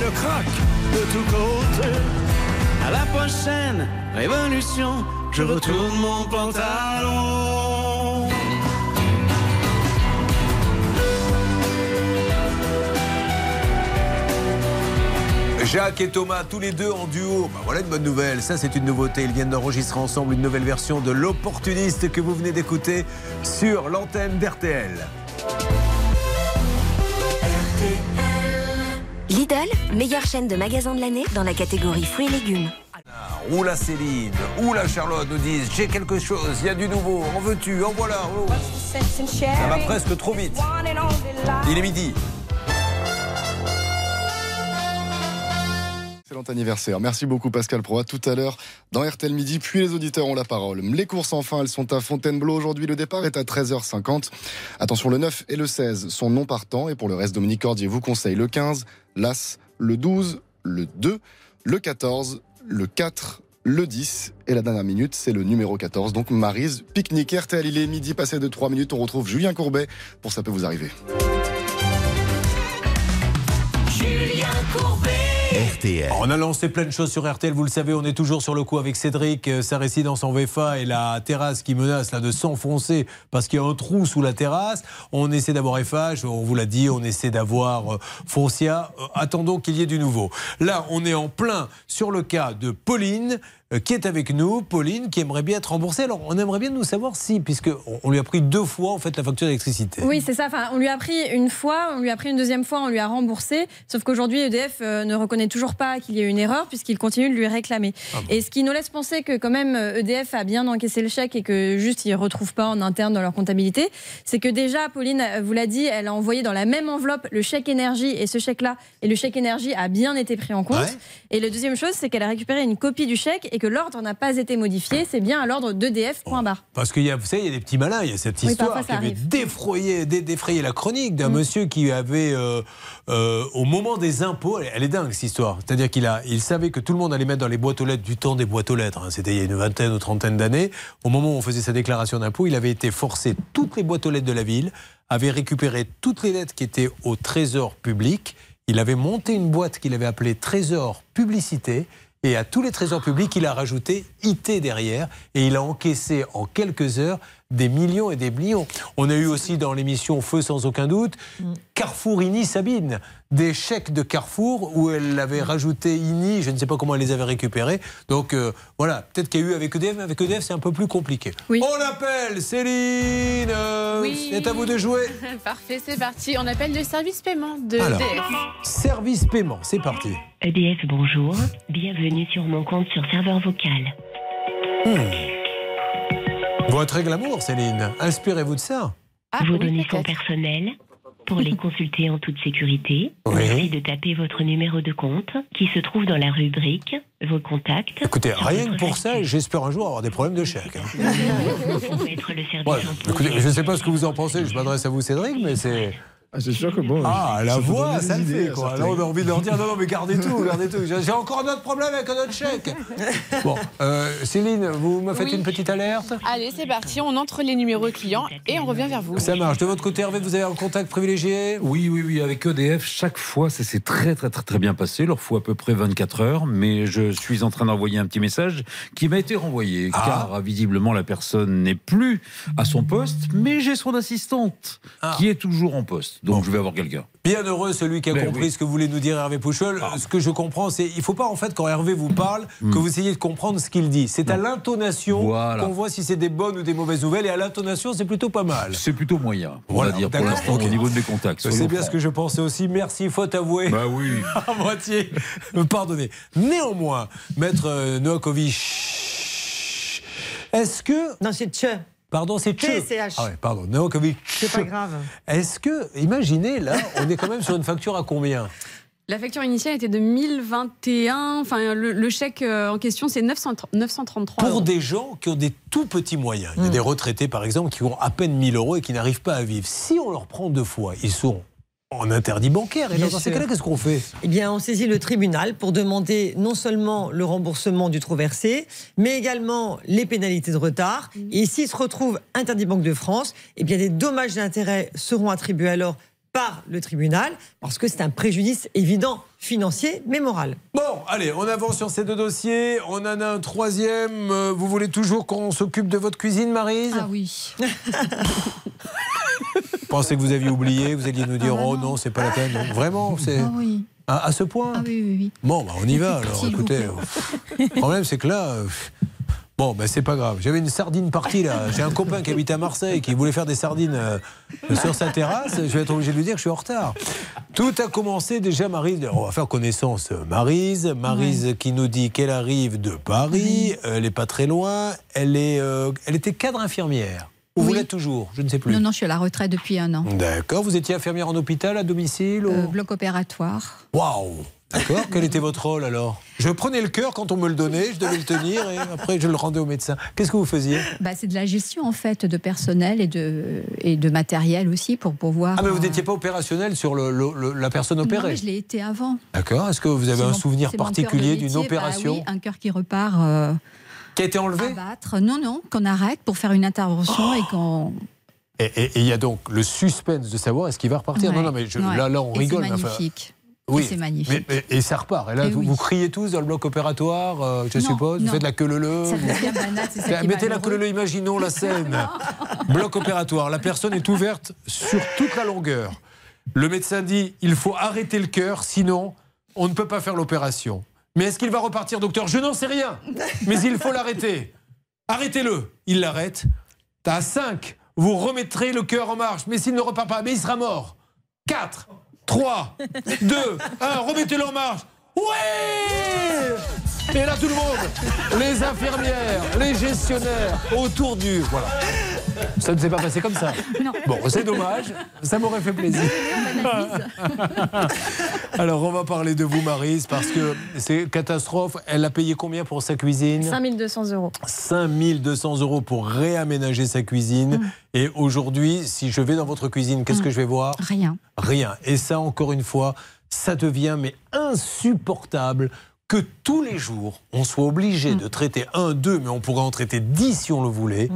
Qu'elle craque de tous côtés.
À la prochaine révolution, je retourne mon pantalon.
Jacques et Thomas, tous les deux en duo. Bah voilà une bonne nouvelle. Ça, c'est une nouveauté. Ils viennent d'enregistrer ensemble une nouvelle version de L'Opportuniste que vous venez d'écouter sur l'antenne d'RTL.
Lidl, meilleure chaîne de magasins de l'année dans la catégorie fruits et légumes.
Ou la Céline, ou la Charlotte nous disent J'ai quelque chose, il y a du nouveau, en veux-tu, en voilà. oh. Ça va presque trop vite. Il est midi.
Excellent anniversaire. Merci beaucoup Pascal Pro. À tout à l'heure dans RTL Midi, puis les auditeurs ont la parole. Les courses enfin, elles sont à Fontainebleau aujourd'hui. Le départ est à 13h50. Attention, le 9 et le 16 sont non partants. Et pour le reste, Dominique Cordier vous conseille le 15, l'As, le 12, le 2, le 14, le 4, le 10 et la dernière minute, c'est le numéro 14. Donc Marise, pique-nique RTL, il est midi passé de 3 minutes. On retrouve Julien Courbet pour Ça peut vous arriver.
Julien Courbet.
On a lancé plein de choses sur RTL, vous le savez, on est toujours sur le coup avec Cédric, euh, sa résidence en VFA et la terrasse qui menace là de s'enfoncer parce qu'il y a un trou sous la terrasse. On essaie d'avoir FH, on vous l'a dit, on essaie d'avoir euh, Foncia. Euh, attendons qu'il y ait du nouveau. Là, on est en plein sur le cas de Pauline. Euh, qui est avec nous, Pauline, qui aimerait bien être remboursée. Alors, on aimerait bien nous savoir si, puisque on- lui a pris deux fois en fait la facture d'électricité.
Oui, c'est ça. Enfin, on lui a pris une fois, on lui a pris une deuxième fois, on lui a remboursé. Sauf qu'aujourd'hui, EDF euh, ne reconnaît toujours pas qu'il y a eu une erreur puisqu'il continue de lui réclamer. Et ce qui nous laisse penser que quand même euh, EDF a bien encaissé le chèque et que juste ils ne retrouvent pas en interne dans leur comptabilité, c'est que déjà, Pauline vous l'a dit, elle a envoyé dans la même enveloppe le chèque énergie et ce chèque-là. Et le chèque énergie a bien été pris en compte.
Ouais.
Et la deuxième chose, c'est qu'elle a récupéré une copie du chèque et que l'ordre n'a pas été modifié. C'est bien à l'ordre d'EDF. point barre.
Parce qu'il y a, vous savez, il y a des petits malins. Il y a cette
Oui,
histoire
parfois,
qui avait défrayé, dé- défrayé la chronique d'un
Mm.
monsieur qui avait, euh, euh, au moment des impôts, elle, elle est dingue cette histoire. C'est-à-dire qu'il a, il savait que tout le monde allait mettre dans les boîtes aux lettres du temps des boîtes aux lettres. hein. C'était il y a une vingtaine ou trentaine d'années. Au moment où on faisait sa déclaration d'impôt, il avait été forcé toutes les boîtes aux lettres de la ville, avait récupéré toutes les lettres qui étaient au trésor public. Il avait monté une boîte qu'il avait appelée Trésor Publicité. Et à tous les trésors publics, il a rajouté IT derrière. Et il a encaissé en quelques heures des millions et des millions. On a eu aussi dans l'émission Feu sans aucun doute, Carrefour Ini Sabine, des chèques de Carrefour où elle avait rajouté Ini, je ne sais pas comment elle les avait récupérés. Donc euh, voilà, peut-être qu'il y a eu avec EDF, mais avec EDF c'est un peu plus compliqué. On appelle Céline euh,
Oui.
C'est à vous de jouer.
Parfait, c'est parti. On appelle le service paiement de
Alors.
EDF.
Service paiement, c'est parti.
EDF, bonjour. Bienvenue sur mon compte sur serveur vocal.
Voix très glamour, Céline. Inspirez-vous de ça.
Vos données sont personnelles. Pour les consulter en toute sécurité,
Oui.
merci de taper votre numéro de compte qui se trouve dans la rubrique Vos contacts.
Écoutez, rien que pour ça, j'espère un jour avoir des problèmes de chèque. hein.
Pour mettre le service
Ouais,
en
écoutez, je ne sais pas ce que vous en pensez, je m'adresse à vous, Cédric, mais c'est.
C'est sûr que bon.
Ah, la voix, ça le fait, quoi. Là, on a envie de leur dire non, non, mais gardez tout, gardez tout. J'ai encore un autre problème avec un autre chèque. Bon, euh, Céline, vous me faites
Oui.
une petite alerte?
Allez, c'est parti. On entre les numéros clients et on revient vers vous.
Ça marche. De votre côté, Hervé, vous avez un contact privilégié?
Oui, oui, oui, avec EDF, chaque fois, ça s'est très, très, très, très bien passé. Il leur faut à peu près 24 heures, mais je suis en train d'envoyer un petit message qui m'a été renvoyé,
Ah.
car euh, visiblement la personne n'est plus à son poste, mais j'ai son assistante
Ah.
qui est toujours en poste. Donc je vais avoir quelqu'un.
Bien heureux celui qui a
Ben
compris
oui. Ah.
ce que voulait nous dire Hervé Pouchol. Ce que je comprends, c'est il faut pas en fait quand Hervé vous parle
Hmm.
que vous essayez de comprendre ce qu'il dit. C'est à l'intonation
Voilà.
qu'on voit si c'est des bonnes ou des mauvaises nouvelles. Et à l'intonation, c'est plutôt pas mal.
C'est plutôt moyen, on
Voilà,
va dire, pour l'instant, au niveau de mes contacts.
C'est bien ce que je pensais aussi. Merci, faute avouée.
Bah oui.
à moitié. Pardonnez. Néanmoins, maître euh, Novakovic, est-ce que.
Non, c'est.
Pardon, c'est Tche.
TCH.
Ah ouais, pardon, Novakovic.
C'est pas grave.
Est-ce que, imaginez là, on est quand même sur une facture à combien
La facture initiale était de 1021. Enfin, le, le chèque euh, en question, c'est 900 933
Pour
euros.
des gens qui ont des tout petits moyens. Il y a
Mm.
des retraités, par exemple, qui ont à peine 1000 euros et qui n'arrivent pas à vivre. Si on leur prend deux fois, ils sont en interdit bancaire. Et
Bien
dans ces cas-là, qu'est-ce qu'on fait?
Eh bien, on saisit le tribunal pour demander non seulement le remboursement du trop versé, mais également les pénalités de retard. Et s'il se retrouve interdit Banque de France, eh bien, des dommages d'intérêt seront attribués alors par le tribunal, parce que c'est un préjudice évident financier, mais moral.
Bon, allez, on avance sur ces deux dossiers. On en a un troisième. Euh, Vous voulez toujours qu'on s'occupe de votre cuisine, Marise?
Ah oui.
Pensez que vous aviez oublié, vous alliez nous dire
Ah bah
oh
non.
c'est pas la peine. Donc, Vraiment, c'est
Ah oui.
à, à ce point.
Ah oui, oui, oui.
Bon, bah, on y va alors. Écoutez, euh, le problème c'est que là, euh, bon, bah, c'est pas grave. J'avais une sardine partie là. J'ai un copain qui habite à Marseille qui voulait faire des sardines euh, sur sa terrasse. Je vais être obligé de lui dire que je suis en retard. Tout a commencé déjà, Marise. On va faire connaissance. Marise, Marise qui nous dit qu'elle arrive de Paris. Elle est pas très loin. Elle est, euh, elle était cadre infirmière. Ou vous l'êtes toujours Je ne sais plus.
Non, non, je suis à la retraite depuis un an.
D'accord. Vous étiez infirmière en hôpital, à domicile ou-
Euh, bloc opératoire.
Waouh D'accord. Quel était votre rôle alors? Je prenais le cœur quand on me le donnait, je devais le tenir et après je le rendais au médecin. Qu'est-ce que vous faisiez?
Bah, c'est de la gestion en fait de personnel et de, et de matériel aussi pour pouvoir.
Ah mais vous
euh,
n'étiez pas opérationnel sur le- le- le- la personne
Non,
opérée
mais je l'ai été avant.
D'accord. Est-ce que vous avez un
mon-
souvenir particulier d'une.
Bah
opération?
oui, un cœur qui repart. euh,
qui a été enlevée
à battre. Non, non, qu'on arrête pour faire une intervention et qu'on.
Et il y a donc le suspense de savoir est-ce qu'il va repartir.
Ouais,
non, non, mais je-
ouais.
là, là, on
Et
rigole.
C'est
enfin,
magnifique.
oui,
c'est magnifique.
mais- mais- et ça repart. Et là,
Et
vous,
oui.
vous criez tous dans le bloc opératoire, euh, je
Non,
suppose. Vous
non.
faites la queue leu Mettez la queue leu imaginons la scène. bloc opératoire. La personne est ouverte sur toute la longueur. Le médecin dit il faut arrêter le cœur, sinon on ne peut pas faire l'opération. Mais est-ce qu'il va repartir, docteur? Je n'en sais rien. Mais il faut l'arrêter. Arrêtez-le. Il l'arrête. À 5, vous remettrez le cœur en marche. Mais s'il ne repart pas, mais il sera mort. 4, 3, 2, 1, remettez-le en marche. Ouais Et là, tout le monde, les infirmières, les gestionnaires, autour du. Voilà. Ça ne s'est pas passé comme ça. Bon, c'est dommage. Ça m'aurait fait plaisir. Alors, on va parler de vous, Marise, parce que c'est catastrophe. Elle a payé combien pour sa cuisine?
5200 euros.
5200 euros pour réaménager sa cuisine.
Mm.
Et aujourd'hui, si je vais dans votre cuisine, qu'est-ce que je vais voir?
Rien.
Rien. Et ça, encore une fois, ça devient mais insupportable que tous les jours, on soit obligé de traiter un, deux, mais on pourrait en traiter dix si on le voulait,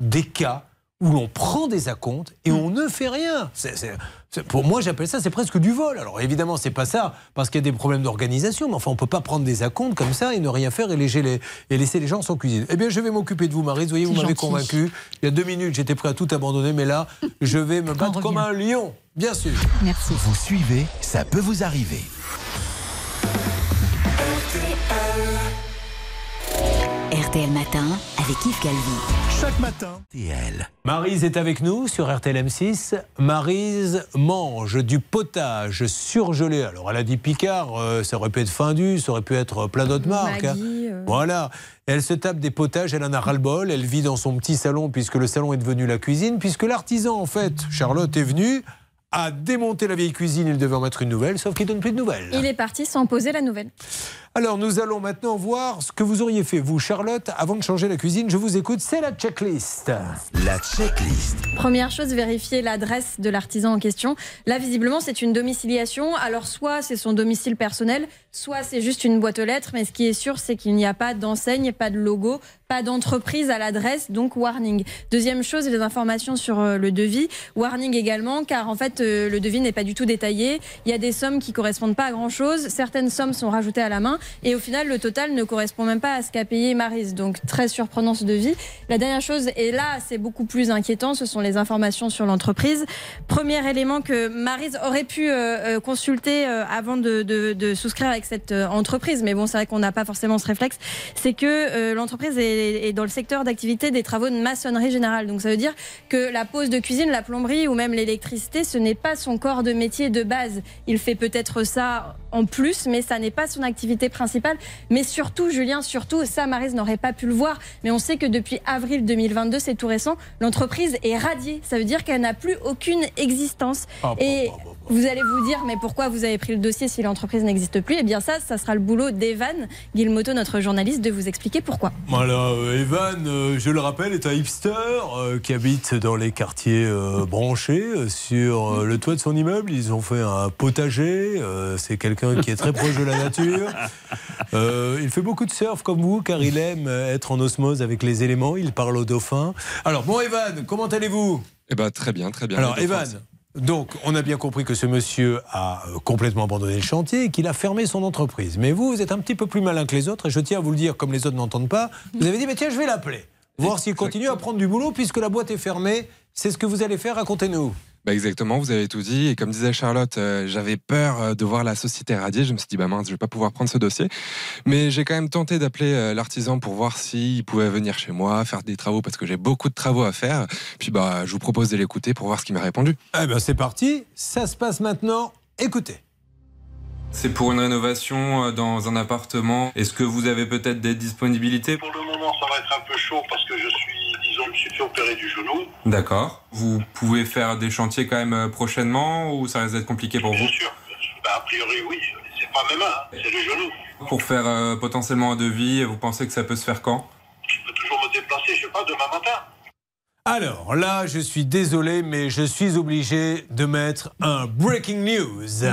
des cas où l'on prend des acomptes et on ne fait rien. Pour moi, j'appelle ça, c'est presque du vol. Alors évidemment, c'est pas ça, parce qu'il y a des problèmes d'organisation, mais enfin, on peut pas prendre des acomptes comme ça et ne rien faire et, les- et laisser les gens sans cuisine. Eh bien, je vais m'occuper de vous, Marie. Vous voyez, vous m'avez convaincu. Il y a deux minutes, j'étais prêt à tout abandonner, mais là, je vais me battre comme un lion, bien sûr.
Merci.
Vous suivez, ça peut vous arriver.
RTL Matin avec Yves Calvi.
Chaque matin, TL.
Marise est avec nous sur RTLM6. Marise mange du potage surgelé. Alors, elle a dit Picard, euh, ça aurait pu être Findu, ça aurait pu être plein d'autres marques. hein.
Euh.
Voilà. Elle se tape des potages, elle en a ras-le-bol. Elle vit dans son petit salon puisque le salon est devenu la cuisine. Puisque l'artisan, en fait, Charlotte, est venu, a démonté la vieille cuisine. Il devait en mettre une nouvelle, sauf qu'il donne plus de nouvelles.
Il est parti sans poser la nouvelle.
Alors, nous allons maintenant voir ce que vous auriez fait, vous, Charlotte, avant de changer la cuisine. Je vous écoute, c'est la checklist.
La checklist.
Première chose, vérifier l'adresse de l'artisan en question. Là, visiblement, c'est une domiciliation. Alors, soit c'est son domicile personnel, soit c'est juste une boîte aux lettres. Mais ce qui est sûr, c'est qu'il n'y a pas d'enseigne, pas de logo, d'entreprise à l'adresse, donc warning. Deuxième chose, les informations sur euh, le devis. Warning également, car en fait, euh, le devis n'est pas du tout détaillé. Il y a des sommes qui correspondent pas à grand chose. Certaines sommes sont rajoutées à la main. Et au final, le total ne correspond même pas à ce qu'a payé Marise. Donc, très surprenant ce devis. La dernière chose, et là, c'est beaucoup plus inquiétant, ce sont les informations sur l'entreprise. Premier élément que Marise aurait pu euh, consulter avant de, souscrire avec cette entreprise, mais bon, c'est vrai qu'on n'a pas forcément ce réflexe, c'est que l'entreprise est, est dans le secteur d'activité des travaux de maçonnerie générale. Donc ça veut dire que la pose de cuisine, la plomberie ou même l'électricité, ce n'est pas son corps de métier de base. Il fait peut-être ça en plus, mais ça n'est pas son activité principale. Mais surtout, Julien, surtout, ça, Marise n'aurait pas pu le voir, mais on sait que depuis avril 2022, c'est tout récent, l'entreprise est radiée. Ça veut dire qu'elle n'a plus aucune existence.
Ah,
Et vous allez vous dire, mais pourquoi vous avez pris le dossier si l'entreprise n'existe plus? Eh bien ça, ça sera le boulot d'Evan Guilmoto, notre journaliste, de vous expliquer pourquoi.
Voilà, euh, Evan, euh, je le rappelle, est un hipster euh, qui habite dans les quartiers euh, branchés. euh, sur euh, le toit de son immeuble, ils ont fait un potager. euh, C'est quelqu'un qui est très proche de la nature. Euh, il fait beaucoup de surf comme vous, car il aime être en osmose avec les éléments. Il parle aux dauphins. Alors, bon, Evan, comment allez-vous?
Eh ben, très bien, très bien.
Alors, Evan, donc, on a bien compris que ce monsieur a euh, complètement abandonné le chantier et qu'il a fermé son entreprise. Mais vous, vous êtes un petit peu plus malin que les autres, et je tiens à vous le dire, comme les autres n'entendent pas. Vous avez dit, mais tiens, je vais l'appeler. Voir s'il continue à prendre du boulot, puisque la boîte est fermée. C'est ce que vous allez faire, racontez-nous.
Bah exactement, vous avez tout dit. Et comme disait Charlotte, euh, j'avais peur euh, de voir la société radier. Je me suis dit, bah mince, je vais pas pouvoir prendre ce dossier. Mais j'ai quand même tenté d'appeler euh, l'artisan pour voir s'il pouvait venir chez moi, faire des travaux, parce que j'ai beaucoup de travaux à faire. Puis bah, je vous propose de l'écouter pour voir ce qu'il m'a répondu.
Eh ben, c'est parti. Ça se passe maintenant. Écoutez.
C'est pour une rénovation dans un appartement. Est-ce que vous avez peut-être des disponibilités?
Pour le moment, ça va être un peu chaud parce que je suis, me suis fait opérer du genou.
D'accord. Vous pouvez faire des chantiers quand même euh, prochainement ou ça risque d'être compliqué pour vous
Bien sûr. Bah, a priori, oui. C'est pas mes mains, hein, c'est le genou.
Pour faire euh, potentiellement un devis, vous pensez que ça peut se faire quand?
Je peux toujours me déplacer, je sais pas, demain matin.
Alors là, je suis désolé, mais je suis obligé de mettre un breaking news.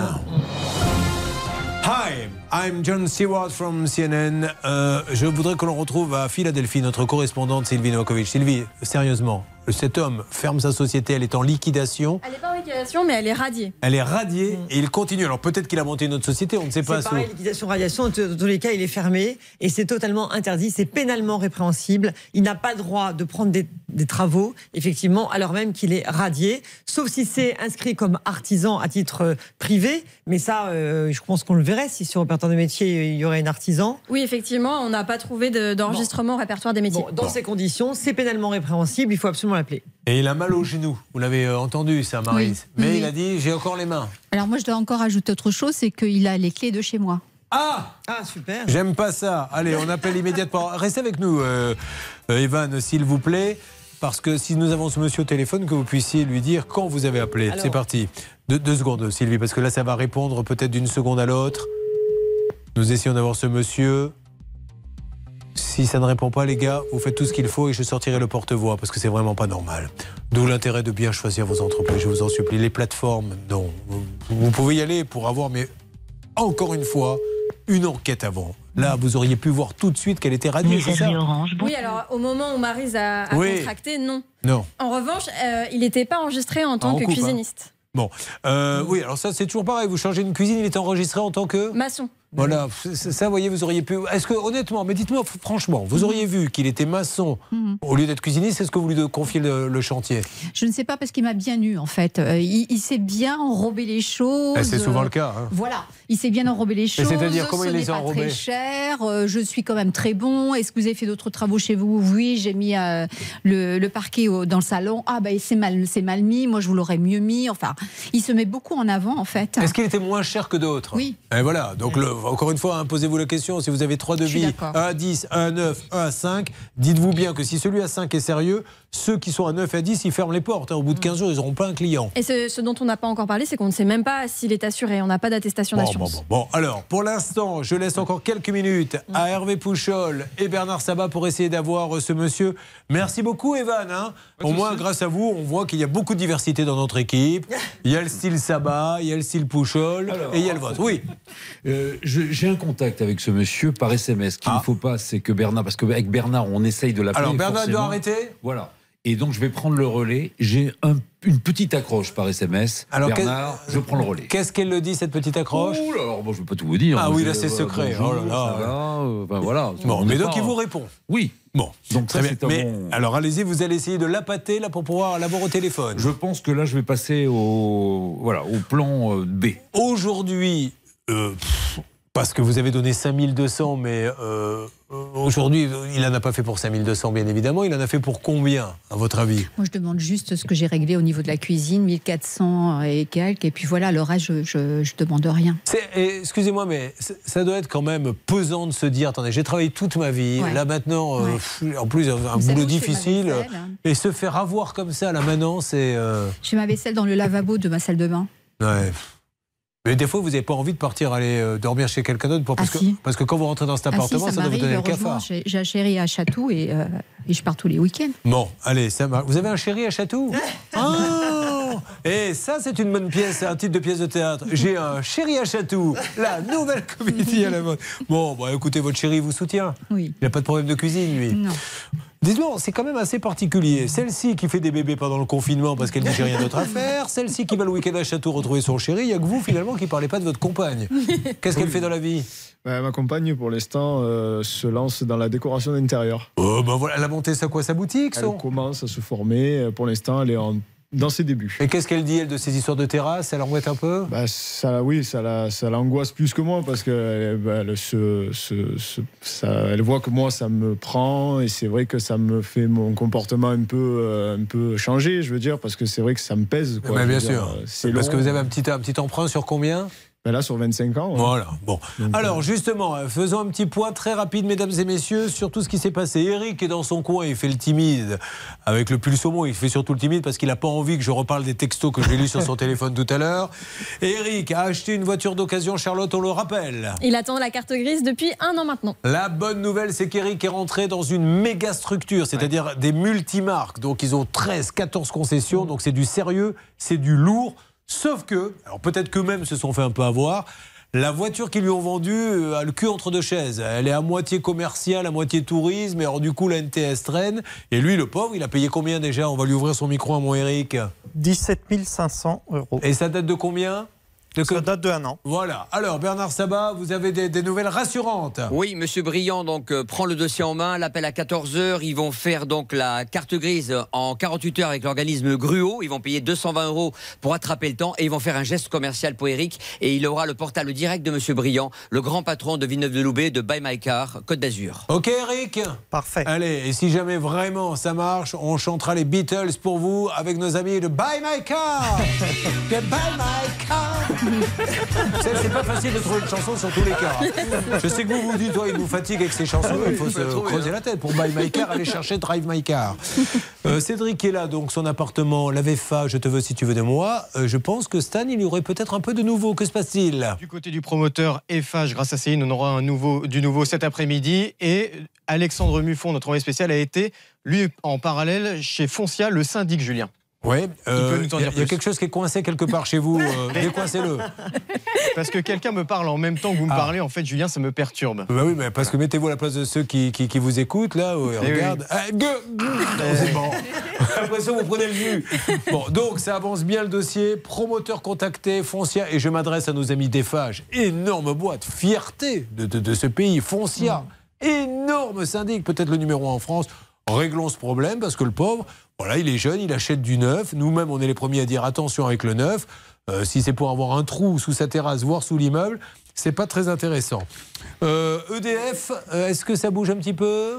Hi, I'm John Stewart from CNN. Euh, je voudrais que l'on retrouve à Philadelphie notre correspondante Sylvie Novakovic. Sylvie, sérieusement, cet homme ferme sa société, elle est en liquidation.
Elle n'est pas en liquidation, mais elle est radiée.
Elle est radiée et il continue. Alors peut-être qu'il a monté une autre société, on ne sait pas.
C'est pareil, liquidation, radiation, dans tous les cas, il est fermé et c'est totalement interdit, c'est pénalement répréhensible. Il n'a pas le droit de prendre des, des travaux, effectivement, alors même qu'il est radié, sauf si c'est inscrit comme artisan à titre euh, privé. Mais ça, euh, je pense qu'on le verrait si sur le répertoire des métiers, il y aurait un artisan.
Oui, effectivement, on n'a pas trouvé de- d'enregistrement au répertoire des métiers.
Dans ces conditions, c'est pénalement répréhensible, il faut absolument
Et il a mal au genou. Vous l'avez euh, entendu, ça, Marise.
Oui,
Mais
oui.
il a dit j'ai encore les mains.
Alors moi, je dois encore ajouter autre chose, c'est qu'il a les clés de chez moi.
Ah
Ah, super.
J'aime pas ça. Allez, on appelle immédiatement. Restez avec nous, euh, euh, Evan, s'il vous plaît. Parce que si nous avons ce monsieur au téléphone, que vous puissiez lui dire quand vous avez appelé.
Alors-
C'est parti. Deux, deux secondes, Sylvie, parce que là, ça va répondre peut-être d'une seconde à l'autre. Nous essayons d'avoir ce monsieur. Si ça ne répond pas, les gars, vous faites tout ce qu'il faut et je sortirai le porte-voix parce que c'est vraiment pas normal. D'où l'intérêt de bien choisir vos entreprises, je vous en supplie. Les plateformes, non. Vous, pouvez y aller pour avoir, mais encore une fois, une enquête avant. Là, vous auriez pu voir tout de suite qu'elle était radiée, c'est ça
Oui, alors au moment où Marise a, a
Oui.
contracté, non.
Non.
En revanche, euh, il n'était pas enregistré en tant
on
que
coupe, hein.
cuisiniste.
Bon, euh, oui, alors ça c'est toujours pareil. Vous changez une cuisine, il est enregistré en tant que
Maçon.
Voilà, c'est- ça, vous voyez, vous auriez pu. Est-ce que, honnêtement, mais dites-moi franchement, vous auriez vu qu'il était maçon
Mhm.
au lieu d'être cuisiniste Est-ce que vous lui confiez le, le chantier?
Je ne sais pas parce qu'il m'a bien eu en fait. Euh, il il s'est bien enrobé les choses.
Eh, C'est souvent le cas. hein.
Voilà, il s'est bien enrobé les choses.
c'est-à-dire, comment
ce
il les a
pas
enrobés?
très cher. euh, je suis quand même très bon. Est-ce que vous avez fait d'autres travaux chez vous? Oui, j'ai mis euh, le, le parquet au- dans le salon. Ah ben c'est mal, c'est mal mis. Moi je vous l'aurais mieux mis. Enfin, il se met beaucoup en avant en fait.
Est-ce qu'il était moins cher que d'autres?
Oui.
Et voilà, donc le- encore une fois, hein, posez-vous la question. Si vous avez trois devis. 1 à 10, 1 à 9, 1 à 5, dites-vous bien que si celui à 5 est sérieux, ceux qui sont à 9 à 10, ils ferment les portes. hein. Au bout de 15 jours, ils n'auront pas un client.
Et ce, ce dont on n'a pas encore parlé, c'est qu'on ne sait même pas s'il est assuré. On n'a pas d'attestation
Bon, bon,
d'assurance.
bon, bon. alors pour l'instant, je laisse encore quelques minutes à Hervé Pouchol et Bernard Sabat pour essayer d'avoir euh, ce monsieur. Merci beaucoup, Evan. hein. Au moins, grâce à vous, on voit qu'il y a beaucoup de diversité dans notre équipe. Il y a le style Sabat, il y a le style Pouchol et il y a le vôtre. Oui.
Euh, je- J'ai un contact avec ce monsieur par SMS. Ce qu'il ne faut pas, c'est que Bernard, parce qu'avec Bernard, on essaye de l'appeler.
Alors, Bernard doit arrêter
Voilà. Et donc, je vais prendre le relais. J'ai un- une petite accroche par SMS.
Alors,
Bernard, je prends le relais.
Qu'est-ce qu'elle le dit, cette petite accroche?
Ouh alors, bon, je ne peux pas tout vous dire.
Ah oui, là, c'est secret.
bonjour,
Oh là là.
va, euh, ben voilà.
Bon,
On
mais donc il vous répond.
Oui.
Bon.
Donc,
Très
ça,
bien. Mais
bon-
alors, allez-y, vous allez essayer de l'appâter là pour pouvoir l'avoir au téléphone.
Je pense que là, je vais passer au, voilà, au plan euh, B.
Aujourd'hui, euh, pff, parce que vous avez donné 5200, mais euh, aujourd'hui, il n'en a pas fait pour 5200, bien évidemment. Il en a fait pour combien, à votre avis?
Moi, je demande juste ce que j'ai réglé au niveau de la cuisine, 1400 et quelques. Et puis voilà, le reste, je, je, je demande rien.
Excusez-moi, mais ça doit être quand même pesant de se dire attendez, j'ai travaillé toute ma vie,
Ouais.
là maintenant, euh,
Ouais.
en plus, un,
Vous
boulot difficile,
hein
et se faire avoir comme ça, là maintenant, c'est. euh,
Je fais ma vaisselle dans le lavabo de ma salle de bain.
ouais. Mais des fois, vous n'avez pas envie de partir aller euh, dormir chez quelqu'un d'autre pour- parce,
Ah,
que,
si.
parce que quand vous rentrez dans cet
Ah si,
appartement,
ça
ça, doit vous donner le cafard.
j'ai chéri à Chatou et, euh, et je pars tous les week-ends.
Bon, allez, ça marche. Vous avez un chéri à Château Oh Et ça, c'est une bonne pièce, un titre de pièce de théâtre. J'ai un chéri à Château, la nouvelle comédie à la mode. Bon, bah, écoutez, votre chéri vous soutient.
Oui.
Il n'a pas de problème de cuisine, lui.
Non.
Dites-moi, c'est quand même assez particulier. Celle-ci qui fait des bébés pendant le confinement parce qu'elle dit j'ai rien d'autre à faire. Celle-ci qui va le week-end à Château retrouver son chéri. Il n'y a que vous, finalement, qui ne parlez pas de votre compagne. Qu'est-ce qu'elle fait dans la vie?
Bah, ma compagne, pour l'instant, euh, se lance dans la décoration d'intérieur.
Oh, ben voilà, elle a monté sa quoi, sa boutique
Elle
son
commence à se former. Euh, Pour l'instant, elle est en- dans ses débuts.
Et qu'est-ce qu'elle dit, elle, de ces histoires de terrasse? Elle embête un peu?
Bah, ça, oui, ça, la- ça l'angoisse plus que moi parce que bah, elle, ça, voit que moi ça me prend et c'est vrai que ça me fait mon comportement un peu, euh, un peu changer, je veux dire, parce que c'est vrai que ça me pèse. Quoi,
Bah, bien
dire,
sûr. Parce
long.
que vous avez un petit, un petit emprunt sur combien?
Bah, là, sur 25 ans. ouais.
Voilà, bon.
Donc,
Alors justement, euh, faisons un petit point très rapide, mesdames et messieurs, sur tout ce qui s'est passé. Eric est dans son coin, il fait le timide. Avec le pull saumon, il fait surtout le timide parce qu'il n'a pas envie que je reparle des textos que j'ai lus sur son téléphone tout à l'heure. Eric a acheté une voiture d'occasion, Charlotte, on le rappelle.
Il attend la carte grise depuis un an maintenant.
La bonne nouvelle, c'est qu'Eric est rentré dans une méga structure, c'est-à-dire des multimarques. Donc ils ont 13, 14 concessions, donc c'est du sérieux, c'est du lourd. Sauf que, alors peut-être qu'eux-mêmes se sont fait un peu avoir, la voiture qu'ils lui ont vendue euh, a le cul entre deux chaises. Elle est à moitié commerciale, à moitié tourisme, et alors du coup la NTS traîne. Et lui, le pauvre, il a payé combien déjà? On va lui ouvrir son micro à mon Eric.
17 500 euros.
Et ça date de combien? De
Ça date de un an.
Voilà. Alors, Bernard Sabat, vous avez des, des nouvelles rassurantes.
Oui, Monsieur Briand donc euh, prend le dossier en main, l'appel à 14 heures. Ils vont faire donc la carte grise en 48 heures avec l'organisme Gruo. Ils vont payer 220 euros pour attraper le temps et ils vont faire un geste commercial pour Eric. Et il aura le portable direct de Monsieur Briand, le grand patron de Villeneuve-de-Loubet de Buy My Car, Côte d'Azur.
Ok, Eric
Parfait.
Allez, et si jamais vraiment ça marche, on chantera les Beatles pour vous avec nos amis de Buy My Car. My Car. Vous c'est pas facile de trouver une chanson sur tous les cas. Je sais que vous vous dites, toi, il nous fatigue avec ses chansons, il faut se creuser la tête. Pour Buy My Car, aller chercher Drive My Car. Euh, Cédric est là, donc son appartement, la VFA, je te veux si tu veux de moi. Euh, je pense que Stan, il y aurait peut-être un peu de nouveau. Que se passe-t-il?
Du côté du promoteur FH, grâce à Céline, on aura un nouveau, du nouveau cet après-midi. Et Alexandre Muffon, notre envoyé spécial, a été, lui, en parallèle, chez Foncia, le syndic Julien.
Oui,
peut nous en
il y,
dire
a- y quelque chose qui est coincé quelque part chez vous. euh, Décoincez-le.
Parce que quelqu'un me parle en même temps que vous me
Ah.
parlez, en fait, Julien, ça me perturbe.
Bah oui, mais parce que mettez-vous à la place de ceux qui, qui, qui vous écoutent, là, où ils
Eh oui.
regardent. Ah, gueux, gueux. Non, c'est bon. Après ça, vous prenez le vue. Bon, donc ça avance bien le dossier. Promoteur contacté, Foncia, et je m'adresse à nos amis d'Eiffage. Énorme boîte, fierté de, de- de ce pays, Foncia. Énorme syndic, peut-être le numéro un en France. Réglons ce problème parce que le pauvre, voilà, il est jeune, il achète du neuf. Nous-mêmes, on est les premiers à dire attention avec le neuf. Euh, si c'est pour avoir un trou sous sa terrasse, voire sous l'immeuble, c'est pas très intéressant. Euh, EDF, euh, est-ce que ça bouge un petit peu?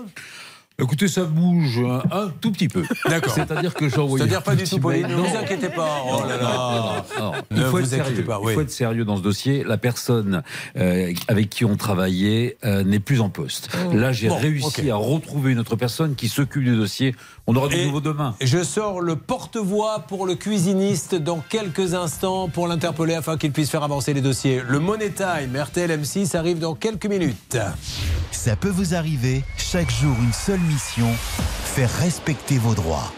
Écoutez, ça bouge un, un tout petit peu.
D'accord.
C'est-à-dire que j'ai envoyé.
C'est-à-dire pas du tout, Pauline. Ne vous inquiétez pas. Oh là là.
Non, non,
Ne
Il faut
vous
être
inquiétez
sérieux.
pas, oui.
Il faut être sérieux dans ce dossier. La personne euh, avec qui on travaillait euh, n'est plus en poste. Là, j'ai
Bon,
réussi à retrouver une autre personne qui s'occupe du dossier. On aura du
Et
nouveau demain.
Je sors le porte-voix pour le cuisiniste dans quelques instants pour l'interpeller afin qu'il puisse faire avancer les dossiers. Le Money Time, RTL M6 arrive dans quelques minutes.
Ça peut vous arriver, chaque jour une seule faire respecter vos droits.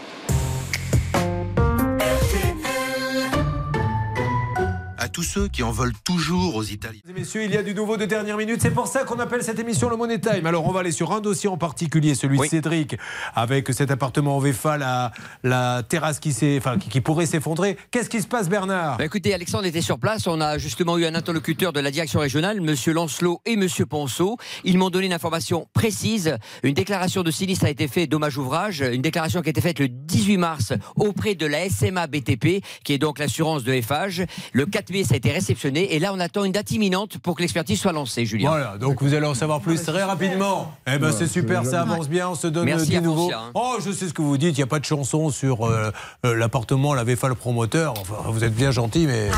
À tous ceux qui en veulent toujours aux Italiens.
Messieurs, il y a du nouveau de dernière minute. C'est pour ça qu'on appelle cette émission le Money Time. Alors, on va aller sur un dossier en particulier, celui de Cédric, avec cet appartement en VFA, la, la terrasse qui, enfin, qui, qui pourrait s'effondrer. Qu'est-ce qui se passe, Bernard?
Bah, écoutez, Alexandre était sur place. On a justement eu un interlocuteur de la direction régionale, Monsieur Lancelot et Monsieur Ponceau. Ils m'ont donné une information précise. Une déclaration de sinistre a été faite, dommage ouvrage. Une déclaration qui a été faite le 18 mars auprès de la SMA BTP, qui est donc l'assurance de FH. Le 4 ça a été réceptionné. Et là, on attend une date imminente pour que l'expertise soit lancée, Julien.
Voilà, donc vous allez en savoir plus très rapidement. Eh ben c'est super, ça avance bien, on se donne
Merci
du
à
nouveau.
Hein.
Oh, je sais ce que vous dites, il n'y a pas de chanson sur euh, euh, l'appartement, la VFA le promoteur. Enfin, vous êtes bien gentil, mais.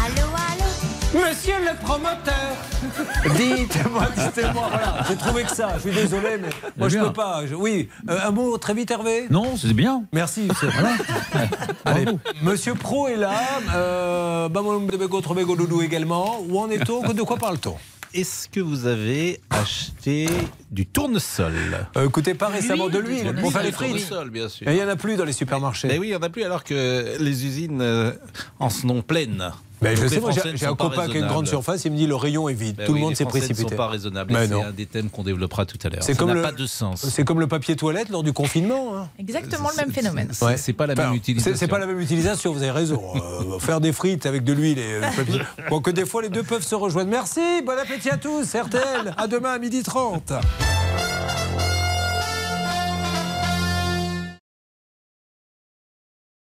Monsieur le promoteur Dites-moi, dites-moi, voilà, j'ai trouvé que ça, je suis désolé, mais moi je peux pas. Je- oui, Euh, un mot très vite, Hervé?
Non, c'est bien.
Merci. c'est- voilà. Allez, Monsieur Pro est là, euh, Bamon Bego Trobego Doudou également. Où en est-on? De quoi parle-t-on?
Est-ce que vous avez acheté du tournesol?
Euh, écoutez, pas récemment de l'huile pour faire les frites.
tournesol, bien sûr.
Et il n'y en a plus dans les supermarchés.
Mais oui, il n'y en a plus alors que les usines euh, en sont pleines.
Ben, je sais, j'ai un copain qui a une grande surface, il me dit le rayon est vide.
Ben
Tout
oui,
le monde s'est précipité.
ne sont pas raisonnables.
Mais
C'est un des thèmes qu'on développera tout à l'heure.
C'est
Ça
comme
n'a
le-
pas de sens.
C'est comme le papier toilette lors du confinement. hein.
Exactement le même phénomène.
C'est- C'est pas la même utilisation.
C'est pas la même utilisation, vous avez raison. Euh, faire des frites avec de l'huile et euh, du papier. Bon, que des fois les deux peuvent se rejoindre. Merci, bon appétit à tous, RTL. À demain à 12h30.